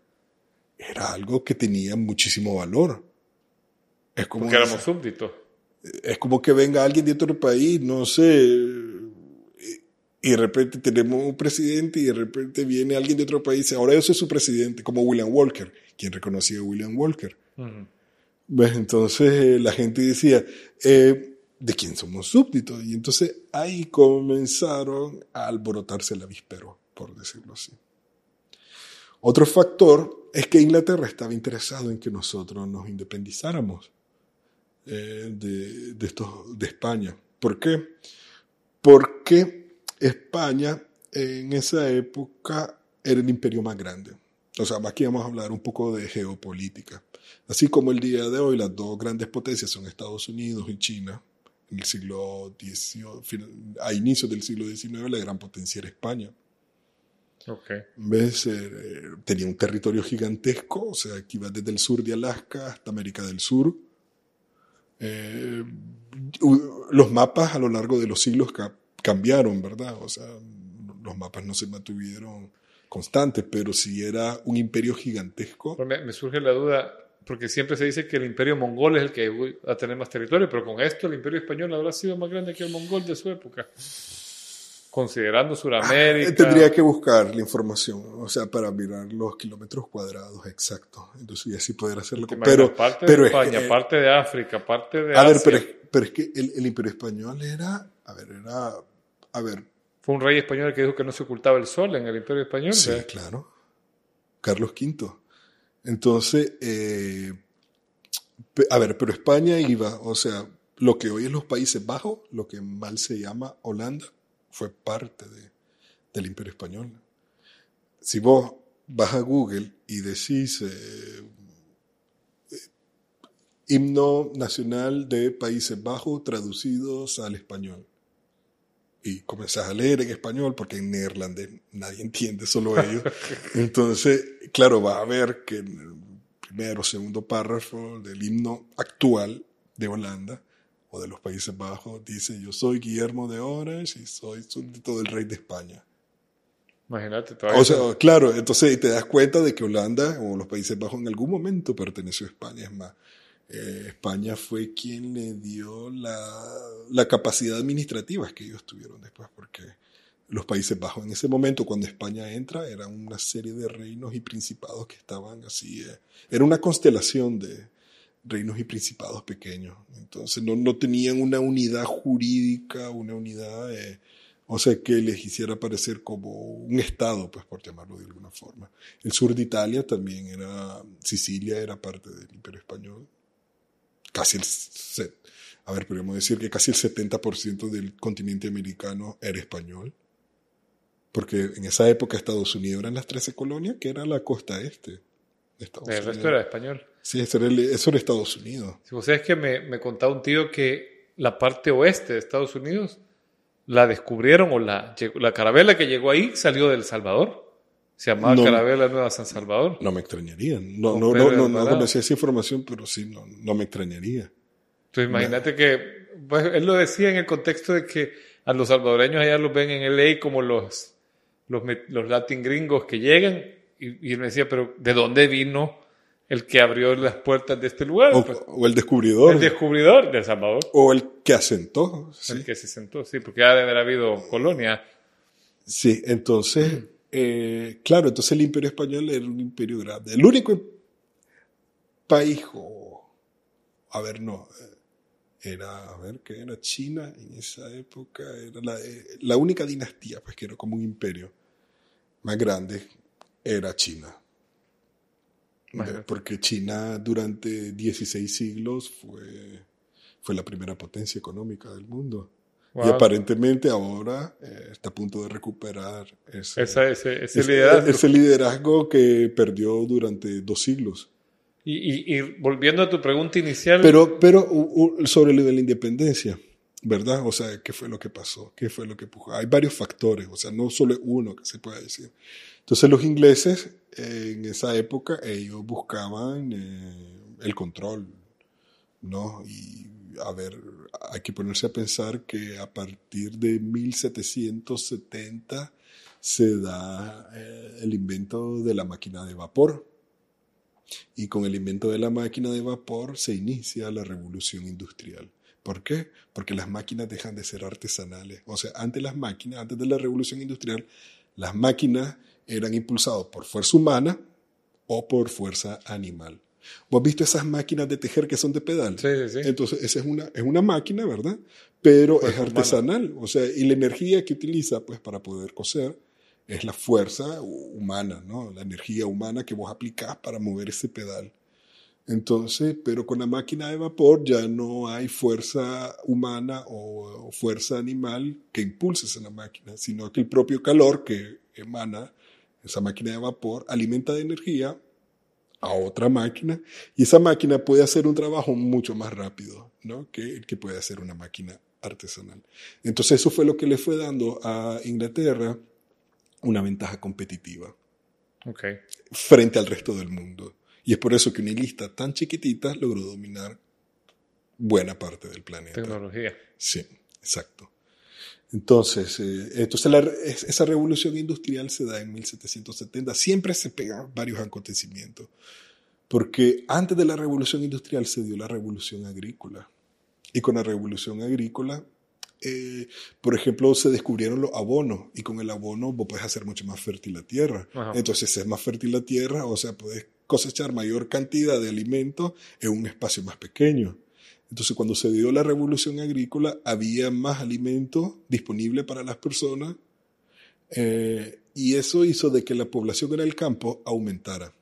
A: era algo que tenía muchísimo valor. Es como
C: porque éramos súbditos.
A: es como que venga alguien de otro país, no sé, y de repente tenemos un presidente y de repente viene alguien de otro país y ahora yo soy su presidente, como William Walker. ¿Quién reconocía a William Walker?
C: Ujú.
A: ¿Ves? Entonces eh, la gente decía, eh, ¿de quién somos súbditos? Y entonces ahí comenzaron a alborotarse el avispero, por decirlo así. Otro factor es que Inglaterra estaba interesado en que nosotros nos independizáramos eh, de, de, estos, de España. ¿Por qué? Porque España en esa época era el imperio más grande. O sea, aquí vamos a hablar un poco de geopolítica. Así como el día de hoy las dos grandes potencias son Estados Unidos y China, en el siglo XVIII, a inicios del siglo XIX la gran potencia era España.
C: Ok.
A: ¿Ves? Eh, tenía un territorio gigantesco, o sea, que iba desde el sur de Alaska hasta América del Sur. Eh, los mapas a lo largo de los siglos ca- cambiaron, ¿verdad? O sea, los mapas no se mantuvieron constantes, pero sí era un imperio gigantesco.
C: Pero Me, me surge la duda, porque siempre se dice que el imperio mongol es el que va a tener más territorio, pero con esto el imperio español habrá sido más grande que el mongol de su época. Considerando Sudamérica.
A: Tendría que buscar la información, o sea, para mirar los kilómetros cuadrados exactos. Entonces, y así poder hacerlo.
C: ¿Te
A: Pero,
C: parte
A: pero
C: de
A: es que,
C: España, parte de África, parte de
A: A ver,
C: Asia.
A: pero es, pero es que el, el imperio español era, a ver, era, a ver,
C: Fue un rey español que dijo que no se ocultaba el sol en el imperio español.
A: sí,
C: ¿verdad?
A: claro, Carlos V. Entonces, eh, a ver, pero España iba, o sea, lo que hoy es los Países Bajos, lo que mal se llama Holanda, fue parte de, del imperio español. Si vos vas a Google y decís eh, eh, himno nacional de Países Bajos traducidos al español, y comenzás a leer en español, porque en neerlandés nadie entiende, solo ellos. Entonces, claro, va a ver que en el primero o segundo párrafo del himno actual de Holanda o de los Países Bajos dice, yo soy Guillermo de Orange y soy súbdito del rey de España.
C: Imagínate, todavía.
A: O sea, claro, entonces te das cuenta de que Holanda o los Países Bajos en algún momento perteneció a España. Es más, eh, España fue quien le dio la, capacidad administrativa que ellos tuvieron después, porque los Países Bajos en ese momento, cuando España entra, era una serie de reinos y principados que estaban así. eh, era una constelación de reinos y principados pequeños. Entonces no, no tenían una unidad jurídica, una unidad... eh, o sea, que les hiciera parecer como un estado, pues por llamarlo de alguna forma. El sur de Italia también era, Sicilia era parte del Imperio Español. Casi el, se- a ver, podríamos decir que casi el 70% del continente americano era español. Porque en esa época Estados Unidos eran las 13 colonias, que era la costa este. de Estados
C: el
A: Unidos.
C: resto era español.
A: Sí, eso era, el- eso era Estados Unidos.
C: Si vos sabés que me, me contaba un tío que la parte oeste de Estados Unidos la descubrieron o la, la carabela que llegó ahí salió del Salvador. Se llamaba
A: No.
C: Carabela Nueva San Salvador.
A: No me extrañaría. No, no, no, no, conocía esa información, pero sí, no, no me extrañaría.
C: Entonces imagínate que, pues, él lo decía en el contexto de que a los salvadoreños allá los ven en LA como los, los, los latin gringos que llegan y, y él me decía, pero ¿de dónde vino el que abrió las puertas de este lugar?
A: O,
C: Pues,
A: o el descubridor.
C: el descubridor de El Salvador.
A: O el que asentó. Sí,
C: El que se sentó, sí, porque ya debe haber habido colonia.
A: Sí, entonces, eh, claro, entonces el imperio español era un imperio grande. El único país, o- a ver, no, eh, era, a ver, que era China en esa época, era la, eh, la única dinastía, pues que era como un imperio más grande, era China. Porque China durante 16 siglos fue, fue la primera potencia económica del mundo. Y
C: Wow.
A: aparentemente ahora eh, está a punto de recuperar ese,
C: Esa- ese, ese
A: ese-
C: liderazgo.
A: ese liderazgo que perdió durante dos siglos.
C: Y, y- y volviendo a tu pregunta inicial,
A: Pero, pero u- u- sobre lo de la independencia, ¿verdad? O sea, ¿qué fue lo que pasó? ¿Qué fue lo que empujó? Hay varios factores, o sea, no solo uno que se puede decir. Entonces los ingleses eh, en esa época ellos buscaban eh, el control, ¿no? Y a ver, hay que ponerse a pensar que a partir de 1770 se da eh, el invento de la máquina de vapor. Y con el invento de la máquina de vapor se inicia la revolución industrial. ¿Por qué? Porque las máquinas dejan de ser artesanales. O sea, antes las máquinas, antes de la revolución industrial, las máquinas eran impulsadas por fuerza humana o por fuerza animal. ¿Vos has visto esas máquinas de tejer que son de pedal?
C: Sí, sí, sí.
A: Entonces, esa es una, es una máquina, ¿verdad? Pero
C: Fuerza
A: es
C: humana.
A: artesanal. O sea, y la energía que utiliza, pues, para poder coser es la fuerza humana, ¿no? La energía humana que vos aplicás para mover ese pedal. Entonces, pero con la máquina de vapor ya no hay fuerza humana o, o fuerza animal que impulse esa máquina, sino que el propio calor que emana esa máquina de vapor alimenta de energía a otra máquina y esa máquina puede hacer un trabajo mucho más rápido ¿no? que el que puede hacer una máquina artesanal. Entonces eso fue lo que le fue dando a Inglaterra una ventaja competitiva frente al resto del mundo. Y es por eso que una lista tan chiquitita logró dominar buena parte del planeta.
C: Tecnología.
A: Sí, exacto. Entonces, eh, entonces la- esa revolución industrial se da en 1770. Siempre se pegan varios acontecimientos. Porque antes de la revolución industrial se dio la revolución agrícola. Y con la revolución agrícola, eh, por ejemplo, se descubrieron los abonos. Y con el abono vos puedes hacer mucho más fértil la tierra.
C: Ajá.
A: Entonces es más fértil la tierra, o sea, puedes cosechar mayor cantidad de alimentos en un espacio más pequeño. Entonces, cuando se dio la revolución agrícola, había más alimento disponible para las personas eh, y eso hizo de que la población en el campo aumentara.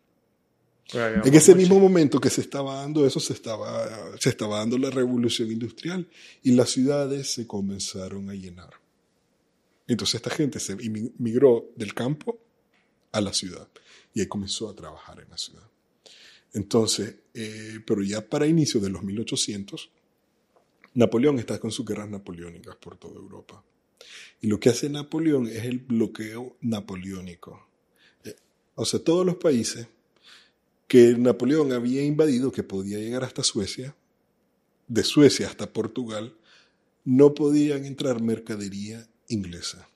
A: En ese mismo momento que se estaba dando eso, se estaba, se estaba dando la revolución industrial y las ciudades se comenzaron a llenar. Entonces esta gente se migró del campo a la ciudad y ahí comenzó a trabajar en la ciudad. Entonces, eh, pero ya para inicio de los 1800, Napoleón está con sus guerras napoleónicas por toda Europa. Y lo que hace Napoleón es el bloqueo napoleónico. Eh, O sea, todos los países que Napoleón había invadido, que podía llegar hasta Suecia, de Suecia hasta Portugal, no podían entrar mercadería inglesa.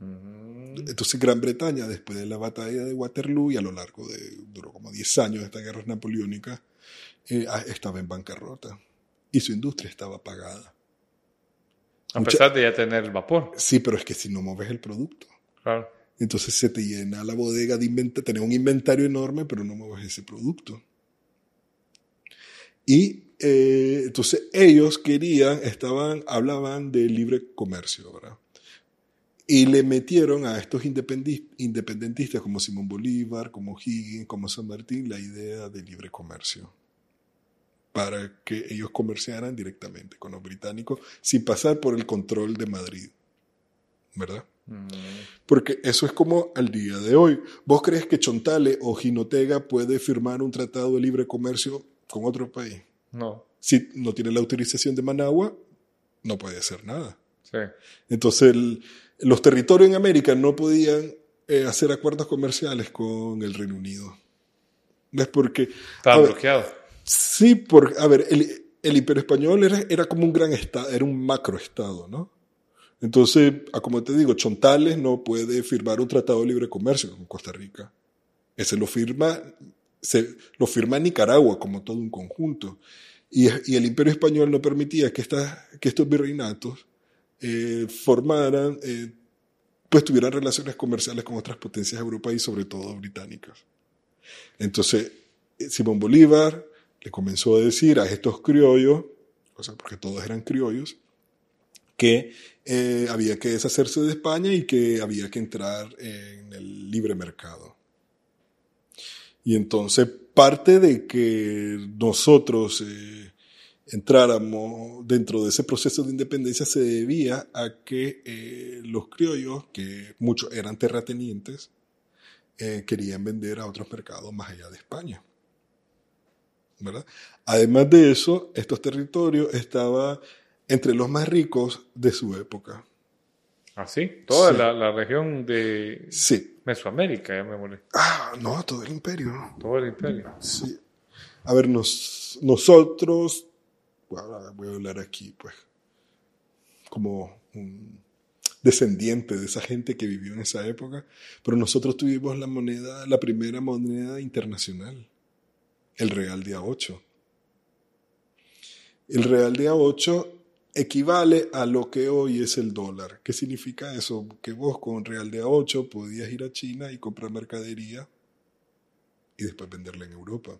A: Entonces Gran Bretaña, después de la batalla de Waterloo y a lo largo de, duró como 10 años esta guerra napoleónica, eh, ah, estaba en bancarrota y su industria estaba apagada.
C: A
A: Mucha-
C: pesar de ya tener el vapor.
A: Sí, pero es que si no mueves el producto,
C: Claro.
A: entonces se te llena la bodega de inventario, tener un inventario enorme, pero no mueves ese producto. Y eh, entonces ellos querían, estaban, hablaban de libre comercio, ¿verdad? Y le metieron a estos independentistas como Simón Bolívar, como Higgins, como San Martín, la idea de libre comercio. Para que ellos comerciaran directamente con los británicos sin pasar por el control de Madrid. ¿Verdad?
C: Mm,
A: Porque eso es como al día de hoy. ¿Vos crees que Chontale o Jinotega puede firmar un tratado de libre comercio con otro país?
C: No.
A: Si no tiene la autorización de Managua, no puede hacer nada.
C: Sí.
A: Entonces, el- los territorios en América no podían eh, hacer acuerdos comerciales con el Reino Unido. ¿Ves? Porque...
C: Estaba
A: a ver,
C: bloqueado.
A: Sí, porque, a ver, el, el Imperio Español era, era como un gran estado, era un macroestado, ¿no? Entonces, a como te digo, Chontales no puede firmar un tratado de libre comercio con Costa Rica. Ese lo firma, se, lo firma Nicaragua como todo un conjunto. Y, y el Imperio Español no permitía que, estas, que estos virreinatos eh, formaran, eh, pues tuvieran relaciones comerciales con otras potencias europeas y sobre todo británicas. Entonces, eh, Simón Bolívar le comenzó a decir a estos criollos, o sea, porque todos eran criollos, que había que deshacerse de España y que había que entrar en el libre mercado. Y entonces parte de que nosotros entráramos dentro de ese proceso de independencia se debía a que eh, los criollos, que muchos eran terratenientes, eh, querían vender a otros mercados más allá de España. ¿verdad? Además de eso, estos territorios estaban entre los más ricos de su época.
C: ¿Ah, sí? Toda
A: Sí.
C: La, la región de
A: Sí.
C: Mesoamérica, ya me molé.
A: Ah, no, todo el imperio.
C: Todo el imperio.
A: Sí. A ver, nos- nosotros, voy a hablar aquí, pues, como un descendiente de esa gente que vivió en esa época, pero nosotros tuvimos la moneda, la primera moneda internacional, el real de A8. El real de A8 equivale a lo que hoy es el dólar. ¿Qué significa eso? Que vos con real de A8 podías ir a China y comprar mercadería y después venderla en Europa.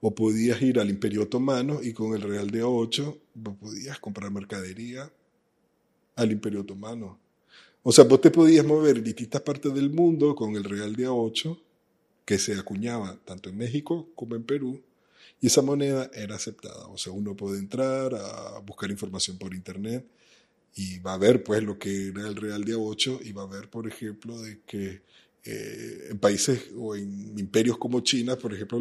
A: O podías ir al Imperio Otomano y con el Real de A8 vos podías comprar mercadería al Imperio Otomano. O sea, vos te podías mover en distintas partes del mundo con el Real de A8, que se acuñaba tanto en México como en Perú, y esa moneda era aceptada. O sea, uno puede entrar a buscar información por internet y va a ver pues lo que era el Real de A8 y va a ver, por ejemplo, de que eh, en países o en imperios como China, por ejemplo,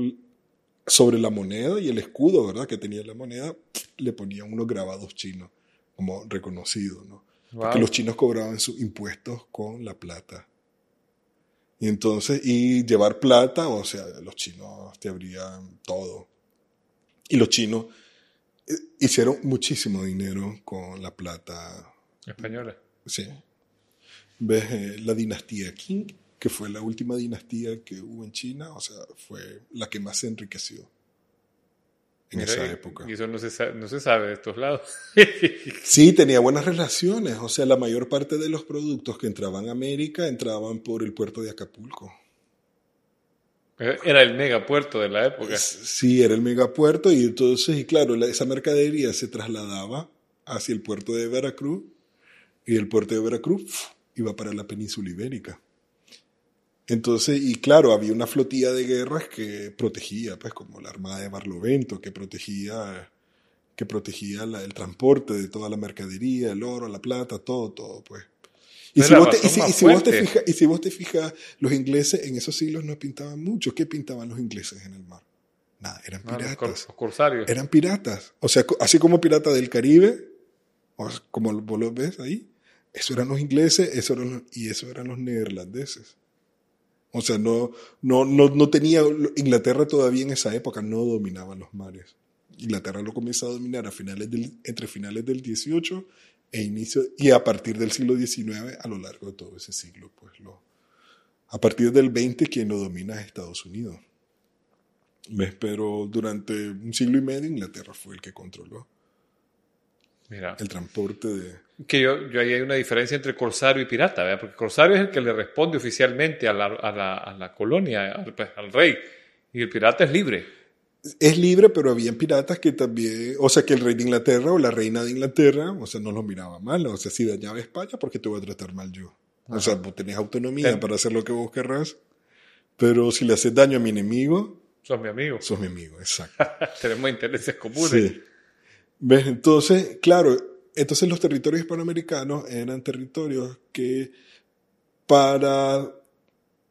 A: sobre la moneda y el escudo, ¿verdad? Que tenía la moneda, le ponían unos grabados chinos como reconocidos, ¿no? Porque los chinos cobraban sus impuestos con la plata. Y entonces, y llevar plata, o sea, los chinos te abrían todo. Y los chinos eh, hicieron muchísimo dinero con la plata
C: Española.
A: Sí. Ves eh, la dinastía Qing, que fue la última dinastía que hubo en China, o sea, fue la que más se enriqueció en
C: Mira,
A: esa
C: y-
A: época.
C: Y eso no se, sabe, no se sabe de estos lados.
A: Sí, tenía buenas relaciones, o sea, la mayor parte de los productos que entraban a América entraban por el puerto de Acapulco.
C: Era el megapuerto de la época.
A: Sí, era el megapuerto y entonces, y claro, la- esa mercadería se trasladaba hacia el puerto de Veracruz y el puerto de Veracruz iba para la península ibérica. Entonces, y claro, había una flotilla de guerras que protegía, pues como la Armada de Barlovento, que protegía, que protegía la- el transporte de toda la mercadería, el oro, la plata, todo, todo, pues. Y si, te, y, si, y si vos te fijas, y si vos te fijas, los ingleses en esos siglos no pintaban mucho. ¿Qué pintaban los ingleses en el mar? Nada, eran piratas.
C: los corsarios.
A: Eran piratas. O sea, así como pirata del Caribe, como vos lo ves ahí, eso eran los ingleses eso eran los- y eso eran los neerlandeses. O sea, no, no, no, no tenía, Inglaterra todavía en esa época no dominaba los mares. Inglaterra lo comienza a dominar a finales del, entre finales del 18 e inicio, y a partir del siglo XIX a lo largo de todo ese siglo, pues lo, a partir del 20 quien lo domina es Estados Unidos. ¿Ves? Pero durante un siglo y medio Inglaterra fue el que controló
C: Mira,
A: el transporte de...
C: que yo, yo ahí hay una diferencia entre corsario y pirata, ¿verdad? Porque corsario es el que le responde oficialmente a la, a la, a la colonia, al, pues, al rey. Y el pirata es libre.
A: Es libre, pero habían piratas que también, o sea, que el rey de Inglaterra o la reina de Inglaterra, o sea, no los miraba mal, o sea, si dañaba España, ¿por qué te voy a tratar mal yo? O sea, vos tenés autonomía
C: Sí.
A: para hacer lo que vos querrás, pero si le haces daño a mi enemigo,
C: Son mi amigo.
A: sos mi amigo, exacto.
C: Tenemos intereses comunes.
A: Sí. ¿Ves? Entonces, claro, entonces los territorios hispanoamericanos eran territorios que para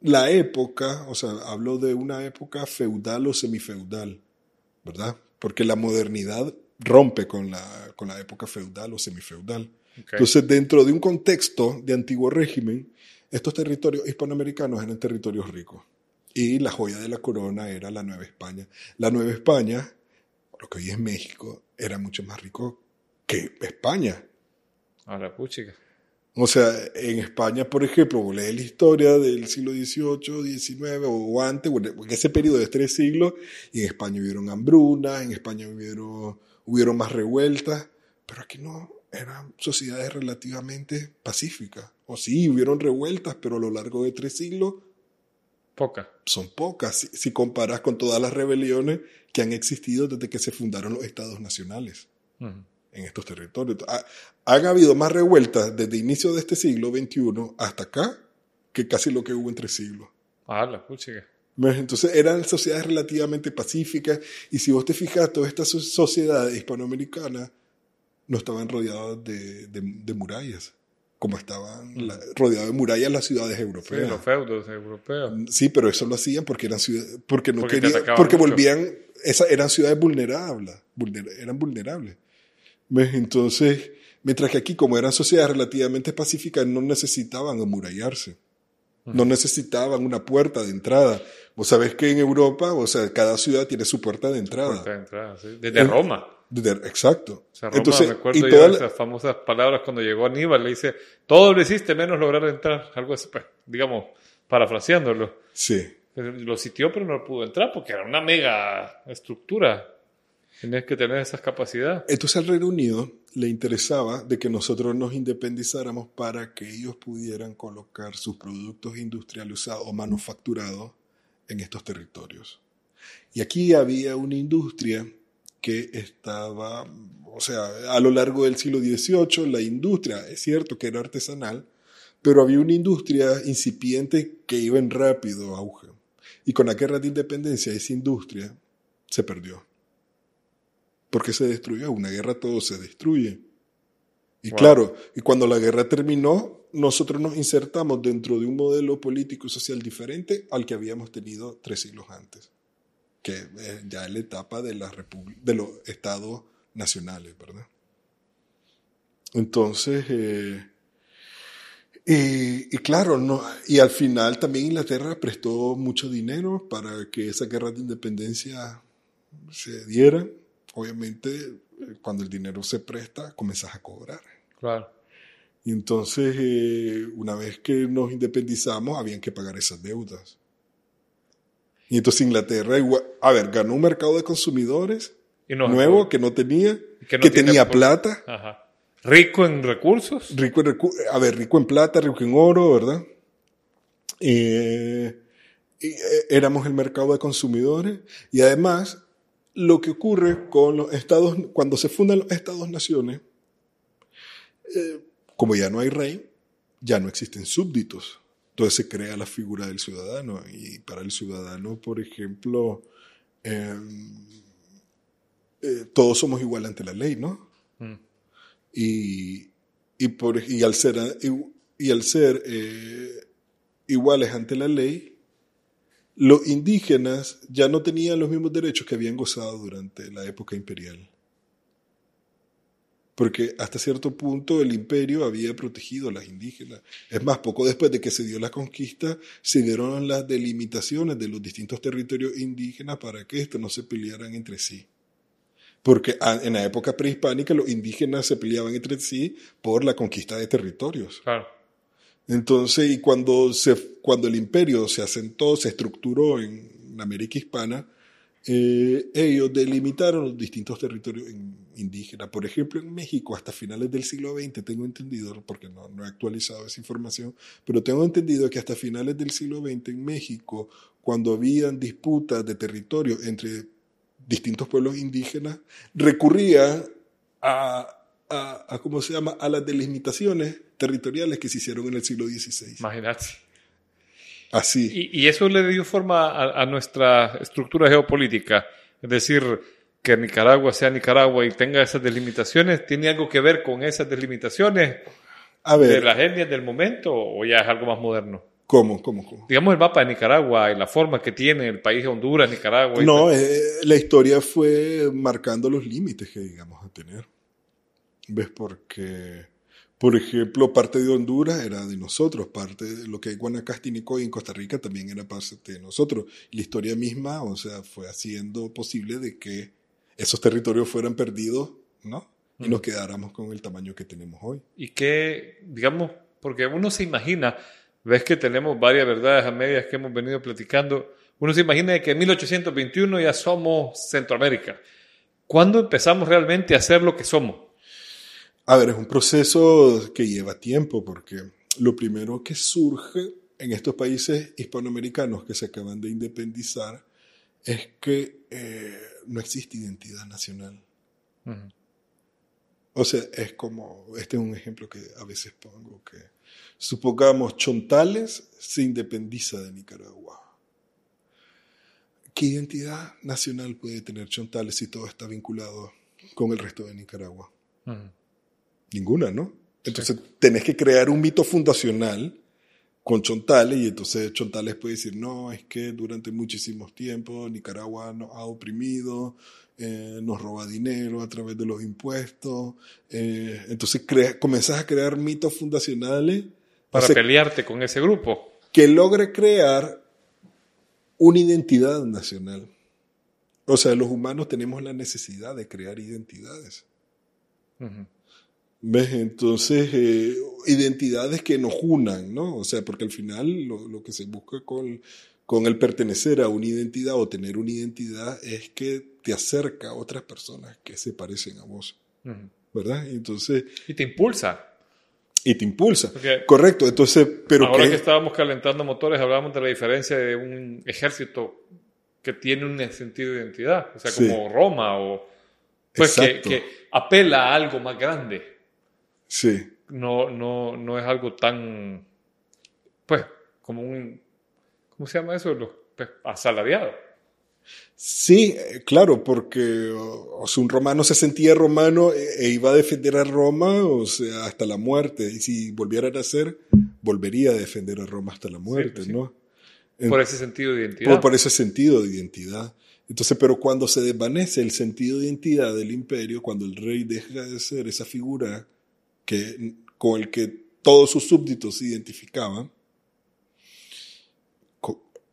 A: la época, o sea, hablo de una época feudal o semifeudal, ¿verdad? Porque la modernidad rompe con la, con la época feudal o semifeudal.
C: Ok.
A: Entonces, dentro de un contexto de antiguo régimen, estos territorios hispanoamericanos eran territorios ricos. Y la joya de la corona era la Nueva España. La Nueva España, lo que hoy es México, era mucho más rico que España.
C: A la puchica.
A: O sea, en España, por ejemplo, vos lees la historia del siglo XVIII, XIX o antes, o en ese periodo de tres siglos, y en España hubieron hambrunas, en España hubieron, hubieron más revueltas, pero aquí no, eran sociedades relativamente pacíficas. O sí, hubieron revueltas, pero a lo largo de tres siglos
C: Poca.
A: son pocas, si, si comparas con todas las rebeliones que han existido desde que se fundaron los estados nacionales en estos territorios. Ha- han habido más revueltas desde inicio de este siglo XXI hasta acá que casi lo que hubo en tres siglos.
C: Ah, la.
A: Entonces eran sociedades relativamente pacíficas y si vos te fijas, todas estas so- sociedades hispanoamericanas no estaban rodeadas de, de- de murallas, como estaban rodeadas de murallas las ciudades
C: Sí,
A: europeas.
C: los feudos europeos.
A: Sí, pero eso lo hacían porque eran ciudades, porque no
C: Porque
A: querían, porque
C: mucho.
A: volvían, esas eran ciudades vulnerables, vulnera- eran vulnerables. ¿Ves? Entonces, mientras que aquí, como eran sociedades relativamente pacíficas, no necesitaban amurallarse. No necesitaban una puerta de entrada. Vos sabés que en Europa, o sea, cada ciudad tiene su puerta de entrada.
C: Puerta de entrada, sí. Desde Roma.
A: Exacto.
C: O sea, Roma,
A: Entonces,
C: me acuerdo
A: y
C: yo
A: toda
C: de
A: la-
C: esas famosas palabras cuando llegó Aníbal, le dice, todo lo hiciste menos lograr entrar, algo así, pues, digamos, parafraseándolo.
A: sí.
C: Lo sitió, pero no pudo entrar porque era una mega estructura. Tenías que tener esas capacidades.
A: Entonces al Reino Unido le interesaba de que nosotros nos independizáramos para que ellos pudieran colocar sus productos industrializados o manufacturados en estos territorios. Y aquí había una industria que estaba, o sea, a lo largo del siglo XVIII, la industria, es cierto que era artesanal, pero había una industria incipiente que iba en rápido auge. Y con la guerra de independencia, esa industria se perdió. Porque se destruyó. Una guerra todo se destruye. Y
C: Wow.
A: claro, y cuando la guerra terminó, nosotros nos insertamos dentro de un modelo político y social diferente al que habíamos tenido tres siglos antes, que es ya la etapa de, la de los estados nacionales, ¿verdad? Entonces, eh, y, y claro, no, y al final también Inglaterra prestó mucho dinero para que esa guerra de independencia se diera. Obviamente, eh, cuando el dinero se presta, comenzás a cobrar.
C: Claro.
A: Y entonces, eh, una vez que nos independizamos, habían que pagar esas deudas. Y entonces Inglaterra, igual- a ver, ganó un mercado de consumidores
C: no-
A: nuevo que no tenía,
C: Que no
A: tenía
C: por-
A: plata,
C: Ajá. Rico en recursos.
A: rico en, recu- a ver, rico en plata, rico en oro, ¿verdad? Eh, y, eh, éramos el mercado de consumidores y además lo que ocurre con los estados, cuando se fundan los estados-naciones, eh, como ya no hay rey, ya no existen súbditos. Entonces se crea la figura del ciudadano y para el ciudadano, por ejemplo, eh, eh, todos somos igual ante la ley, ¿no?
C: Mm.
A: y, y, por, y al ser, y, y al ser eh, iguales ante la ley, los indígenas ya no tenían los mismos derechos que habían gozado durante la época imperial. Porque hasta cierto punto el imperio había protegido a las indígenas. Es más, poco después de que se dio la conquista, se dieron las delimitaciones de los distintos territorios indígenas para que estos no se pelearan entre sí. Porque en la época prehispánica los indígenas se peleaban entre sí por la conquista de territorios.
C: Claro.
A: Entonces, y cuando, se, cuando el imperio se asentó, se estructuró en América hispana, eh, ellos delimitaron los distintos territorios in- indígenas. Por ejemplo, en México, hasta finales del siglo XX, tengo entendido, porque no, he actualizado esa información, pero tengo entendido que hasta finales del siglo XX en México, cuando habían disputas de territorio entre distintos pueblos indígenas, recurrían a, a, a, ¿cómo se llama?, a las delimitaciones territoriales que se hicieron en el siglo XVI.
C: Imagínate.
A: Así.
C: Y, y eso le dio forma a, a nuestra estructura geopolítica. Es decir, que Nicaragua sea Nicaragua y tenga esas delimitaciones, ¿tiene algo que ver con esas delimitaciones
A: A
C: de las etnias del momento o ya es algo más moderno?
A: ¿cómo, cómo, cómo?
C: Digamos el mapa de Nicaragua y la forma que tiene el país de Honduras, Nicaragua. y
A: No,
C: tal.
A: eh, la historia fue marcando los límites que digamos a tener. ¿Ves? Porque, por ejemplo, parte de Honduras era de nosotros, parte de lo que hay Guanacaste y Nicoya en Costa Rica también era parte de nosotros. La historia misma, o sea, fue haciendo posible de que esos territorios fueran perdidos, ¿no? Y nos quedáramos con el tamaño que tenemos hoy.
C: Y que, digamos, porque uno se imagina, ves que tenemos varias verdades a medias que hemos venido platicando, uno se imagina de que en 1821 ya somos Centroamérica. ¿Cuándo empezamos realmente a ser lo que somos?
A: A ver, es un proceso que lleva tiempo porque lo primero que surge en estos países hispanoamericanos que se acaban de independizar es que eh, no existe identidad nacional. O sea, es como, este es un ejemplo que a veces pongo, que supongamos Chontales se independiza de Nicaragua. ¿qué identidad nacional puede tener Chontales si todo está vinculado con el resto de Nicaragua? Ninguna, ¿no? Entonces tenés que crear un mito fundacional con Chontales y entonces Chontales puede decir, no, es que durante muchísimos tiempos Nicaragua nos ha oprimido, eh, nos roba dinero a través de los impuestos. eh, entonces crea- comenzás a crear mitos fundacionales
C: Para
A: o sea,
C: pelearte con ese grupo.
A: que logre crear una identidad nacional. O sea, los humanos tenemos la necesidad de crear identidades. ¿Ves? Entonces, eh, identidades que nos unan, ¿no? O sea, porque al final lo, lo que se busca con, con el pertenecer a una identidad o tener una identidad es que te acerca a otras personas que se parecen a vos. ¿verdad? Entonces,
C: Y te impulsa.
A: y te impulsa.
C: Porque
A: Correcto, entonces, pero
C: ahora
A: que,
C: que estábamos calentando motores, hablábamos de la diferencia de un ejército que tiene un sentido de identidad, o sea,
A: Sí.
C: como Roma, o pues que, que apela a algo más grande.
A: Sí,
C: No, no, no es algo tan, pues, como un, ¿cómo se llama eso? Los, pues, asalariado.
A: Sí, eh, claro, porque o, o sea, un romano se sentía romano e, e iba a defender a Roma, o sea, hasta la muerte. Y si volviera a nacer, volvería a defender a Roma hasta la muerte,
C: sí.
A: ¿no?
C: Por ese sentido de identidad.
A: por, por ese sentido de identidad. Entonces, pero cuando se desvanece el sentido de identidad del imperio, cuando el rey deja de ser esa figura que, con el que todos sus súbditos se identificaban,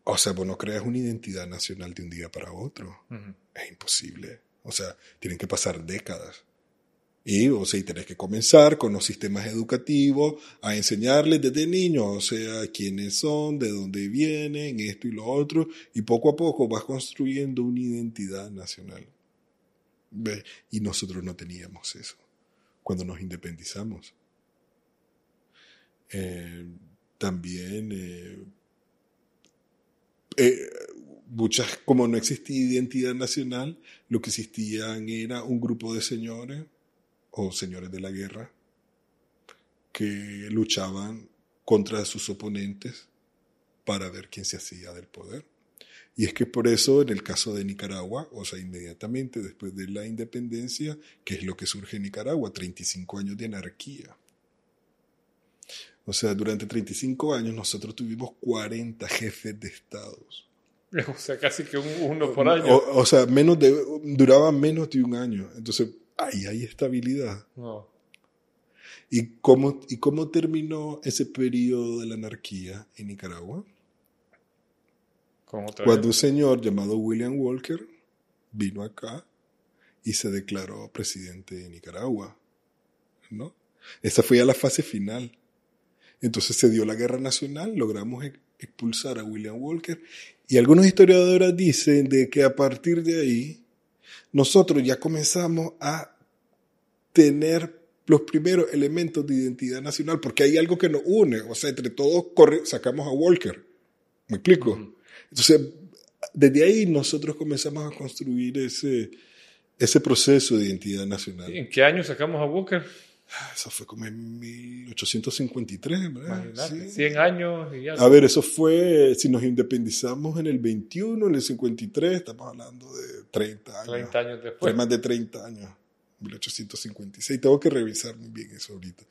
A: o sea, vos no creas una identidad nacional de un día para otro. Es imposible. O sea, tienen que pasar décadas. Y, o sea, y tenés que comenzar con los sistemas educativos a enseñarles desde niños, o sea, quiénes son, de dónde vienen, esto y lo otro, y poco a poco vas construyendo una identidad nacional. Y nosotros no teníamos eso cuando nos independizamos. Eh, también, eh, eh, muchas, como no existía identidad nacional, lo que existían era un grupo de señores o señores de la guerra que luchaban contra sus oponentes para ver quién se hacía del poder. Y es que por eso en el caso de Nicaragua, o sea, inmediatamente después de la independencia, que es lo que surge en Nicaragua, 35 años de anarquía. O sea, durante 35 años nosotros tuvimos 40 jefes de estados.
C: O sea, casi que un, uno por año.
A: O, o sea, menos de, duraba menos de un año. Entonces, ahí hay estabilidad.
C: No.
A: ¿Y cómo, ¿Y cómo terminó ese periodo de la anarquía en Nicaragua?
C: Con otra
A: Cuando un señor llamado William Walker vino acá y se declaró presidente de Nicaragua. ¿no? Esa fue ya la fase final. Entonces se dio la guerra nacional, logramos ex- expulsar a William Walker y algunos historiadores dicen de que a partir de ahí nosotros ya comenzamos a tener los primeros elementos de identidad nacional porque hay algo que nos une, o sea, entre todos corre- sacamos a Walker. ¿Me explico? Entonces, desde ahí nosotros comenzamos a construir ese, ese proceso de identidad nacional.
C: ¿En qué año sacamos a Walker?
A: Eso fue como en 1853, ¿verdad? Sí.
C: 100 años y ya.
A: A ver, eso fue, si nos independizamos en el 21, en el 53, estamos hablando de 30 años.
C: 30 años
A: Fue
C: después.
A: más de 30 años, 1856. Tengo que revisar muy bien eso ahorita.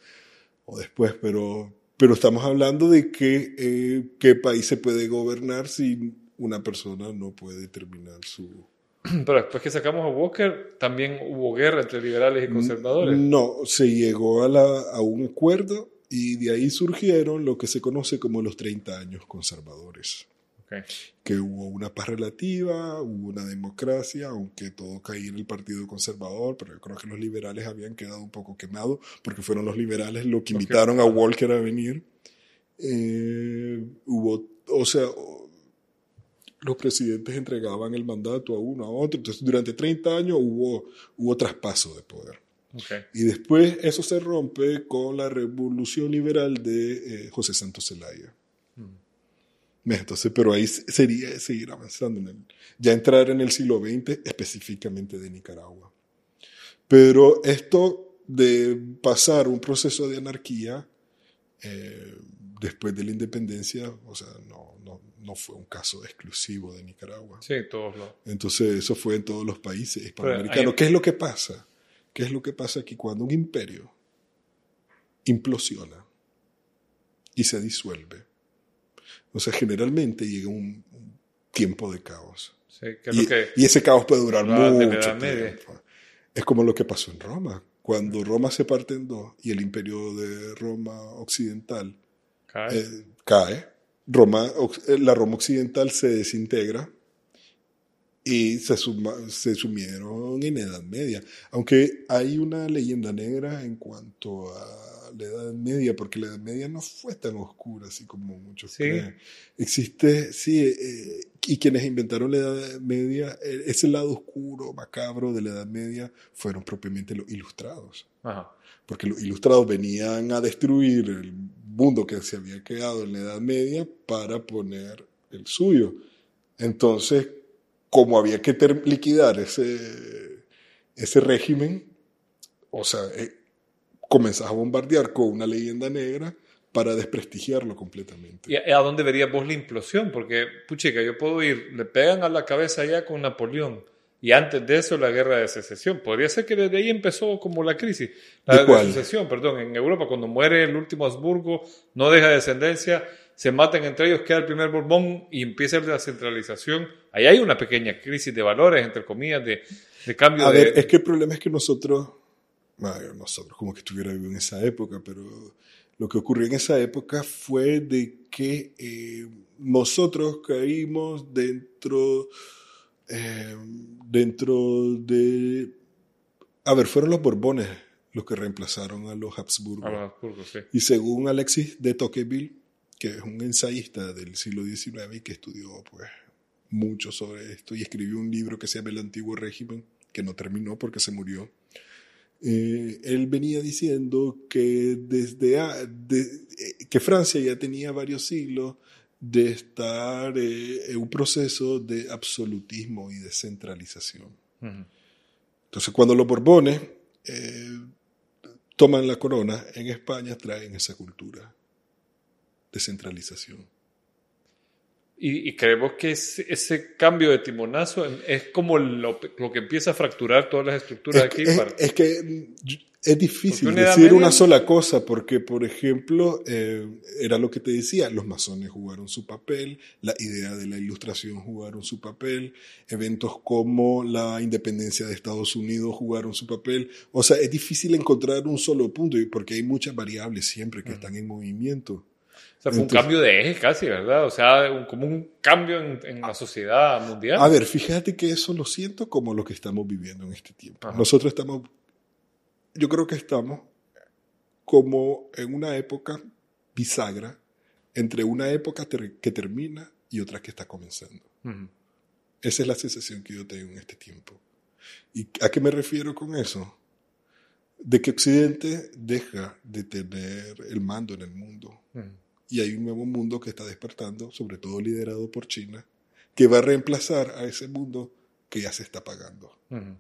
A: O después, pero, pero estamos hablando de que, eh, qué país se puede gobernar si una persona no puede terminar su...
C: Pero después que sacamos a Walker, también hubo guerra entre liberales y conservadores.
A: No, se llegó a, la, a un acuerdo y de ahí surgieron lo que se conoce como los 30 años conservadores.
C: Ok.
A: que hubo una paz relativa, hubo una democracia, aunque todo caía en el Partido Conservador, pero yo creo que los liberales habían quedado un poco quemados, porque fueron los liberales los que invitaron a Walker a venir. Eh, hubo, o sea, los presidentes entregaban el mandato a uno, a otro, entonces durante 30 años hubo, hubo traspaso de poder.
C: Ok.
A: Y después eso se rompe con la revolución liberal de eh, José Santos Zelaya. Entonces, pero ahí se- sería seguir avanzando, en el, ya entrar en el siglo XX, específicamente de Nicaragua. Pero esto de pasar un proceso de anarquía, eh, después de la independencia, o sea, no, no, no fue un caso exclusivo de Nicaragua.
C: Sí, todos los.
A: Entonces, eso fue en todos los países hispanoamericanos.
C: hay-
A: ¿Qué es lo que pasa? ¿Qué es lo que pasa aquí cuando un imperio implosiona y se disuelve? O sea, generalmente llega un, tiempo de caos.
C: Sí, que
A: Y,
C: que.
A: y ese caos puede durar mucho tiempo. Es como lo que pasó en Roma. Cuando Roma se parte en dos y el imperio de Roma occidental
C: cae.
A: eh, cae, Roma, eh, la Roma occidental se desintegra y se, suma- se sumieron en Edad Media. Aunque hay una leyenda negra en cuanto a la Edad Media, porque la Edad Media no fue tan oscura así como muchos
C: Sí.
A: creen. Existe, sí, eh, y quienes inventaron la Edad Media, eh, ese lado oscuro, macabro de la Edad Media, fueron propiamente los ilustrados
C: Ajá.
A: porque los ilustrados venían a destruir el mundo que se había quedado en la Edad Media para poner el suyo. Entonces, como había que liquidar ese, ese régimen, o sea, eh, comenzás a bombardear con una leyenda negra para desprestigiarlo completamente.
C: ¿Y a dónde verías vos la implosión? Porque, puchica, yo puedo ir, le pegan a la cabeza ya con Napoleón. Y antes de eso, la guerra de secesión. Podría ser que desde ahí empezó como la crisis. La
A: ¿De
C: de, secesión, perdón. En Europa, cuando muere el último Habsburgo, no deja descendencia, se matan entre ellos, queda el primer Borbón y empieza la centralización. Ahí hay una pequeña crisis de valores, entre comillas, de, de cambio
A: A
C: de...
A: ver, es que el problema es que nosotros, bueno, nosotros como que estuviera vivo en esa época, pero lo que ocurrió en esa época fue de que eh, nosotros caímos dentro, eh, dentro de, a ver, fueron los Borbones los que reemplazaron a los Habsburgo.
C: a los Habsburgos, sí.
A: Y según Alexis de Tocqueville, que es un ensayista del siglo XIX y que estudió pues, mucho sobre esto y escribió un libro que se llama El Antiguo Régimen, que no terminó porque se murió, eh, él venía diciendo que desde a- de- eh, que Francia ya tenía varios siglos de estar eh, en un proceso de absolutismo y descentralización.
C: Ujú.
A: Entonces, cuando los Borbones eh, toman la corona en España, traen esa cultura de centralización.
C: Y, y creemos que ese, ese cambio de timonazo es como lo, lo que empieza a fracturar todas las estructuras
A: Es,
C: aquí.
A: es-
C: para-
A: es que es difícil
C: una
A: decir
C: media-
A: una sola cosa, porque, por ejemplo, eh, era lo que te decía, los masones jugaron su papel, la idea de la ilustración jugaron su papel, eventos como la independencia de Estados Unidos jugaron su papel. O sea, es difícil encontrar un solo punto, porque hay muchas variables siempre que están en movimiento.
C: O sea, fue un cambio de eje casi, ¿verdad? O sea, un- como un cambio en, en la sociedad mundial.
A: A ver, fíjate que eso lo siento como lo que estamos viviendo en este tiempo.
C: Ajá.
A: Nosotros estamos, yo creo que estamos como en una época bisagra entre una época ter- que termina y otra que está comenzando. Esa es la sensación que yo tengo en este tiempo. ¿Y a qué me refiero con eso? De que Occidente deja de tener el mando en el mundo. Y hay un nuevo mundo que está despertando, sobre todo liderado por China, que va a reemplazar a ese mundo que ya se está apagando.
C: Ujú.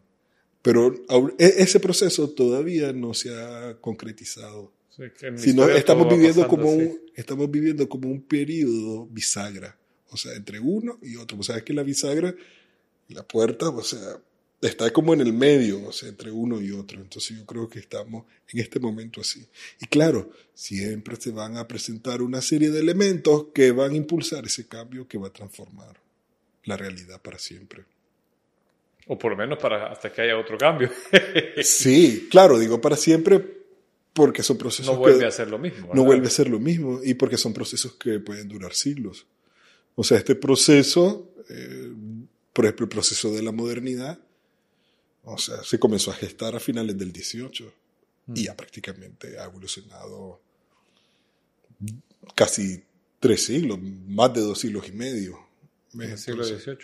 A: Pero e- ese proceso todavía no se ha concretizado.
C: Sí,
A: Sino estamos viviendo, como
C: así.
A: un, estamos viviendo como un periodo bisagra. O sea, entre uno y otro. O sea, es que la bisagra, la puerta, o sea, está como en el medio, o sea, entre uno y otro. Entonces yo creo que estamos en este momento así. Y claro, siempre se van a presentar una serie de elementos que van a impulsar ese cambio que va a transformar la realidad para siempre.
C: O por lo menos para hasta que haya otro cambio.
A: Sí, claro, digo para siempre porque son procesos
C: no vuelve
A: que
C: a ser lo mismo.
A: no
C: ¿verdad?
A: vuelve a ser lo mismo y porque son procesos que pueden durar siglos. O sea, este proceso, eh, por ejemplo, el proceso de la modernidad, o sea, se comenzó a gestar a finales del 18 y ya prácticamente ha evolucionado casi tres siglos, más de dos siglos y medio.
C: En el siglo XVIII.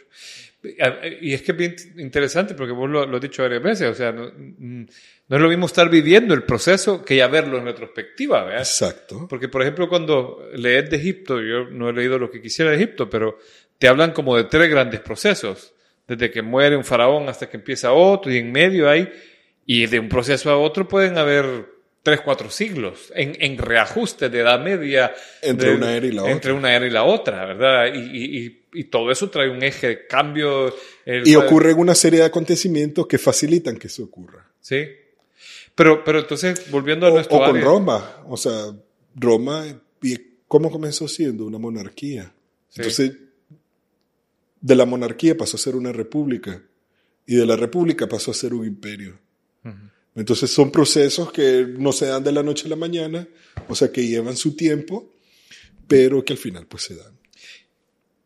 C: Y es que es bien interesante porque vos lo, lo has dicho varias veces, o sea, no, mm, no es lo mismo estar viviendo el proceso que ya verlo en retrospectiva, ¿verdad?
A: Exacto.
C: Porque, por ejemplo, cuando lees de Egipto, yo no he leído lo que quisiera de Egipto, pero te hablan como de tres grandes procesos, desde que muere un faraón hasta que empieza otro, y en medio hay, y de un proceso a otro pueden haber tres, cuatro siglos en, en reajuste de edad media.
A: Entre
C: de-
A: una era y la
C: Entre una era y la otra, ¿verdad? Y, y- y- y todo eso trae un eje de cambio. el-
A: Y ocurren una serie de acontecimientos que facilitan que eso ocurra.
C: Sí. Pero, pero entonces, volviendo a
A: O,
C: nuestro
A: o con
C: área-
A: Roma. O sea, Roma, ¿cómo comenzó siendo? Una monarquía.
C: Sí.
A: Entonces, de la monarquía pasó a ser una república. Y de la república pasó a ser un imperio. Entonces son procesos que no se dan de la noche a la mañana, o sea, que llevan su tiempo, pero que al final pues se dan.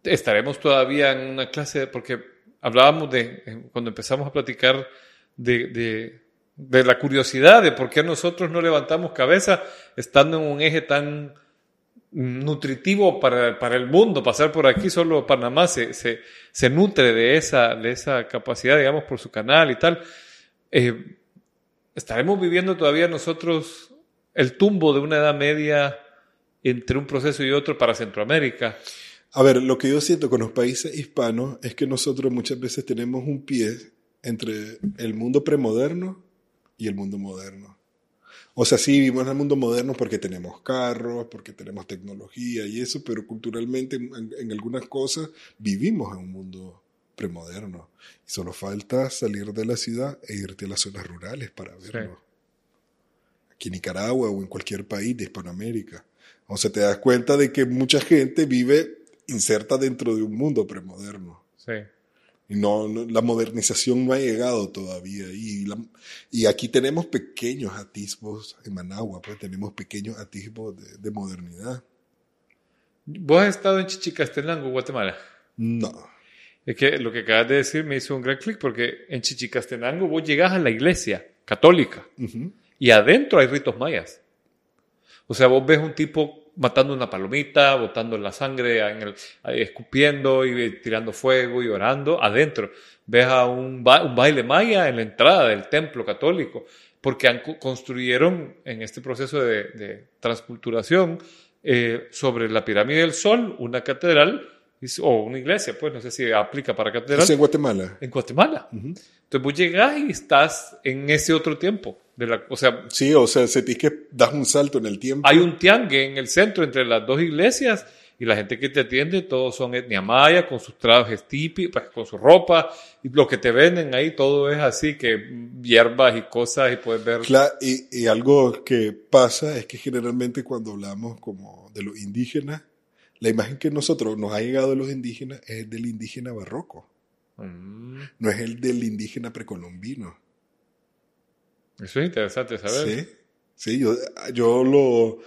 C: estaremos todavía en una clase, porque hablábamos de, cuando empezamos a platicar de, de, de la curiosidad de por qué nosotros no levantamos cabeza estando en un eje tan nutritivo para, para el mundo, pasar por aquí, solo Panamá se, se, se nutre de esa, de esa capacidad, digamos, por su canal y tal. Eh, estaremos viviendo todavía nosotros el tumbo de una edad media entre un proceso y otro para Centroamérica.
A: A ver, lo que yo siento con los países hispanos es que nosotros muchas veces tenemos un pie entre el mundo premoderno y el mundo moderno. O sea, sí vivimos en el mundo moderno porque tenemos carros, porque tenemos tecnología y eso, pero culturalmente en, en algunas cosas vivimos en un mundo premoderno. Y solo falta salir de la ciudad e irte a las zonas rurales para verlo. Aquí en Nicaragua o en cualquier país de Hispanoamérica. O sea, te das cuenta de que mucha gente vive inserta dentro de un mundo premoderno.
C: Sí.
A: Y no, no- la modernización no ha llegado todavía. Y, la- y aquí tenemos pequeños atisbos en Managua, pues tenemos pequeños atisbos de, de modernidad.
C: ¿Vos has estado en Chichicastenango, Guatemala?
A: No.
C: Es que lo que acabas de decir me hizo un gran clic porque en Chichicastenango vos llegás a la iglesia católica
A: Ujú.
C: y adentro hay ritos mayas. O sea, vos ves un tipo matando una palomita, botando la sangre, en el- escupiendo y tirando fuego y orando adentro. Ves a un, ba- un baile maya en la entrada del templo católico, porque han, co- construyeron en este proceso de, de transculturación eh, sobre la pirámide del sol una catedral o una iglesia, pues no sé si aplica para catedral
A: Es en Guatemala.
C: en Guatemala.
A: Ujú.
C: Entonces vos llegás y estás en ese otro tiempo. De la, o sea,
A: Sí, o sea, sentís que das un salto en el tiempo.
C: hay un tiangue en el centro entre las dos iglesias y la gente que te atiende, todos son etnia maya, con sus trajes típicos, pues, con su ropa, y lo que te venden ahí, todo es así, que hierbas y cosas, y puedes ver...
A: Cla- y, y algo que pasa es que generalmente cuando hablamos como de los indígenas, la imagen que nosotros nos ha llegado de los indígenas es el del indígena barroco,
C: Mm,
A: no es el del indígena precolombino.
C: Eso es interesante saber.
A: Sí, sí, yo, yo lo,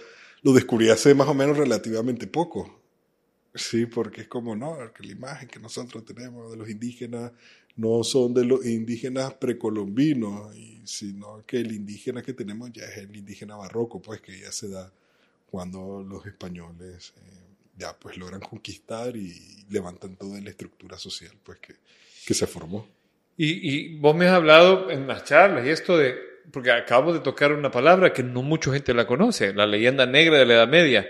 A: lo descubrí hace más o menos relativamente poco. Sí, porque es como, no, que la imagen que nosotros tenemos de los indígenas no son de los indígenas precolombinos, sino que el indígena que tenemos ya es el indígena barroco, pues que ya se da cuando los españoles eh, ya pues logran conquistar y levantan toda la estructura social pues que, que se formó.
C: Y, y vos me has hablado en las charlas y esto de, porque acabo de tocar una palabra que no mucha gente la conoce, la leyenda negra de la Edad Media.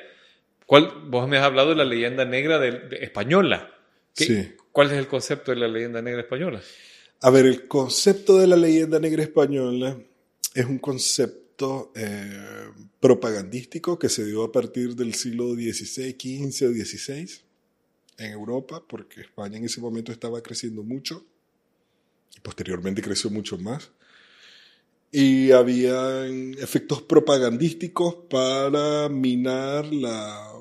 C: ¿Cuál, vos me has hablado de la leyenda negra de, de española. ¿Qué-
A: Sí.
C: ¿Cuál es el concepto de la leyenda negra española?
A: A ver, el concepto de la leyenda negra española es un concepto eh, propagandístico que se dio a partir del siglo XVI, XV o XVI en Europa, porque España en ese momento estaba creciendo mucho y posteriormente creció mucho más. Y había efectos propagandísticos para minar la,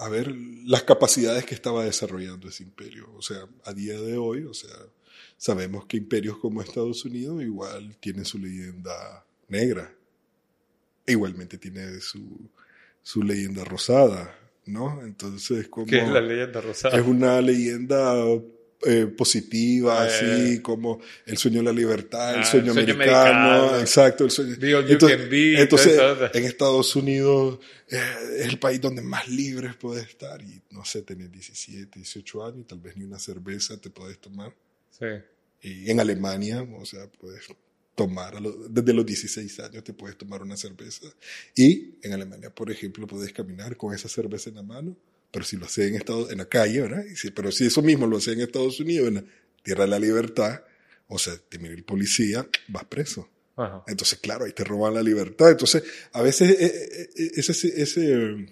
A: a ver, las capacidades que estaba desarrollando ese imperio. O sea, a día de hoy, o sea, sabemos que imperios como Estados Unidos igual tienen su leyenda negra. E igualmente tiene su, su leyenda rosada, ¿no? Entonces, como...
C: ¿Qué es la leyenda rosada?
A: Es una leyenda eh, positiva,
C: Ah,
A: así como el sueño de la libertad, el
C: Ah,
A: sueño,
C: el sueño
A: americano,
C: americano.
A: exacto, el sueño. Entonces,
C: be,
A: entonces, en Estados Unidos eh, es el país donde más libres puedes estar y no sé, tenés 17, 18 años y tal vez ni una cerveza te puedes tomar.
C: Sí.
A: Y en Alemania, o sea, puedes tomar, desde los 16 años te puedes tomar una cerveza. Y en Alemania, por ejemplo, puedes caminar con esa cerveza en la mano, pero si lo haces en, Estados, en la calle, ¿verdad? Y si- pero si eso mismo lo haces en Estados Unidos, en la tierra de la libertad, o sea, te mira el policía, vas preso.
C: Ajá.
A: Entonces, claro, ahí te roban la libertad. Entonces, a veces eh, eh, eh, ese, ese,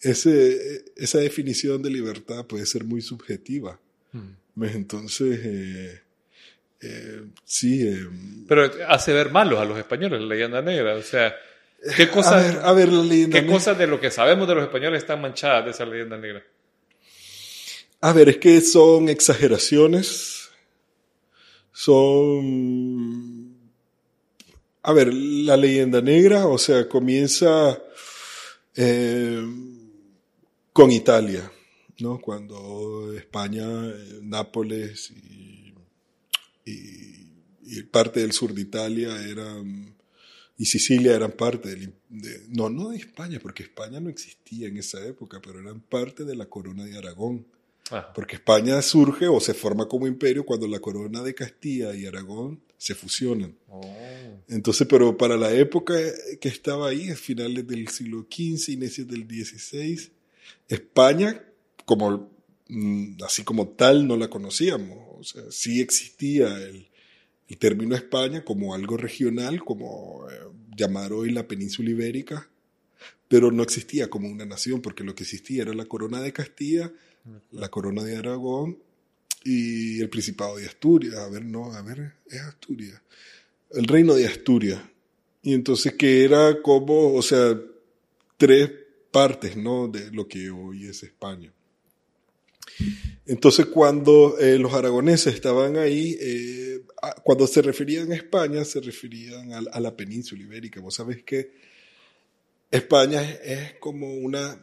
A: ese, esa definición de libertad puede ser muy subjetiva.
C: Mm.
A: Entonces, eh, eh, sí. eh,
C: Pero hace ver malos a los españoles la leyenda negra. O sea, ¿qué
A: a
C: cosas,
A: ver, a ver, la leyenda
C: ¿qué cosas de lo que sabemos de los españoles están manchadas de esa leyenda negra?
A: A ver, es que son exageraciones. Son. A ver, la leyenda negra, o sea, comienza eh, con Italia, ¿no? Cuando España, eh, Nápoles y, y- y parte del sur de Italia eran. Y Sicilia eran parte del, de- no, no de España, porque España no existía en esa época, pero eran parte de la corona de Aragón.
C: Ajá.
A: Porque España surge o se forma como imperio cuando la corona de Castilla y Aragón se fusionan.
C: Oh.
A: Entonces, pero para la época que estaba ahí, a finales del siglo XV, inicios del XVI, España, como, mm, así como tal, no la conocíamos. O sea, sí existía el, el término España como algo regional, como eh, llamar hoy la península ibérica, pero no existía como una nación, porque lo que existía era la corona de Castilla, la corona de Aragón y el Principado de Asturias. A ver, no, a ver, es Asturias. El reino de Asturias. Y entonces que era como, o sea, tres partes, ¿no? De lo que hoy es España. Entonces cuando eh, los aragoneses estaban ahí, eh, cuando se referían a España, se referían a, a la península ibérica. Vos sabés que España es, es como una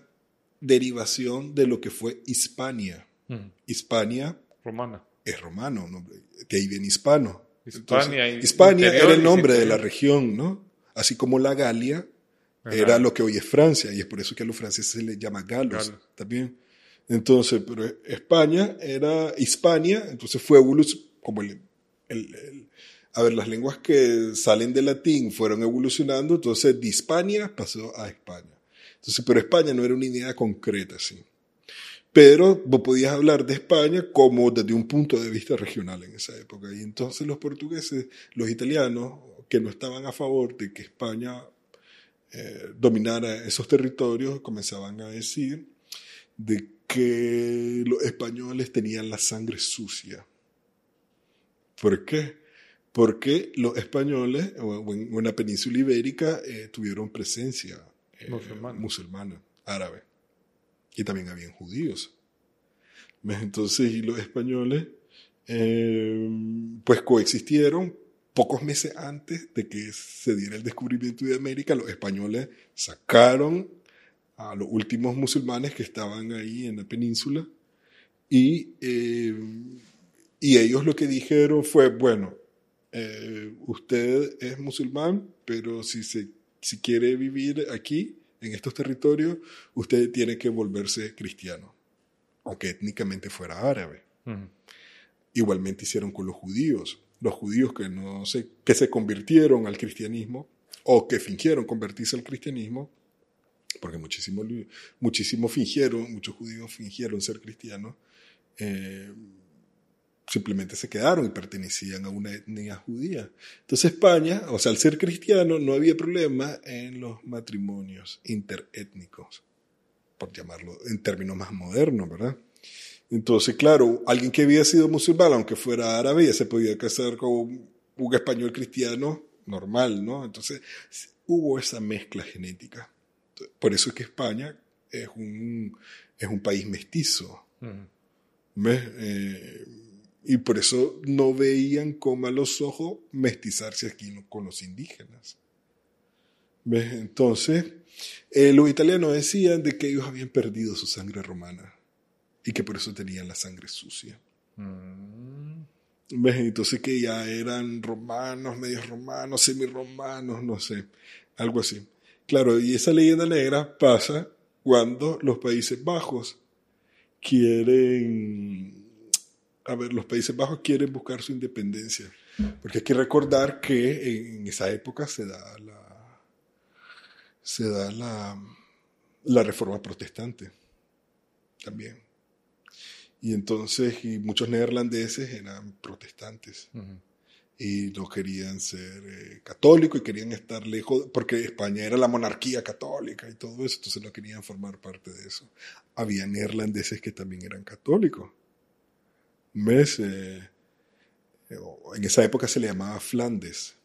A: derivación de lo que fue Hispania.
C: Mm.
A: Hispania
C: Romana.
A: es romano, ¿no? de ahí viene hispano.
C: Hispania y
A: Hispania
C: interior
A: era el nombre de la región, ¿no? Así como la Galia
C: Ajá.
A: era lo que hoy es Francia, y es por eso que a los franceses se les llama galos también. Entonces, pero España era Hispania, entonces fue como el, a ver, las lenguas que salen del latín fueron evolucionando, entonces de Hispania pasó a España. Entonces, pero España no era una idea concreta, sí. Pero vos podías hablar de España como desde un punto de vista regional en esa época. Y entonces los portugueses, los italianos, que no estaban a favor de que España eh, dominara esos territorios, comenzaban a decir de que los españoles tenían la sangre sucia. ¿Por qué? Porque los españoles o en una península ibérica eh, tuvieron presencia eh,
C: Musulmana.
A: musulmana, árabe. Y también habían judíos. Entonces, y los españoles, eh, pues coexistieron pocos meses antes de que se diera el descubrimiento de América. Los españoles sacaron a los últimos musulmanes que estaban ahí en la península y, eh, y ellos lo que dijeron fue, bueno, eh, usted es musulmán, pero si, se, si quiere vivir aquí, en estos territorios, usted tiene que volverse cristiano, aunque étnicamente fuera árabe. Igualmente hicieron con los judíos. Los judíos que, no se, que se convirtieron al cristianismo o que fingieron convertirse al cristianismo, porque muchísimos muchísimo fingieron, muchos judíos fingieron ser cristianos, eh, simplemente se quedaron y pertenecían a una etnia judía. Entonces España, o sea, al ser cristiano, no había problema en los matrimonios interétnicos, por llamarlo en términos más modernos, ¿verdad? Entonces, claro, alguien que había sido musulmán, aunque fuera árabe, ya se podía casar con un español cristiano normal, ¿no? Entonces, hubo esa mezcla genética. Por eso es que España es un, es un país mestizo. ¿Ves? Eh, y por eso no veían con malos ojos mestizarse aquí con los indígenas. ¿Ves? Entonces, eh, los italianos decían de que ellos habían perdido su sangre romana y que por eso tenían la sangre sucia.
C: Mm.
A: ¿Ves? Entonces que ya eran romanos, medios romanos, semiromanos, no sé, algo así. Claro, y esa leyenda negra pasa cuando los Países Bajos quieren, a ver, los Países Bajos quieren buscar su independencia, porque hay que recordar que en esa época se da la, se da la, la reforma protestante también. Y entonces, y muchos neerlandeses eran protestantes. Y no querían ser eh, católicos y querían estar lejos, porque España era la monarquía católica y todo eso, entonces no querían formar parte de eso. Había neerlandeses que también eran católicos. ¿Ves? Eh, en esa época se le llamaba Flandes.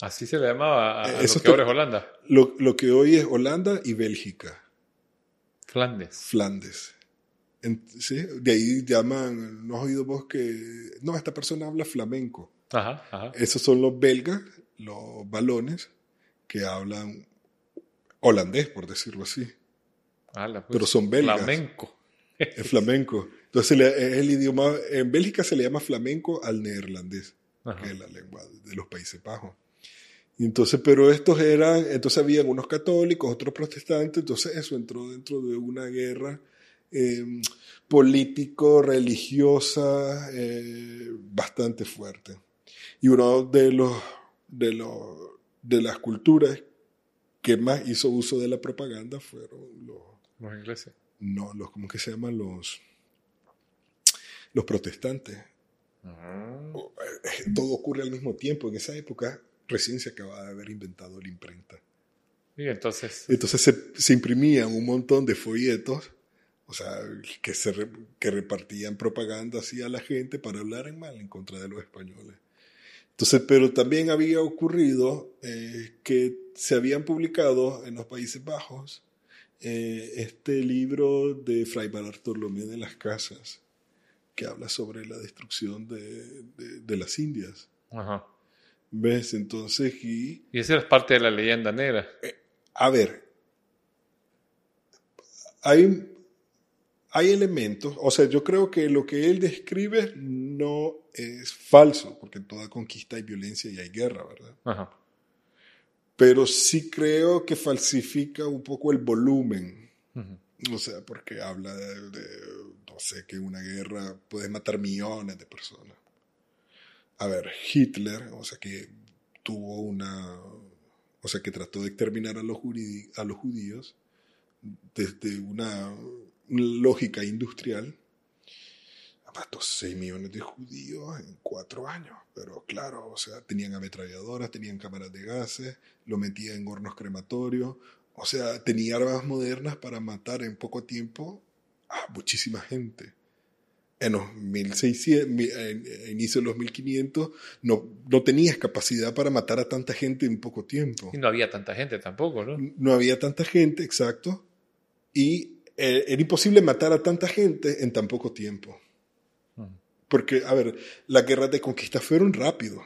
C: Así se le llamaba a, a
A: Eh,
C: lo
A: eso
C: que
A: te-
C: ahora es Holanda.
A: Lo, lo que hoy es Holanda y Bélgica.
C: Flandes.
A: Flandes. En- ¿sí? De ahí llaman, ¿no has oído vos que, no, esta persona habla flamenco?
C: Ajá, ajá.
A: Esos son los belgas, los balones, que hablan holandés, por decirlo así.
C: Pues,
A: Pero son belgas.
C: Flamenco.
A: Es flamenco. Entonces es el idioma, en Bélgica se le llama flamenco al neerlandés,
C: Ajá.
A: que es la lengua de los Países Bajos. Entonces, pero estos eran, entonces habían unos católicos, otros protestantes, entonces eso entró dentro de una guerra eh, político-religiosa eh, bastante fuerte. Y uno de los, de los, de las culturas que más hizo uso de la propaganda fueron los,
C: Los ingleses.
A: no, los, ¿cómo que se llaman? Los, los protestantes. Eh, Todo ocurre al mismo tiempo. En esa época recién se acababa de haber inventado la imprenta.
C: Y entonces,
A: Entonces se, se imprimían un montón de folletos, o sea, que, se re- que repartían propaganda así a la gente para hablar en mal en contra de los españoles. Entonces, pero también había ocurrido eh, que se habían publicado en los Países Bajos eh, este libro de Fray Bartolomé de las Casas, que habla sobre la destrucción de, de- de las Indias.
C: ajá.
A: ¿Ves? Entonces, y
C: Y esa es parte de la leyenda negra.
A: A ver, hay, hay elementos, o sea, yo creo que lo que él describe no es falso, porque en toda conquista hay violencia y hay guerra, ¿verdad?
C: Ajá.
A: Pero sí creo que falsifica un poco el volumen,
C: Ujú.
A: O sea, porque habla de, no sé, que una guerra puede matar millones de personas. A ver, Hitler, o sea, que tuvo una, o sea, que trató de exterminar a los, a los judíos desde una, lógica industrial. Mató 6 millones de judíos en cuatro años, pero claro, o sea, tenían ametralladoras, tenían cámaras de gases, lo metían en hornos crematorios, o sea, tenía armas modernas para matar en poco tiempo a muchísima gente. En los 1600, mi- en, inicio de los 1500, no, no tenías capacidad para matar a tanta gente en poco tiempo.
C: Y no había tanta gente tampoco, ¿no?
A: No había tanta gente, exacto, y eh, era imposible matar a tanta gente en tan poco tiempo.
C: Ujú.
A: Porque, a ver, las guerras de conquista fueron rápido.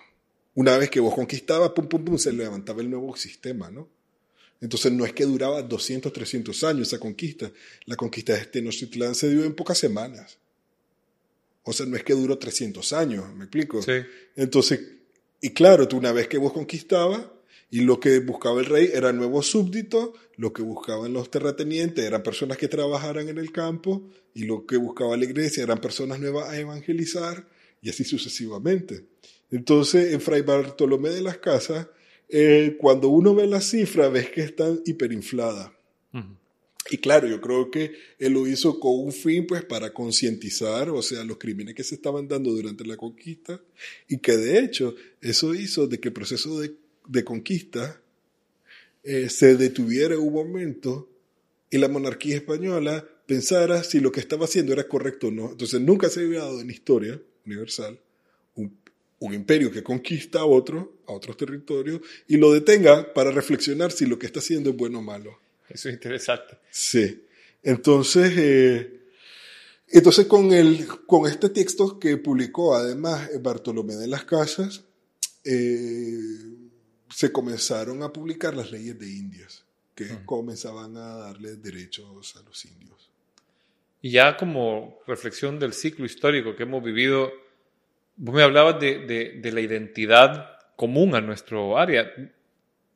A: Una vez que vos conquistabas, pum, pum, pum, se levantaba el nuevo sistema, ¿no? Entonces no es que duraba 200, 300 años esa conquista. La conquista de Tenochtitlán se dio en pocas semanas. O sea, no es que duró 300 años, ¿me explico?
C: Sí.
A: Entonces, y claro, tú una vez que vos conquistabas, y lo que buscaba el rey era nuevos súbditos, lo que buscaban los terratenientes eran personas que trabajaran en el campo, y lo que buscaba la iglesia eran personas nuevas a evangelizar, y así sucesivamente. Entonces, en Fray Bartolomé de las Casas, eh, cuando uno ve las cifras, ves que están hiperinfladas. Y claro, yo creo que él lo hizo con un fin, pues, para concientizar, o sea, los crímenes que se estaban dando durante la conquista, y que de hecho eso hizo de que el proceso de, de conquista eh, se detuviera un momento y la monarquía española pensara si lo que estaba haciendo era correcto o no. Entonces nunca se había dado en historia universal un, imperio que conquista a otro, a otros territorios, y lo detenga para reflexionar si lo que está haciendo es bueno o malo.
C: Eso es interesante.
A: Sí. Entonces, eh, entonces con, el, con este texto que publicó además Bartolomé de las Casas, eh, se comenzaron a publicar las leyes de Indias, que comenzaban a darle derechos a los indios.
C: Y ya como reflexión del ciclo histórico que hemos vivido, vos me hablabas de, de- la identidad común a nuestro área.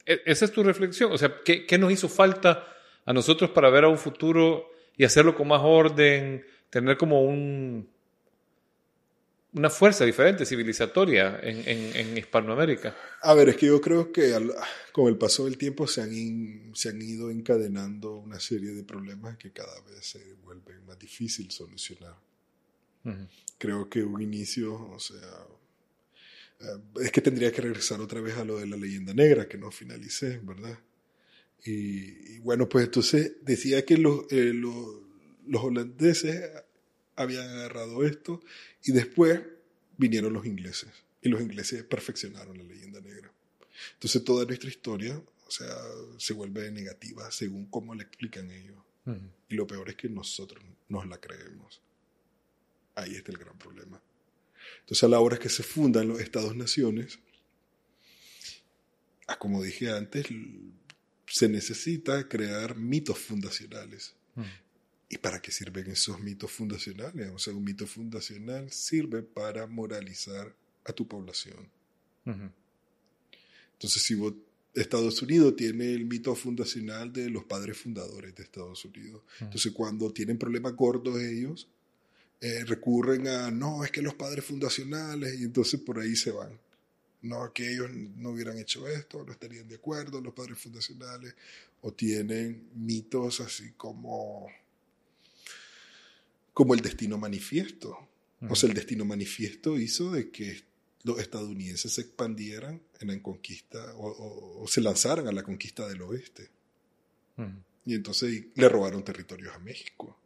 C: E- ¿Esa es tu reflexión? O sea, ¿qué, qué nos hizo falta a nosotros para ver a un futuro y hacerlo con más orden, tener como un, una fuerza diferente, civilizatoria en, en- Hispanoamérica?
A: A ver, es que yo creo que con el paso del tiempo se han, se han ido encadenando una serie de problemas que cada vez se vuelven más difícil solucionar. Creo que un inicio, o sea, eh, es que tendría que regresar otra vez a lo de la leyenda negra, que no finalicé, ¿verdad? Y, y bueno, pues entonces decía que los, eh, los, los holandeses habían agarrado esto y después vinieron los ingleses y los ingleses perfeccionaron la leyenda negra. Entonces toda nuestra historia, o sea, se vuelve negativa según cómo la explican ellos.
C: Ujú.
A: Y lo peor es que nosotros nos la creemos. Ahí está el gran problema. Entonces, a la hora que se fundan los Estados-naciones, ah, como dije antes, se necesita crear mitos fundacionales.
C: Ujú.
A: ¿Y para qué sirven esos mitos fundacionales? O sea, un mito fundacional sirve para moralizar a tu población.
C: Ujú.
A: Entonces, si vos, Estados Unidos tiene el mito fundacional de los padres fundadores de Estados Unidos. Entonces, cuando tienen problemas gordos ellos, eh, recurren a, no, es que los padres fundacionales, y entonces por ahí se van. No, que ellos no hubieran hecho esto, no estarían de acuerdo los padres fundacionales, o tienen mitos así como, como el destino manifiesto. O sea, el destino manifiesto hizo de que los estadounidenses se expandieran en la conquista o, o- o se lanzaran a la conquista del oeste. Y entonces le robaron territorios a México.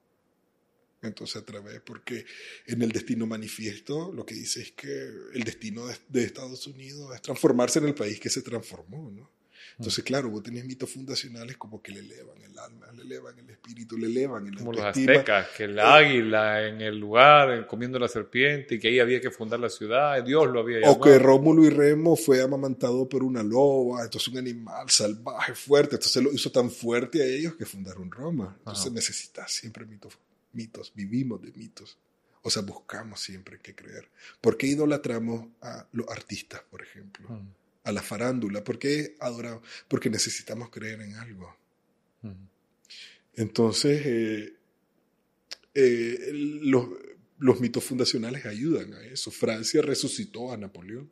A: Entonces a través, porque en el destino manifiesto lo que dice es que el destino de, de Estados Unidos es transformarse en el país que se transformó, ¿no? Entonces, claro, vos tenés mitos fundacionales como que le elevan el alma, le elevan el espíritu, le elevan el
C: Como los aztecas, que el águila en el lugar, en- comiendo la serpiente, y que ahí había que fundar la ciudad, Dios lo había llamado.
A: O que Rómulo y Remo fue amamantado por una loba, entonces un animal salvaje, fuerte, entonces lo hizo tan fuerte a ellos que fundaron Roma. Entonces
C: Ajá.
A: necesitas siempre mitos, mitos, vivimos de mitos. O sea, buscamos siempre qué creer. ¿Por qué idolatramos a los artistas, por ejemplo?
C: Ujú.
A: A la farándula. ¿Por qué adoramos? Porque necesitamos creer en algo.
C: Ujú.
A: Entonces, eh, eh, los, los mitos fundacionales ayudan a eso. Francia resucitó a Napoleón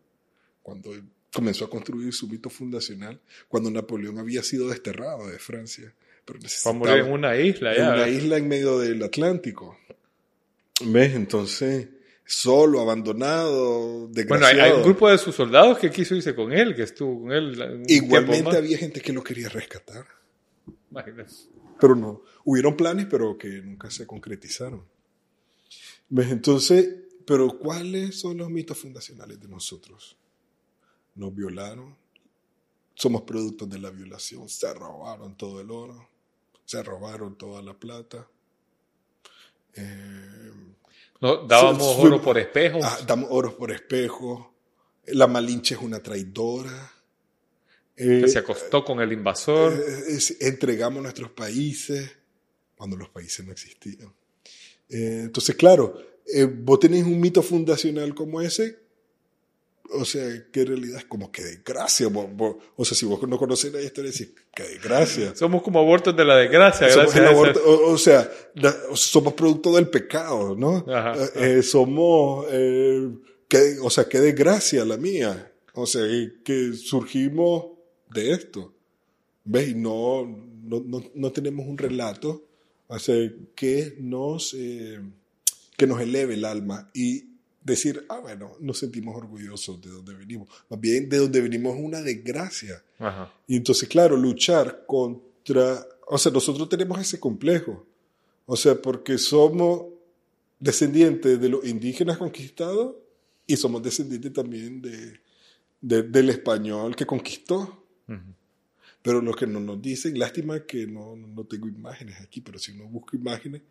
A: cuando comenzó a construir su mito fundacional, cuando Napoleón había sido desterrado de Francia. Pero
C: Fue a morir en una isla
A: en
C: ya.
A: una isla en medio del Atlántico. ¿Ves? Entonces, solo, abandonado,
C: Bueno, hay,
A: desgraciado.
C: hay un grupo de sus soldados que quiso irse con él, que estuvo con él.
A: Igualmente había gente que lo quería rescatar.
C: Imagínate.
A: pero no. Hubieron planes, pero que nunca se concretizaron. ¿Ves? Entonces, pero ¿cuáles son los mitos fundacionales de nosotros? Nos violaron, somos productos de la violación, se robaron todo el oro, se robaron toda la plata. Eh,
C: No, dábamos
A: Fue-
C: oro por espejos.
A: ah, damos oro por espejo, la Malinche es una traidora. Eh,
C: que se acostó con el invasor.
A: eh, es- entregamos nuestros países cuando los países no existían. Eh, entonces, claro, eh, vos tenés un mito fundacional como ese, o sea, que en realidad es como que desgracia. o sea, si vos no conoces la historia, decís, que desgracia.
C: Somos como abortos de la desgracia.
A: Somos,
C: gracias
A: aborto- o, o sea, la- somos producto del pecado, ¿no?
C: Ajá,
A: Eh, eh, somos, eh, qué- o sea, qué desgracia la mía. O sea, que surgimos de esto. ¿Ves? Y no, no, no, no tenemos un relato o sea, que, nos, eh, que nos eleve el alma y decir, ah, bueno, nos sentimos orgullosos de donde venimos. Más bien, de donde venimos es una desgracia.
C: Ajá.
A: Y entonces, claro, luchar contra, o sea, nosotros tenemos ese complejo, o sea, porque somos descendientes de los indígenas conquistados y somos descendientes también de, de- del español que conquistó. Pero lo que no nos dicen, lástima que no, no tengo imágenes aquí, pero si uno busca imágenes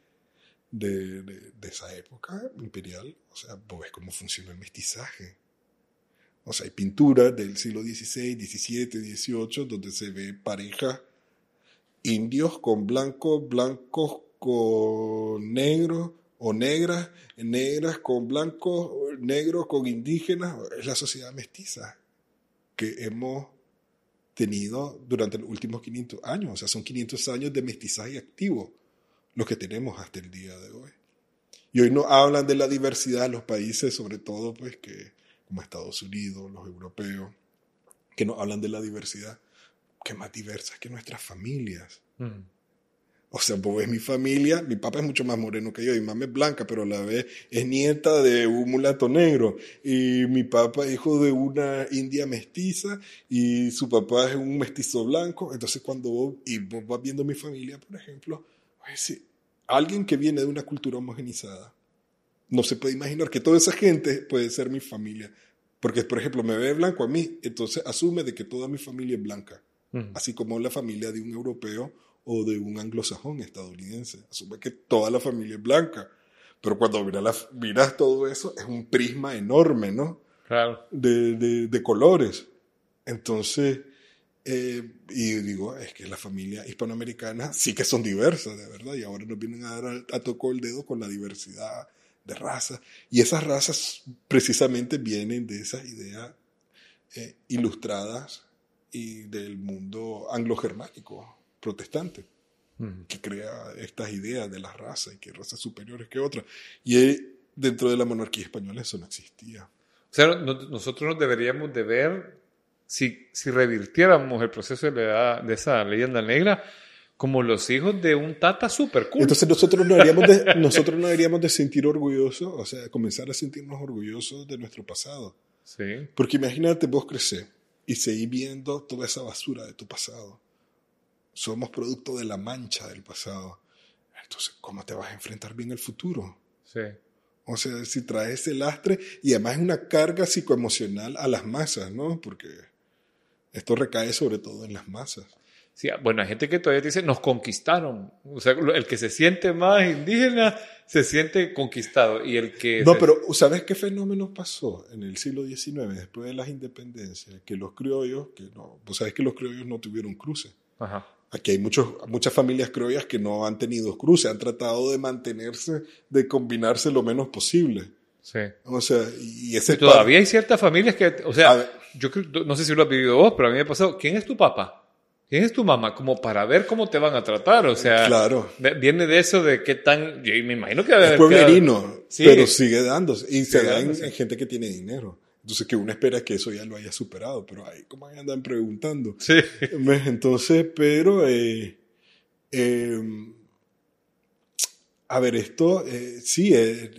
A: de, esa época imperial, o sea, vos ves cómo funciona el mestizaje. O sea, hay pinturas del siglo XVI, XVII, XVIII, donde se ve pareja indios con blancos, blancos con negros o negras, negras con blancos, negros con indígenas. Es la sociedad mestiza que hemos tenido durante los últimos 500 años. O sea, son 500 años de mestizaje activo los que tenemos hasta el día de hoy. Y hoy no hablan de la diversidad de los países, sobre todo pues que como Estados Unidos, los europeos, que no hablan de la diversidad, que más diversa que nuestras familias.
C: Ujú.
A: O sea, vos ves mi familia, mi papá es mucho más moreno que yo, y mi mamá es blanca, pero a la vez es nieta de un mulato negro. Y mi papá es hijo de una india mestiza, y su papá es un mestizo blanco. Entonces, cuando vos, y vos vas viendo mi familia, por ejemplo, sí, alguien que viene de una cultura homogenizada, no se puede imaginar que toda esa gente puede ser mi familia. Porque, por ejemplo, me ve blanco a mí, entonces asume de que toda mi familia es blanca. Así como la familia de un europeo o de un anglosajón estadounidense. Asume que toda la familia es blanca. Pero cuando miras, miras todo eso, es un prisma enorme, ¿no?
C: Claro.
A: De, de, de colores. Entonces, eh, y digo, es que la familia hispanoamericana sí que son diversas, de verdad, y ahora nos vienen a dar a, a tocar el dedo con la diversidad de razas. Y esas razas precisamente vienen de esas ideas eh, ilustradas y del mundo anglo-germánico protestante, que crea estas ideas de las razas y que razas superiores que otras. Y eh, dentro de la monarquía española eso no existía.
C: O sea, no- nosotros nos deberíamos de ver, si, si revirtiéramos el proceso de, la edad- de esa leyenda negra, como los hijos de un tata super cool.
A: Entonces nosotros no deberíamos de, nosotros no deberíamos de sentir orgullosos, o sea, comenzar a sentirnos orgullosos de nuestro pasado.
C: sí.
A: Porque imagínate vos crecer y seguir viendo toda esa basura de tu pasado. Somos producto de la mancha del pasado. Entonces, ¿cómo te vas a enfrentar bien el futuro?
C: Sí.
A: O sea, si traes ese lastre y además es una carga psicoemocional a las masas, ¿no? Porque esto recae sobre todo en las masas.
C: Sí, bueno, hay gente que todavía dice, nos conquistaron. O sea, el que se siente más indígena se siente conquistado. Y el que...
A: No,
C: se-
A: pero ¿sabes qué fenómeno pasó en el siglo XIX, después de las independencias? Que los criollos, que no, vos sabés que los criollos no tuvieron cruce.
C: Ajá.
A: Aquí hay muchos, muchas familias criollas que no han tenido cruce, han tratado de mantenerse, de combinarse lo menos posible.
C: Sí.
A: O sea, y ese
C: Y todavía hay ciertas familias que, o sea,
A: ver.
C: Yo creo, no sé si lo has vivido vos, pero a mí me ha pasado, ¿quién es tu papá? ¿Quién es tu mamá? Como para ver cómo te van a tratar, o sea,
A: Claro.
C: viene de eso de qué tan, yo me imagino que
A: Es pueblerino,
C: Sí.
A: pero sigue dándose. Y se da en, gente que tiene dinero. Entonces, que uno espera que eso ya lo haya superado, pero ahí, como andan preguntando.
C: Sí.
A: Entonces, pero, eh, eh, a ver, esto, eh, sí, eh,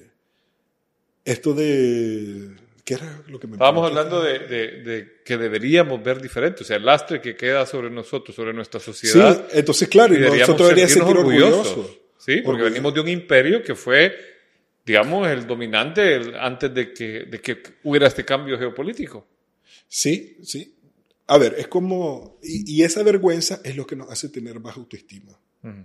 A: esto de, ¿qué era lo que me
C: Estábamos hablando de, de- de que deberíamos ver diferente, o sea, el lastre que queda sobre nosotros, sobre nuestra sociedad.
A: Sí, entonces, claro,
C: y
A: nosotros deberíamos sentir orgullosos.
C: orgullosos. Sí, porque venimos de un imperio que fue, digamos, el dominante el- antes de que, de que hubiera este cambio geopolítico.
A: Sí, sí. A ver, es como, y, y esa vergüenza es lo que nos hace tener baja autoestima.
C: Ujú.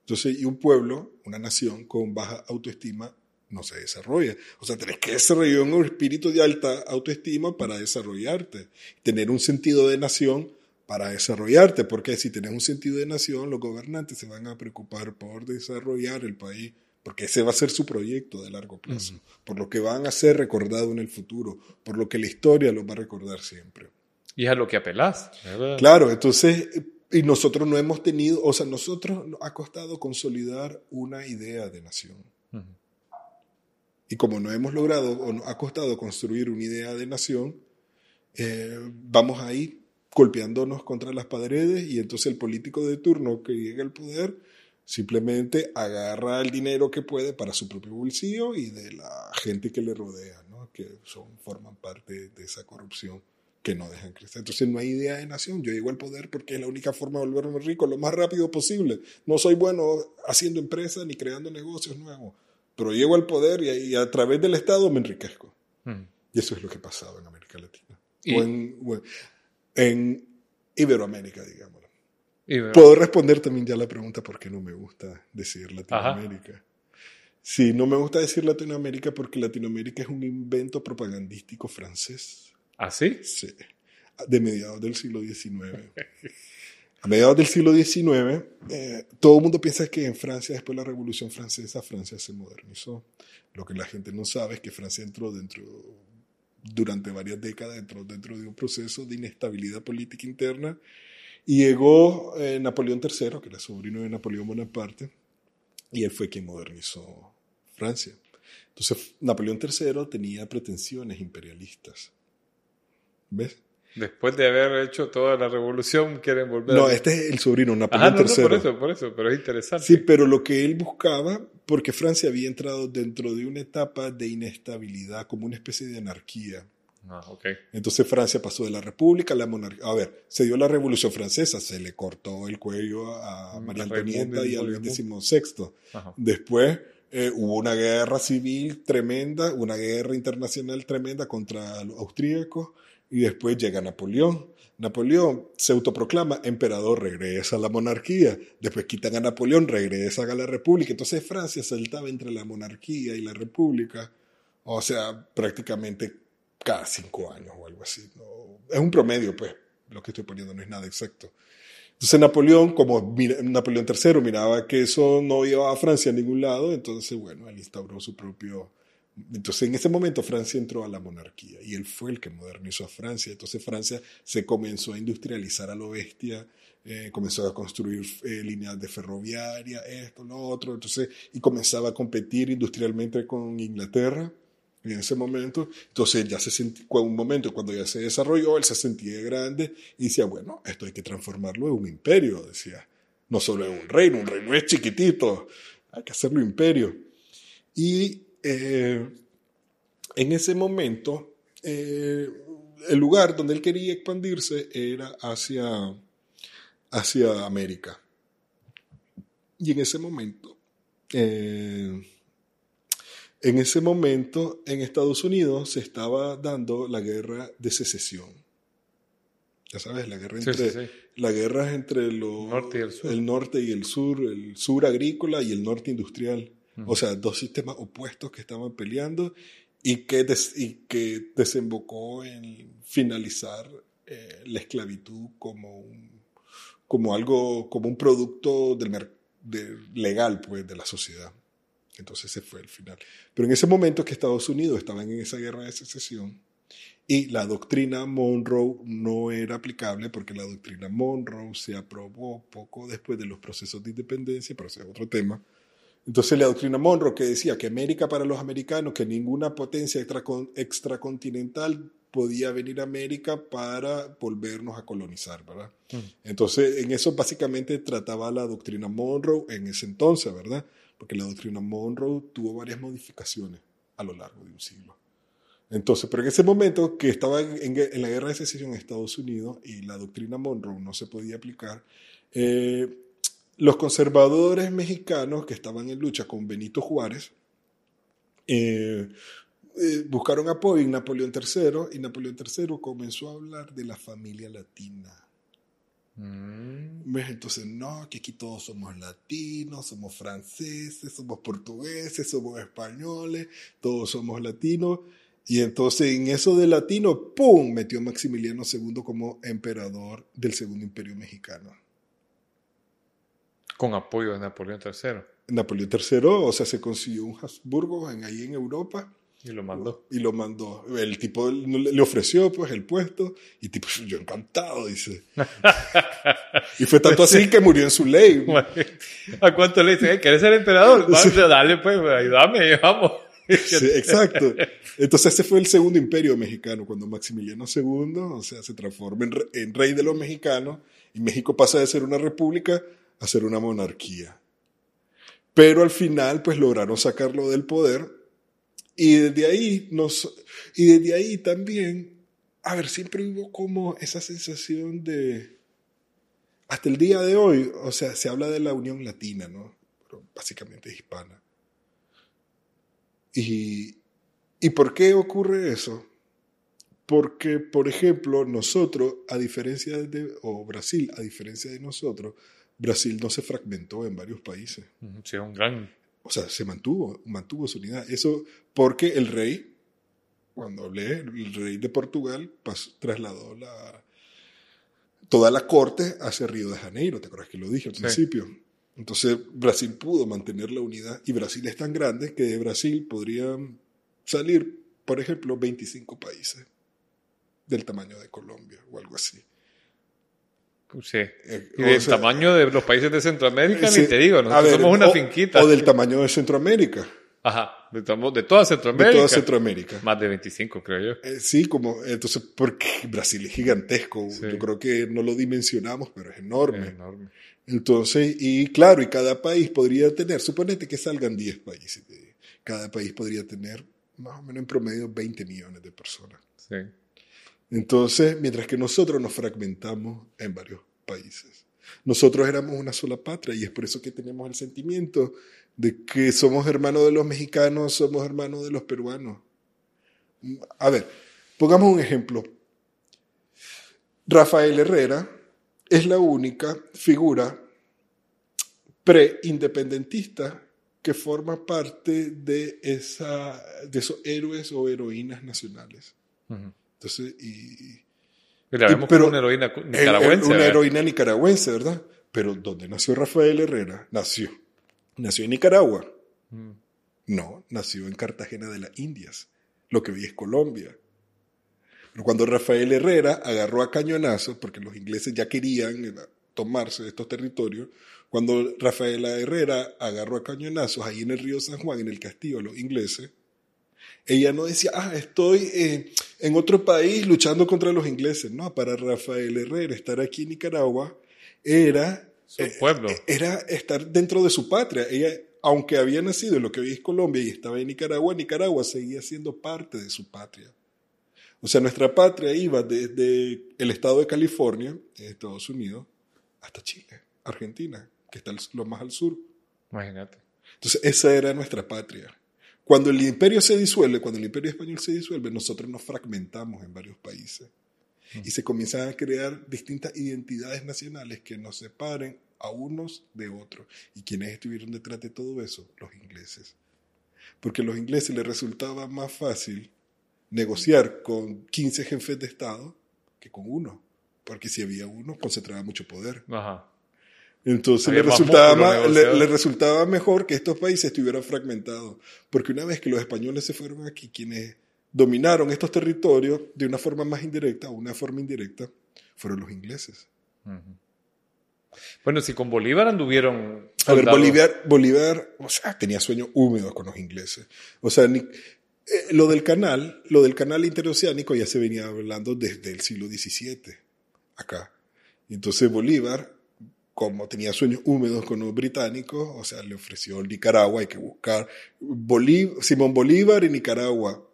A: Entonces, y un pueblo, una nación con baja autoestima no se desarrolla. O sea, tenés que desarrollar un espíritu de alta autoestima para desarrollarte. Tener un sentido de nación para desarrollarte, porque si tenés un sentido de nación, los gobernantes se van a preocupar por desarrollar el país, porque ese va a ser su proyecto de largo plazo, por lo que van a ser recordados en el futuro, por lo que la historia los va a recordar siempre.
C: Y es a lo que apelás. ¿verdad?
A: Claro, entonces, y nosotros no hemos tenido, o sea, nosotros nos ha costado consolidar una idea de nación.
C: Ujú.
A: Y como no hemos logrado, o nos ha costado construir una idea de nación, eh, vamos ahí golpeándonos contra las paredes y entonces el político de turno que llega al poder simplemente agarra el dinero que puede para su propio bolsillo y de la gente que le rodea, ¿no? que son, forman parte de esa corrupción que no dejan crecer. Entonces no hay idea de nación. Yo llego al poder porque es la única forma de volverme rico lo más rápido posible. No soy bueno haciendo empresas ni creando negocios nuevos, pero llego al poder y, y a través del Estado me enriquezco.
C: Ujú.
A: Y eso es lo que pasaba en América Latina.
C: Y-
A: O en, o en- en Iberoamérica, digámoslo. Puedo responder también ya la pregunta por qué no me gusta decir Latinoamérica. Sí, no me gusta decir Latinoamérica porque Latinoamérica es un invento propagandístico francés.
C: ¿Así?
A: Sí, de mediados del siglo XIX. A mediados del siglo XIX, eh, todo el mundo piensa que en Francia, después de la Revolución Francesa, Francia se modernizó. Lo que la gente no sabe es que Francia entró dentro, durante varias décadas, entró dentro de un proceso de inestabilidad política interna y llegó eh, Napoleón III, que era sobrino de Napoleón Bonaparte, y él fue quien modernizó Francia. Entonces, Napoleón III tenía pretensiones imperialistas. ¿Ves?
C: Después de haber hecho toda la revolución, quieren volver
A: No,
C: a...
A: este es el sobrino,
C: Ajá,
A: Napoleón
C: no, no,
A: III.
C: por eso, por eso, pero es interesante.
A: Sí, pero lo que él buscaba, porque Francia había entrado dentro de una etapa de inestabilidad, como una especie de anarquía.
C: Ah, ok.
A: Entonces Francia pasó de la república a la monarquía. A ver, se dio la revolución francesa, se le cortó el cuello a
C: Mm,
A: María Antonieta y a Luis. XVI.
C: Ajá.
A: Después eh, hubo una guerra civil tremenda, una guerra internacional tremenda contra los austríacos, y después llega Napoleón. Napoleón se autoproclama emperador, regresa a la monarquía. Después quitan a Napoleón, regresa a la república. Entonces Francia saltaba entre la monarquía y la república. O sea, prácticamente cada cinco años o algo así. Es un promedio, pues. Lo que estoy poniendo no es nada exacto. Entonces Napoleón, como Napoleón III miraba que eso no llevaba a Francia a ningún lado, entonces, bueno, él instauró su propio... Entonces, en ese momento Francia entró a la monarquía y él fue el que modernizó a Francia. Entonces Francia se comenzó a industrializar a lo bestia, eh, comenzó a construir eh, líneas de ferroviaria, esto, lo otro, entonces, y comenzaba a competir industrialmente con Inglaterra en ese momento. Entonces ya se sentía, un momento cuando ya se desarrolló, él se sentía grande y decía, bueno, esto hay que transformarlo en un imperio, decía. No solo en un reino, un reino es chiquitito, hay que hacerlo imperio. Y eh, en ese momento, eh, el lugar donde él quería expandirse era hacia, hacia América. Y en ese momento, eh, en ese momento, en Estados Unidos se estaba dando la guerra de secesión. Ya sabes, la guerra entre,
C: sí, sí.
A: la guerra entre
C: Norte el
A: norte y el sur, el sur agrícola y el norte industrial. O sea, dos sistemas opuestos que estaban peleando y que, des- y que desembocó en finalizar eh, la esclavitud como un, como algo, como un producto del de- legal pues, de la sociedad. Entonces ese fue el final. Pero en ese momento que Estados Unidos estaban en esa guerra de secesión y la doctrina Monroe no era aplicable porque la doctrina Monroe se aprobó poco después de los procesos de independencia, pero ese es otro tema. Entonces la doctrina Monroe que decía que América para los americanos, que ninguna potencia extracon- extracontinental podía venir a América para volvernos a colonizar, ¿verdad?
C: Mm.
A: Entonces en eso básicamente trataba la doctrina Monroe en ese entonces, ¿verdad? Porque la doctrina Monroe tuvo varias modificaciones a lo largo de un siglo. Entonces, pero en ese momento que estaba en- en la guerra de secesión en Estados Unidos y la doctrina Monroe no se podía aplicar, eh, los conservadores mexicanos que estaban en lucha con Benito Juárez eh, eh, buscaron apoyo en Napoleón III y Napoleón III comenzó a hablar de la familia latina.
C: Mm.
A: ¿Ves? Entonces, no, que aquí todos somos latinos, somos franceses, somos portugueses, somos españoles, todos somos latinos. Y entonces en eso de latino, ¡pum!, metió a Maximiliano II como emperador del Segundo Imperio Mexicano.
C: Con apoyo de Napoleón III.
A: Napoleón III, o sea, se consiguió un Habsburgo en, ahí en Europa
C: Y lo mandó.
A: y lo mandó. El tipo le ofreció pues el puesto y tipo, yo encantado, dice. y fue tanto así que murió en su ley.
C: ¿A cuánto le dicen? "Eh, ¿Quieres ser emperador?
A: Sí.
C: Dale, pues, ayúdame, vamos.
A: Sí, exacto. Entonces ese fue el segundo imperio mexicano, cuando Maximiliano II, o sea, se transforma en rey de los mexicanos y México pasa de ser una república a ser una monarquía. Pero al final, pues lograron sacarlo del poder y desde ahí nos, y desde ahí también, a ver, siempre hubo como esa sensación de, hasta el día de hoy, o sea, se habla de la Unión Latina, ¿no? Pero básicamente hispana. ¿Y, ¿Y por qué ocurre eso? Porque, por ejemplo, nosotros, a diferencia de, o Brasil, a diferencia de nosotros, Brasil no se fragmentó en varios países.
C: Sí, un gran...
A: O sea, se mantuvo, mantuvo su unidad. Eso porque el rey, cuando hablé, el rey de Portugal pasó- trasladó la, toda la corte hacia Río de Janeiro, ¿te acuerdas que lo dije al
C: Sí.
A: principio? Entonces Brasil pudo mantener la unidad y Brasil es tan grande que de Brasil podrían salir, por ejemplo, 25 países del tamaño de Colombia o algo así.
C: Sí.
A: Eh,
C: Y
A: o
C: del
A: sea,
C: tamaño de los países de Centroamérica,
A: sí,
C: ni te digo, nosotros
A: ver,
C: somos una
A: o-
C: finquita.
A: O del tamaño de Centroamérica.
C: Ajá, De, de toda
A: de
C: Centroamérica.
A: toda Centroamérica.
C: Más de 25, creo yo.
A: Eh, sí, como, entonces, porque Brasil es gigantesco,
C: Sí.
A: yo creo que no lo dimensionamos, pero es enorme.
C: Es enorme.
A: Entonces, y claro, y cada país podría tener, suponete que salgan 10 países, cada país podría tener más o menos en promedio 20 millones de personas.
C: Sí.
A: Entonces, mientras que nosotros nos fragmentamos en varios países. Nosotros éramos una sola patria y es por eso que tenemos el sentimiento de que somos hermanos de los mexicanos, somos hermanos de los peruanos. A ver, pongamos un ejemplo. Rafael Herrera es la única figura pre-independentista que forma parte de, esa, de esos héroes o heroínas nacionales.
C: Ujú.
A: Entonces, y,
C: Y la
A: Y-
C: vemos
A: pero-
C: como una heroína
A: el-
C: nicaragüense.
A: una
C: ¿verdad?
A: heroína nicaragüense, ¿verdad? Pero ¿dónde nació Rafael Herrera? Nació. ¿Nació en Nicaragua?
C: Mm.
A: No, nació en Cartagena de las Indias, lo que hoy es Colombia. Pero cuando Rafael Herrera agarró a cañonazos, porque los ingleses ya querían eh, tomarse estos territorios, cuando Rafael Herrera agarró a cañonazos ahí en el río San Juan, en el castillo los ingleses, ella no decía, ah, estoy eh, en otro país luchando contra los ingleses. No, para Rafael Herrera estar aquí en Nicaragua era
C: Su
A: eh,
C: pueblo.
A: eh, era estar dentro de su patria. Ella, aunque había nacido en lo que hoy es Colombia y estaba en Nicaragua, Nicaragua seguía siendo parte de su patria. O sea, nuestra patria iba desde el estado de California, en Estados Unidos, hasta Chile, Argentina, que está lo más al sur.
C: Imagínate.
A: Entonces, esa era nuestra patria. Cuando el imperio se disuelve, cuando el imperio español se disuelve, nosotros nos fragmentamos en varios países y se comienzan a crear distintas identidades nacionales que nos separen a unos de otros. ¿Y quiénes estuvieron detrás de todo eso? Los ingleses. Porque a los ingleses les resultaba más fácil negociar con 15 jefes de Estado que con uno. Porque si había uno, concentraba mucho poder.
C: Ajá.
A: Entonces le
C: más
A: resultaba, ma- le, le resultaba mejor que estos países estuvieran fragmentados. Porque una vez que los españoles se fueron aquí, quienes dominaron estos territorios de una forma más indirecta o una forma indirecta, fueron los ingleses.
C: Ujú. Bueno, si con Bolívar anduvieron.
A: A ver,
C: soldados-
A: Bolívar, Bolívar, o sea, tenía sueños húmedos con los ingleses. O sea, ni- eh, lo del canal, lo del canal interoceánico ya se venía hablando desde el siglo XVII, acá. Entonces Bolívar, como tenía sueños húmedos con los británicos, o sea, le ofreció Nicaragua, hay que buscar Bolí- Simón Bolívar y Nicaragua.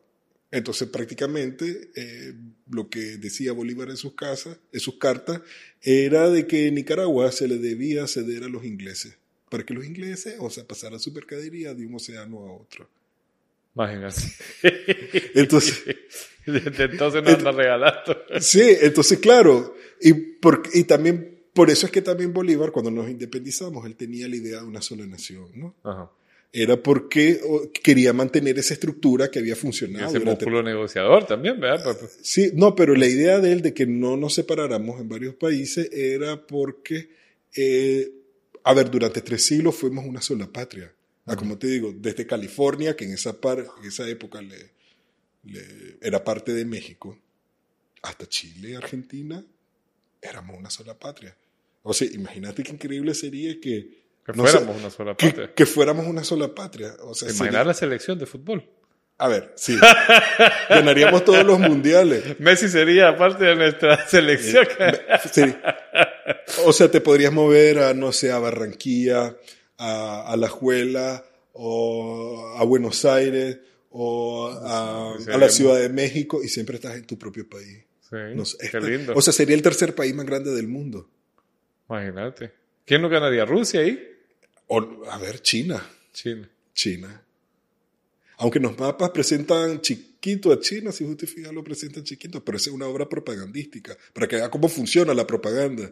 A: Entonces, prácticamente, eh, lo que decía Bolívar en sus casas, en sus cartas, era de que Nicaragua se le debía ceder a los ingleses, para que los ingleses, o sea, pasaran su mercadería de un océano a otro.
C: Imagínate.
A: Entonces,
C: Desde entonces nos anda regalando.
A: sí, entonces, claro, y, por- y también, por eso es que también Bolívar, cuando nos independizamos, él tenía la idea de una sola nación, ¿no?
C: Ajá.
A: Era porque quería mantener esa estructura que había
C: Y
A: funcionado.
C: ese
A: durante-
C: músculo negociador también, ¿verdad? Pues, pues,
A: Sí, no, pero la idea de él de que no nos separáramos en varios países era porque, eh, a ver, durante tres siglos fuimos una sola patria. Ah, como te digo, desde California, que en esa, par- en esa época le, le- era parte de México, hasta Chile, Argentina, éramos una sola patria. O sea, imagínate qué increíble sería que,
C: que
A: no sé,
C: fuéramos una sola patria.
A: que fuéramos una sola patria. O sea,
C: Imaginar
A: sería-
C: la selección de fútbol.
A: a ver, sí, ganaríamos todos los mundiales.
C: Messi sería parte de nuestra selección.
A: Sí. O sea, te podrías mover a, no sé, a Barranquilla, a, a La Juela, o a Buenos Aires, o a,
C: Sí,
A: a la Ciudad de México, y siempre estás en tu propio país.
C: Sí,
A: No sé,
C: qué
A: esta-
C: lindo.
A: O sea, sería el tercer país más grande del mundo.
C: Imagínate. ¿Quién no ganaría? ¿Rusia ahí?
A: O, a ver, China.
C: China.
A: China. Aunque los mapas presentan chiquito a China, si justifica lo presentan chiquito, pero esa es una obra propagandística, para que vea cómo funciona la propaganda.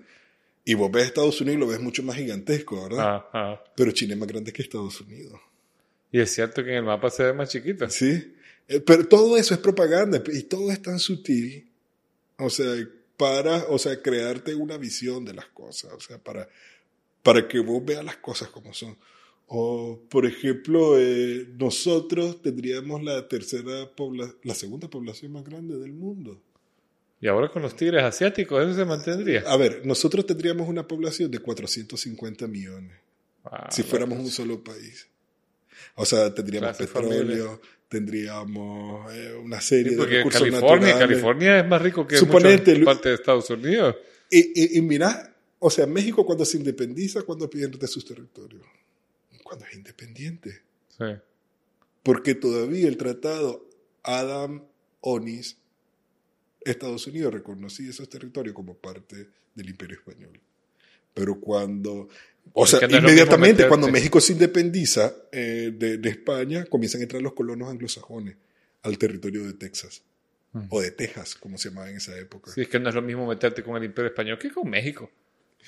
A: Y vos ves Estados Unidos y lo ves mucho más gigantesco, ¿verdad?
C: Ajá.
A: Pero China es más grande que Estados Unidos.
C: Y es cierto que en el mapa se ve más chiquita.
A: ¿Sí? Eh, Pero todo eso es propaganda y todo es tan sutil. O sea, para, o sea, crearte una visión de las cosas. O sea, para, para que vos veas las cosas como son. O, por ejemplo, eh, nosotros tendríamos la tercera pobla la segunda población más grande del mundo.
C: Y ahora con los tigres asiáticos, eso se mantendría.
A: A ver, nosotros tendríamos una población de 450 millones
C: Ah,
A: si fuéramos un solo país. O sea, tendríamos petróleo,
C: familia.
A: Tendríamos eh, una serie
C: Sí,
A: de
C: porque
A: recursos
C: California,
A: naturales.
C: California es más rico que
A: Suponete,
C: muchas partes de Estados Unidos.
A: Y, y, y mira, o sea, México cuando se independiza, cuando pierde sus territorios, cuando es independiente.
C: Sí.
A: Porque todavía el tratado Adam-Onis, Estados Unidos reconocía esos territorios como parte del Imperio Español. Pero cuando, o sea,
C: no
A: inmediatamente cuando México se independiza eh, de, de España, comienzan a entrar los colonos anglosajones al territorio de Texas.
C: Mm.
A: O de Texas, como se llamaba en esa época.
C: Sí, es que no es lo mismo meterte con el imperio español que con México.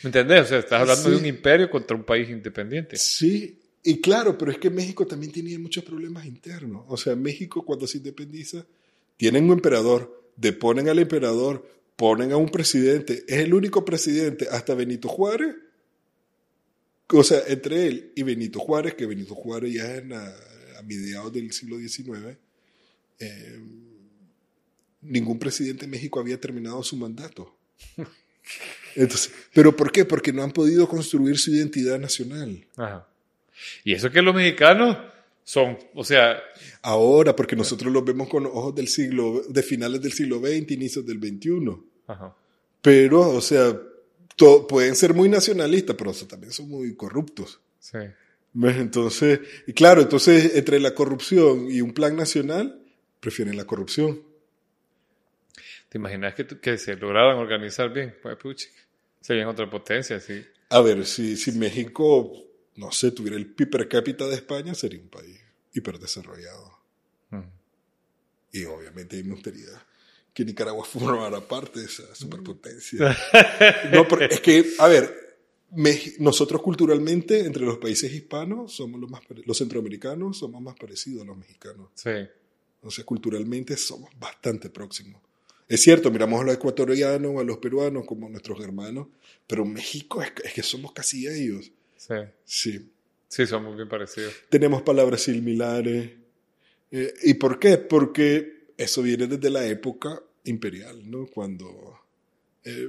C: ¿Me entendés? O sea, estás hablando
A: Sí.
C: de un imperio contra un país independiente.
A: Sí, y claro, pero es que México también tenía muchos problemas internos. O sea, México cuando se independiza, tienen un emperador, deponen al emperador, ponen a un presidente. Es el único presidente hasta Benito Juárez. O sea, entre él y Benito Juárez, que Benito Juárez ya es la- a mediados del siglo XIX, eh, ningún presidente de México había terminado su mandato. Entonces, ¿Pero por qué? Porque no han podido construir su identidad nacional.
C: Ajá. Y eso que los mexicanos son, o sea,
A: Ahora, porque nosotros los vemos con los ojos del siglo, de finales del siglo XX, inicios del XXI.
C: ajá.
A: Pero, o sea, pueden ser muy nacionalistas, pero también son muy corruptos.
C: Sí.
A: Entonces, y claro, entonces entre la corrupción y un plan nacional, prefieren la corrupción.
C: ¿Te imaginas que, que se lograran organizar bien? Pues, puchi, serían otra potencia, sí.
A: A ver, si, si México, no sé, tuviera el PIB per cápita de España, sería un país hiperdesarrollado.
C: Mm.
A: Y obviamente me gustaría que Nicaragua formara parte de esa superpotencia. No, pero es que, a ver, nosotros culturalmente, entre los países hispanos, somos los más los centroamericanos somos más parecidos a los mexicanos.
C: Sí.
A: O sea, culturalmente somos bastante próximos. Es cierto, miramos a los ecuatorianos, a los peruanos como nuestros hermanos, pero México es, que- es que somos casi ellos.
C: Sí.
A: Sí.
C: Sí, somos bien parecidos.
A: Tenemos palabras similares. Eh, ¿Y por qué? Porque eso viene desde la época imperial, ¿no? Cuando eh,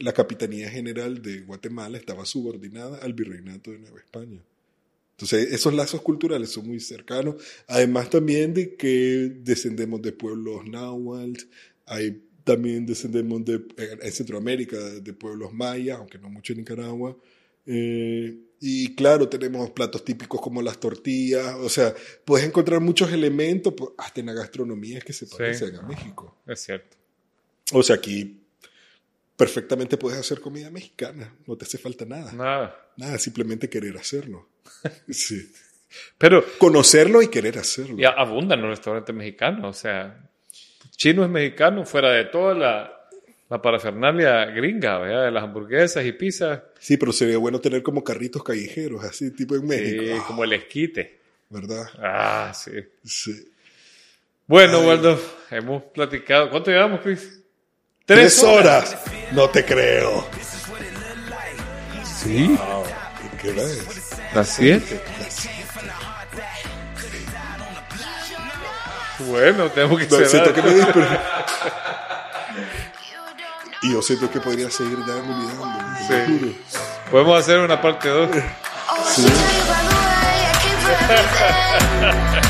A: la Capitanía General de Guatemala estaba subordinada al Virreinato de Nueva España. Entonces, esos lazos culturales son muy cercanos. Además también de que descendemos de pueblos náhuatl, hay también descendemos de, eh, en Centroamérica de pueblos mayas, aunque no mucho en Nicaragua. Eh, y claro, tenemos platos típicos como las tortillas, o sea, puedes encontrar muchos elementos, pues, hasta en la gastronomía que se
C: Sí.
A: parecen a México.
C: Es cierto.
A: O sea, aquí perfectamente puedes hacer comida mexicana, no te hace falta nada.
C: Nada.
A: Nada, simplemente querer hacerlo. Sí.
C: Pero
A: Conocerlo y querer hacerlo.
C: ya abundan los restaurantes mexicanos. O sea, chino es mexicano fuera de toda la, la parafernalia gringa, ¿verdad? De las hamburguesas y pizzas.
A: Sí, pero sería bueno tener como carritos callejeros, así tipo en México.
C: Sí,
A: Ah,
C: como el esquite.
A: ¿Verdad?
C: Ah, sí.
A: Sí.
C: Bueno,
A: Ay.
C: Waldo, hemos platicado. ¿Cuánto llevamos, Chris?
A: Tres horas. No te creo.
C: Sí.
A: ¿Qué hora es?
C: Las siete.
A: Las-
C: Bueno, tenemos que
A: No, siento
C: cerrar.
A: que me Y yo siento que podría seguir dando y dando.
C: Sí. Podemos hacer una parte 2.
A: Sí.